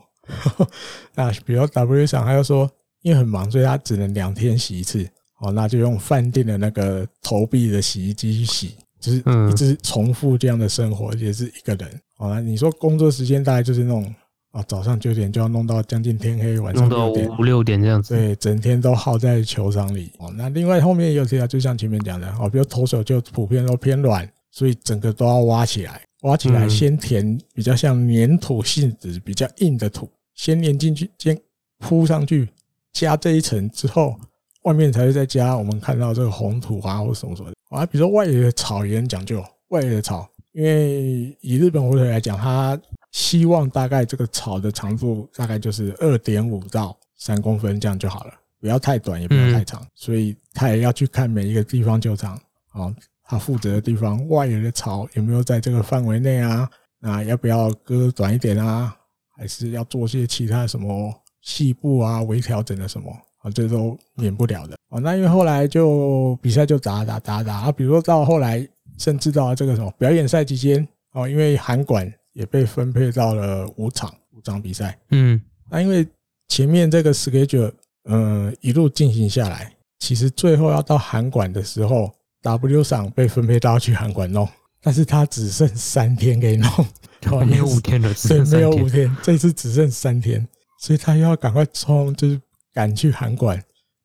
那比如 W 厂，他又说因为很忙，所以他只能两天洗一次哦。那就用饭店的那个投币的洗衣机去洗，就是一直重复这样的生活，也是一个人哦。那你说工作时间大概就是那种。啊，早上九点就要弄到将近天黑，晚上六点五六点这样子，对，整天都耗在球场里。哦，那另外后面也有其他，就像前面讲的，哦，比如投手就普遍都偏软，所以整个都要挖起来，挖起来先填比较像粘土性质比较硬的土，先粘进去，先铺上去，加这一层之后，外面才会再加我们看到这个红土啊或什么什么的。啊，比如说外野的草也很讲究，外野的草，因为以日本火腿来讲，它。希望大概这个草的长度大概就是二点五到三公分这样就好了，不要太短也不要太长。所以它也要去看每一个地方球场啊，他负责的地方外野的草有没有在这个范围内啊？那要不要割短一点啊？还是要做些其他什么细部啊、微调整的什么啊？这都免不了的啊。那因为后来就比赛就打打打打啊，比如说到后来甚至到这个什么表演赛期间哦，因为韩馆。也被分配到了五场五场比赛。嗯，那因为前面这个 schedule，嗯，一路进行下来，其实最后要到韩馆的时候，W 赏被分配到去函馆弄，但是他只剩三天给弄，没有五天了，对，没有五天，这次只剩三天，所以他又要赶快冲，就是赶去函馆，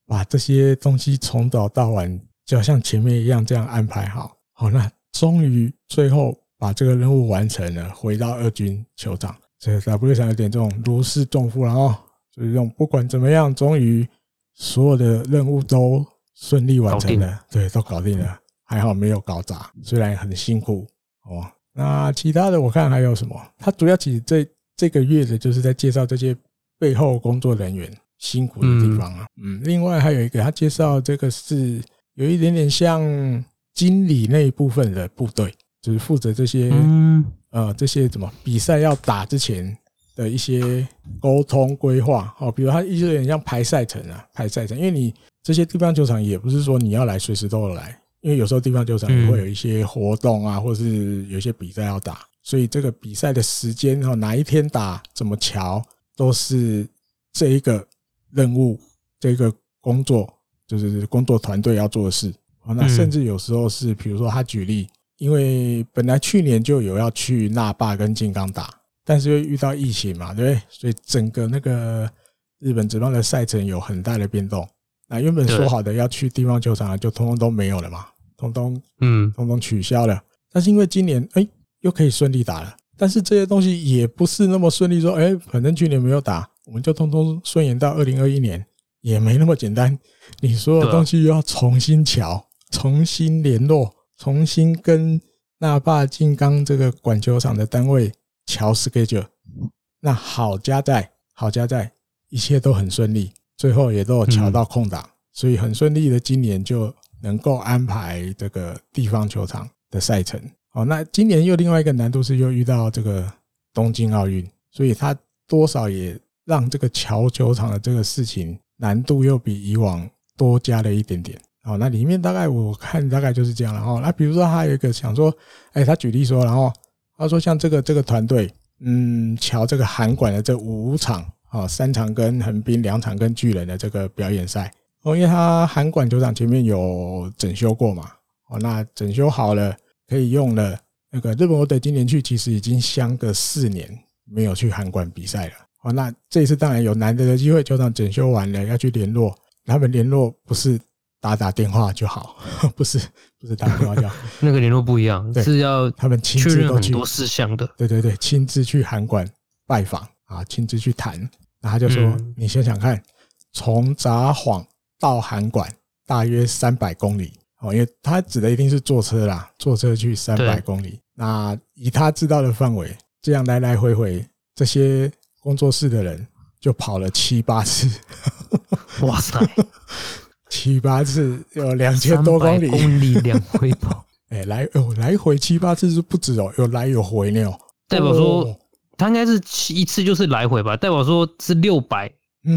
把这些东西从早到晚，就好像前面一样这样安排好。好，那终于最后。把这个任务完成了，回到二军酋长，这个 W 赏有点这种如释重负了哦。就是这种不管怎么样，终于所有的任务都顺利完成了，对，都搞定了，还好没有搞砸，虽然很辛苦哦。那其他的我看还有什么？他主要其实这这个月的就是在介绍这些背后工作人员辛苦的地方啊。嗯，另外还有一个他介绍这个是有一点点像经理那一部分的部队。就是负责这些，嗯呃，这些怎么比赛要打之前的一些沟通规划，哦，比如他一直有点像排赛程啊，排赛程，因为你这些地方球场也不是说你要来随时都有来，因为有时候地方球场也会有一些活动啊，或是有一些比赛要打，所以这个比赛的时间，然后哪一天打，怎么瞧，都是这一个任务，这个工作就是工作团队要做的事。哦，那甚至有时候是，比如说他举例。因为本来去年就有要去那霸跟金刚打，但是又遇到疫情嘛，对不对？所以整个那个日本职棒的赛程有很大的变动。那原本说好的要去地方球场，就通通都没有了嘛，通通嗯，通通取消了。但是因为今年哎，又可以顺利打了，但是这些东西也不是那么顺利。说哎，反正去年没有打，我们就通通顺延到二零二一年，也没那么简单。你所有东西又要重新瞧，重新联络。重新跟那霸金刚这个管球场的单位乔 schedule，那好加在好加在一切都很顺利，最后也都有瞧到空档，所以很顺利的今年就能够安排这个地方球场的赛程。哦，那今年又另外一个难度是又遇到这个东京奥运，所以它多少也让这个桥球场的这个事情难度又比以往多加了一点点。哦，那里面大概我看大概就是这样了哦。那比如说他有一个想说，哎，他举例说，然后他说像这个这个团队，嗯，桥这个韩馆的这五场，啊，三场跟横滨，两场跟巨人的这个表演赛，哦，因为他韩馆球场前面有整修过嘛，哦，那整修好了可以用了，那个日本我得今年去，其实已经相隔四年没有去韩馆比赛了。哦，那这一次当然有难得的机会，球场整修完了要去联络，他们联络不是打打电话就好，不是不是打电话就好，那个联络不一样，是要他们亲自都去很多事项的，对对对，亲自去韩馆拜访啊，亲自去谈，那他就说，嗯、你想想看，从札幌到函馆大约三百公里。哦，因为他指的一定是坐车啦，坐车去三百公里，那以他知道的范围，这样来来回回这些。工作室的人就跑了七八次，哇塞，七八次有两千多公里，公里 两回跑，哎，来哦，来回七八次是不止哦，有来有回呢哦。代表说他应该是七一次就是来回吧？代表说是六百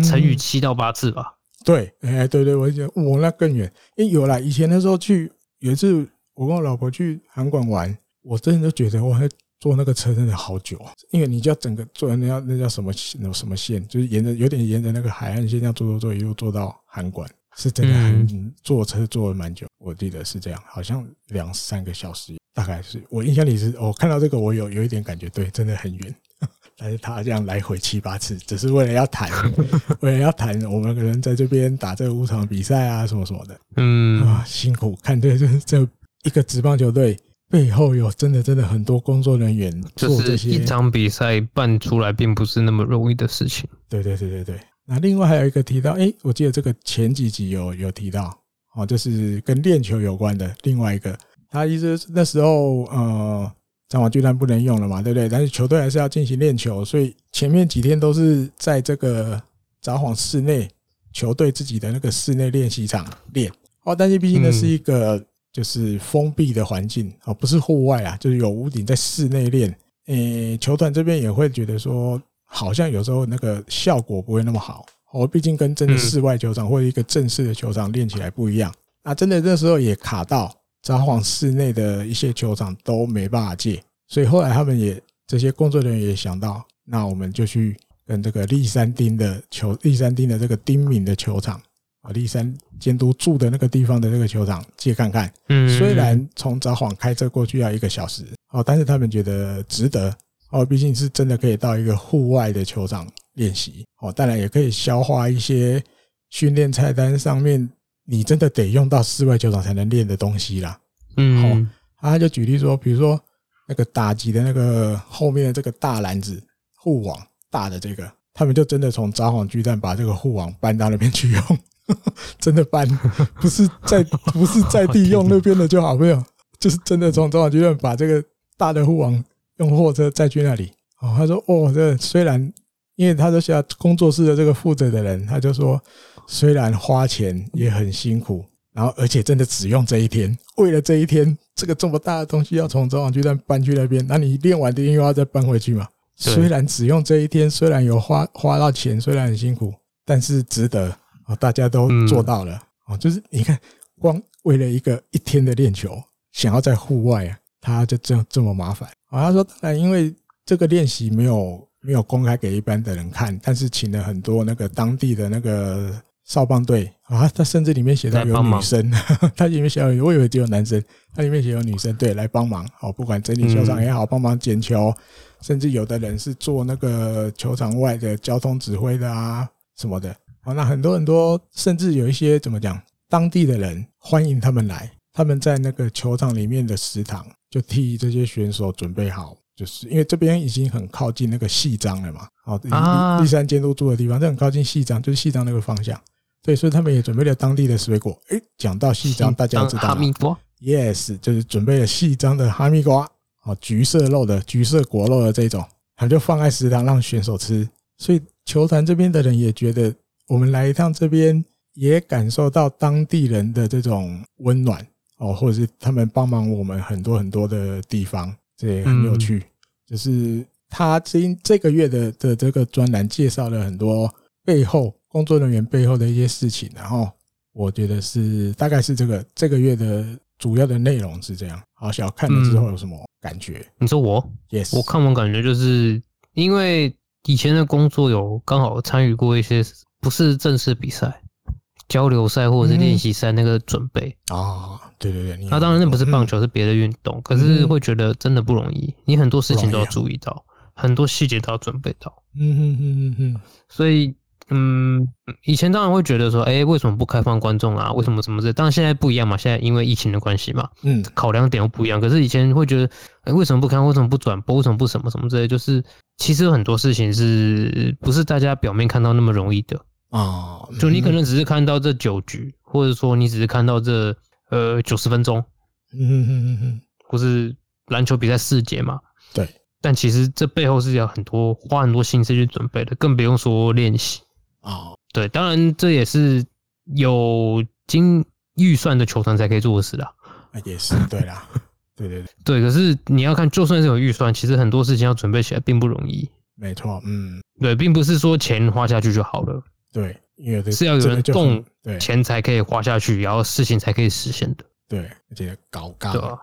乘以七到八次吧？对，哎，对对，我觉得我那更远，因为有啦以前的时候去有一次，我跟我老婆去韩馆玩，我真的觉得我还。坐那个车真的好久啊，因为你就要整个坐那叫那叫什么那什么线，就是沿着有点沿着那个海岸线这样坐坐坐，一路坐到韩馆，是真的很坐车坐了蛮久。我记得是这样，好像两三个小时，大概是我印象里是，我看到这个我有有一点感觉，对，真的很远。但是他这样来回七八次，只是为了要谈，为了要谈我们可能在这边打这五场比赛啊什么什么的，嗯啊辛苦，看这这这一个职棒球队。背后有真的真的很多工作人员做这些，就是一场比赛办出来并不是那么容易的事情。对对对对对。那另外还有一个提到，哎，我记得这个前几集有有提到，哦，就是跟练球有关的另外一个，他意思是那时候呃，札幌巨蛋不能用了嘛，对不对？但是球队还是要进行练球，所以前面几天都是在这个札幌室内球队自己的那个室内练习场练。哦，但是毕竟那是一个。嗯就是封闭的环境啊，不是户外啊，就是有屋顶在室内练。诶，球团这边也会觉得说，好像有时候那个效果不会那么好哦，毕竟跟真的室外球场或者一个正式的球场练起来不一样。那真的那时候也卡到札幌市内的一些球场都没办法借，所以后来他们也这些工作人员也想到，那我们就去跟这个立山町的球立山町的这个町民的球场。啊，立山监督住的那个地方的那个球场借看看。嗯，虽然从札幌开车过去要一个小时，哦，但是他们觉得值得。哦，毕竟是真的可以到一个户外的球场练习。哦，当然也可以消化一些训练菜单上面你真的得用到室外球场才能练的东西啦。嗯，好，他就举例说，比如说那个打击的那个后面的这个大篮子护网大的这个，他们就真的从札幌巨蛋把这个护网搬到那边去用。真的搬，不是在不是在地用那边的就好，没有，就是真的从中央剧院把这个大的护网用货车载去那里。哦，他说哦，这虽然因为他说现在工作室的这个负责的人，他就说虽然花钱也很辛苦，然后而且真的只用这一天，为了这一天，这个这么大的东西要从中央剧院搬去那边，那你练完的又要再搬回去嘛？虽然只用这一天，虽然有花花到钱，虽然很辛苦，但是值得。啊，大家都做到了啊！就是你看，光为了一个一天的练球，想要在户外啊，他就这样这么麻烦啊。他说，当然因为这个练习没有没有公开给一般的人看，但是请了很多那个当地的那个少棒队啊，他甚至里面写到有女生，他里面写有，我以为只有男生，他里面写有女生对来帮忙哦，不管整理球场也好，帮忙捡球，甚至有的人是做那个球场外的交通指挥的啊什么的。好，那很多很多，甚至有一些怎么讲，当地的人欢迎他们来，他们在那个球场里面的食堂就替这些选手准备好，就是因为这边已经很靠近那个细章了嘛。好，栗山监督住的地方，这很靠近细章，就是细章那个方向。对，所以他们也准备了当地的水果。诶，讲到细张，大家都知道哈密瓜，yes，就是准备了细张的哈密瓜，哦，橘色肉的，橘色果肉的这种，他就放在食堂让选手吃。所以球团这边的人也觉得。我们来一趟这边，也感受到当地人的这种温暖哦，或者是他们帮忙我们很多很多的地方，这也很有趣。就是他今这个月的的这个专栏介绍了很多背后工作人员背后的一些事情，然后我觉得是大概是这个这个月的主要的内容是这样。好，小看了之后有什么感觉？你说我？Yes，我看完感觉就是因为以前的工作有刚好参与过一些。不是正式比赛，交流赛或者是练习赛那个准备啊、嗯哦，对对对，那当然那不是棒球，嗯、是别的运动，可是会觉得真的不容易，嗯、你很多事情都要注意到，啊、很多细节都要准备到。嗯哼哼哼哼，所以。嗯，以前当然会觉得说，哎、欸，为什么不开放观众啊？为什么什么这？当然现在不一样嘛，现在因为疫情的关系嘛，嗯，考量点又不一样。可是以前会觉得，哎、欸，为什么不看？为什么不转播？为什么不什么什么之类？就是其实有很多事情是不是大家表面看到那么容易的啊？嗯、就你可能只是看到这九局，或者说你只是看到这呃九十分钟，嗯嗯嗯嗯，或是篮球比赛四节嘛，对。但其实这背后是要很多花很多心思去准备的，更不用说练习。哦，对，当然这也是有经预算的球团才可以做的事啦。也是对啦，对对对对。可是你要看，就算是有预算，其实很多事情要准备起来并不容易。没错，嗯，对，并不是说钱花下去就好了。对，因为是要有人动钱才可以花下去，然后事情才可以实现的。对，而且搞搞，对吧？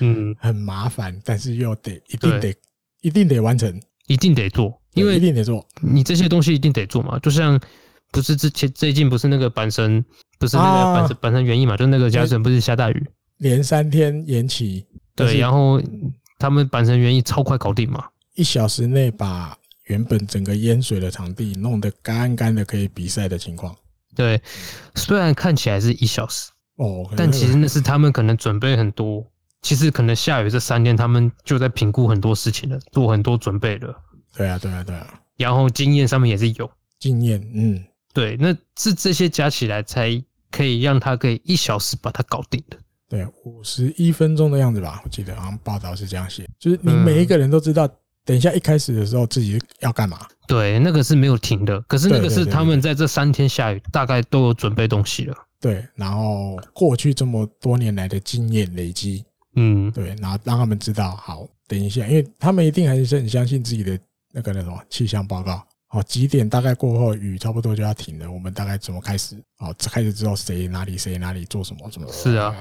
嗯，很麻烦，但是又得一定得一定得完成，一定得做。因为一定得做，你这些东西一定得做嘛。就像不是之前最近不是那个阪神，不是那个阪神阪神园艺嘛，就那个甲子园不是下大雨，连三天延期。对，然后他们阪神园艺超快搞定嘛，一小时内把原本整个淹水的场地弄得干干的，可以比赛的情况。对，虽然看起来是一小时哦，但其实那是他们可能准备很多。其实可能下雨这三天，他们就在评估很多事情了，做很多准备了。对啊，对啊，对啊，然后经验上面也是有经验，嗯，对，那是这些加起来才可以让他可以一小时把它搞定的。对，五十一分钟的样子吧，我记得好像报道是这样写，就是你每一个人都知道，等一下一开始的时候自己要干嘛。对，那个是没有停的，可是那个是他们在这三天下雨，大概都有准备东西了。对，然后过去这么多年来的经验累积，嗯，对，然后让他们知道，好，等一下，因为他们一定还是很相信自己的。那个那什么气象报告，哦，几点大概过后雨差不多就要停了，我们大概怎么开始？哦，开始知道谁哪里谁哪里做什么什么。是啊，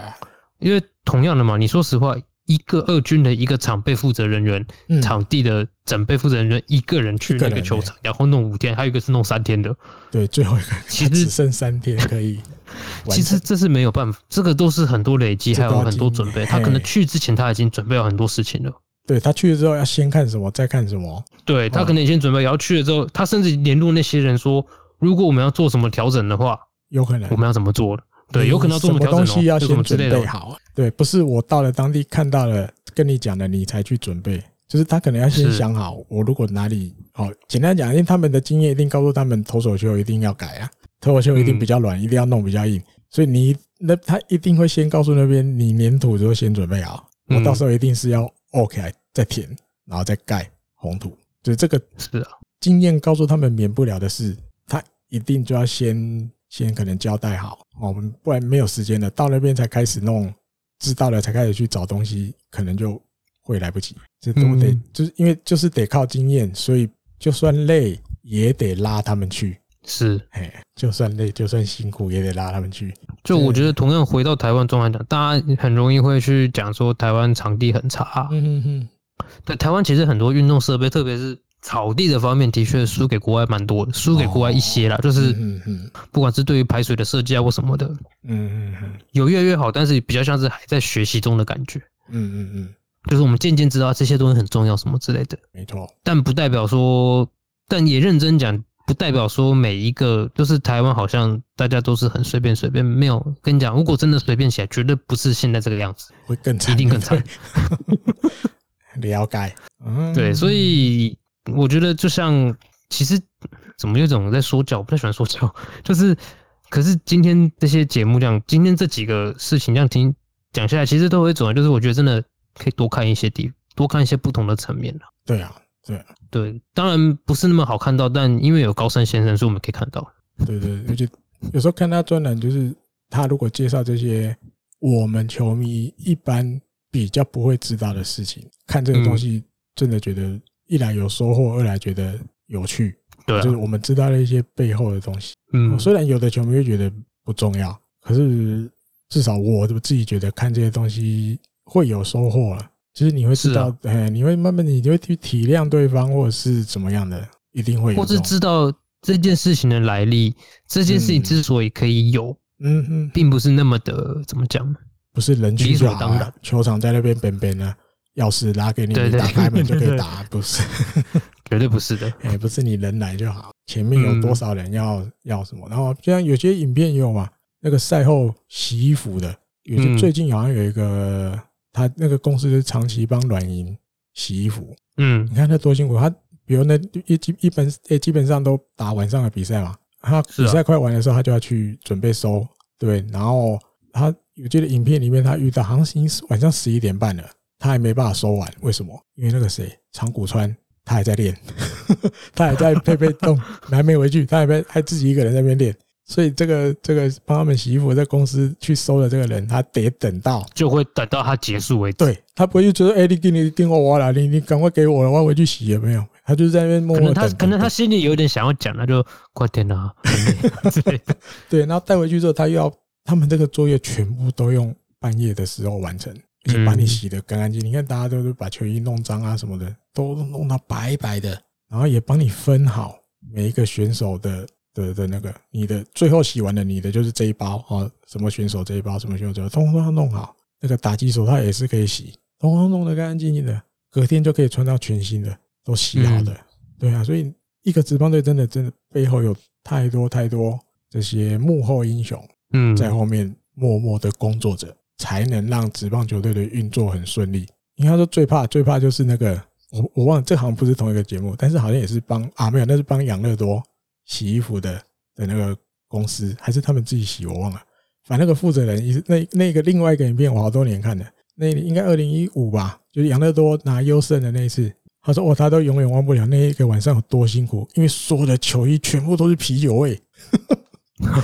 因为同样的嘛，你说实话，一个二军的一个场备负责人员，场地的整备负责人员一个人去那个球场，然后弄五天，还有一个是弄三天的。对，最后一个其实 只剩三天可以。其实这是没有办法，这个都是很多累积，还有很多准备。他可能去之前他已经准备了很多事情了。对，他去了之后要先看什么，再看什么。对，他可能先准备，然后去了之后，他甚至联络那些人说，如果我们要做什么调整的话，有可能我们要怎么做？对，有可能要做什么东西要先准备好。对，不是我到了当地看到了跟你讲的，你才去准备，就是他可能要先想好，我如果哪里哦，简单讲，因为他们的经验一定告诉他们，投手球一定要改啊，投手球一定比较软，一定要弄比较硬，所以你那他一定会先告诉那边，你粘土就先准备好，我到时候一定是要。OK，再填，然后再盖红土，就是这个是啊。经验告诉他们免不了的是，他一定就要先先可能交代好，我们不然没有时间了，到那边才开始弄，知道了才开始去找东西，可能就会来不及。这都得就是因为就是得靠经验，所以就算累也得拉他们去。是，哎，就算累，就算辛苦，也得拉他们去。就我觉得，同样回到台湾中来讲，大家很容易会去讲说台湾场地很差。嗯嗯嗯。对，台湾其实很多运动设备，特别是草地的方面，的确输给国外蛮多的，输给国外一些啦。就是，嗯嗯，不管是对于排水的设计啊或什么的，嗯嗯嗯，有越来越好，但是比较像是还在学习中的感觉。嗯嗯嗯，就是我们渐渐知道这些东西很重要，什么之类的。没错。但不代表说，但也认真讲。不代表说每一个就是台湾，好像大家都是很随便随便，没有跟你讲，如果真的随便起来，绝对不是现在这个样子，会更惨，一定更惨。了解，嗯，对，所以我觉得就像其实怎么有种在说教，我不太喜欢说教，就是可是今天这些节目这样，今天这几个事情这样听讲下来，其实都有一种，就是我觉得真的可以多看一些地，多看一些不同的层面了。对啊。对对，当然不是那么好看到，但因为有高山先生，所以我们可以看到。对对，而且有时候看他专栏，就是他如果介绍这些我们球迷一般比较不会知道的事情，看这个东西真的觉得一来有收获，二来觉得有趣。对，就是我们知道了一些背后的东西。嗯，虽然有的球迷会觉得不重要，可是至少我自己觉得看这些东西会有收获了。其实你会知道，哎、啊，你会慢慢，你就会去体谅对方，或者是怎么样的，一定会有。或是知道这件事情的来历，这件事情之所以可以有，嗯嗯，并不是那么的怎么讲，不是人去就好了。球场在那边边边呢，钥匙拉给你，你打开门就可以打，不是，绝对不是的。哎，不是你人来就好，前面有多少人要要什么，然后就像有些影片也有嘛，那个赛后洗衣服的，有些最近好像有一个，他那个公司是长期帮软银洗衣服，嗯，你看他多辛苦，他比如那一基一本诶基本上都打晚上的比赛嘛。他比赛快完的时候，他就要去准备收，对。然后他我记得影片里面，他遇到好像已经晚上十一点半了，他还没办法收完。为什么？因为那个谁，长谷川，他还在练，他还在配配动，还没回去，他还没还自己一个人在那边练。所以这个这个帮他们洗衣服在公司去收的这个人，他得等到就会等到他结束为止。对，他不会觉得：“哎，你给你订货我了，你你赶快给我了，我要回去洗有没有？”他就是在那边默默等。可能他可能他心里有点想要讲，那就快点啊！对 对，然后带回去之后，他又要他们这个作业全部都用半夜的时候完成，而且把你洗的干干净。你看大家都是把球衣弄脏啊什么的，都弄到白白的，然后也帮你分好每一个选手的。的的那个，你的最后洗完的，你的就是这一包啊，什么选手这一包，什么选手这一包，通通要弄好。那个打击手套也是可以洗，通通弄得干干净净的，隔天就可以穿到全新的，都洗好的。对啊，所以一个职棒队真的真的背后有太多太多这些幕后英雄，嗯，在后面默默的工作着，才能让职棒球队的运作很顺利。应该说最怕最怕就是那个，我我忘了，这好像不是同一个节目，但是好像也是帮啊，没有，那是帮养乐多。洗衣服的的那个公司，还是他们自己洗，我忘了。反正那个负责人，那那个另外一个影片，我好多年看的，那应该二零一五吧，就是养乐多拿优胜的那一次。他说：“哦，他都永远忘不了那一个晚上有多辛苦，因为所有的球衣全部都是啤酒味。”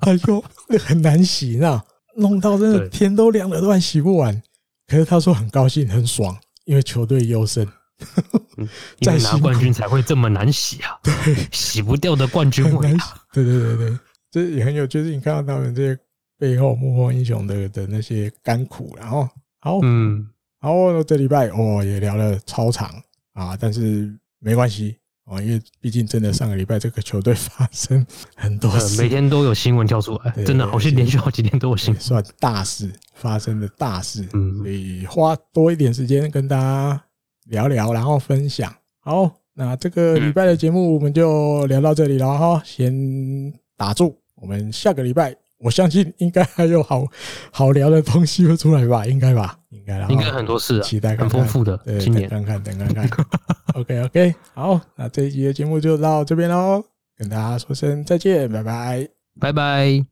他说：“那很难洗，你知道，弄到真的天都亮了都还洗不完。”可是他说很高兴很爽，因为球队优胜。再拿冠军才会这么难洗啊！对，洗不掉的冠军味。对对对对，这也很有，就是你看到他们这些背后幕后英雄的的那些甘苦，然后好，嗯，然后这礼拜哦也聊了超长啊，但是没关系啊，因为毕竟真的上个礼拜这个球队发生 很多事，每天都有新闻跳出来，真的好像连续好几天都有新闻，算大事发生的大事，嗯，所以花多一点时间跟大家。聊聊，然后分享。好，那这个礼拜的节目我们就聊到这里了哈，先打住。我们下个礼拜，我相信应该还有好好聊的东西会出来吧？应该吧？应该。应该很多事，期待很丰富的。对，今年看看，等看看。OK OK，好，那这一集的节目就到这边喽，跟大家说声再见，拜拜，拜拜。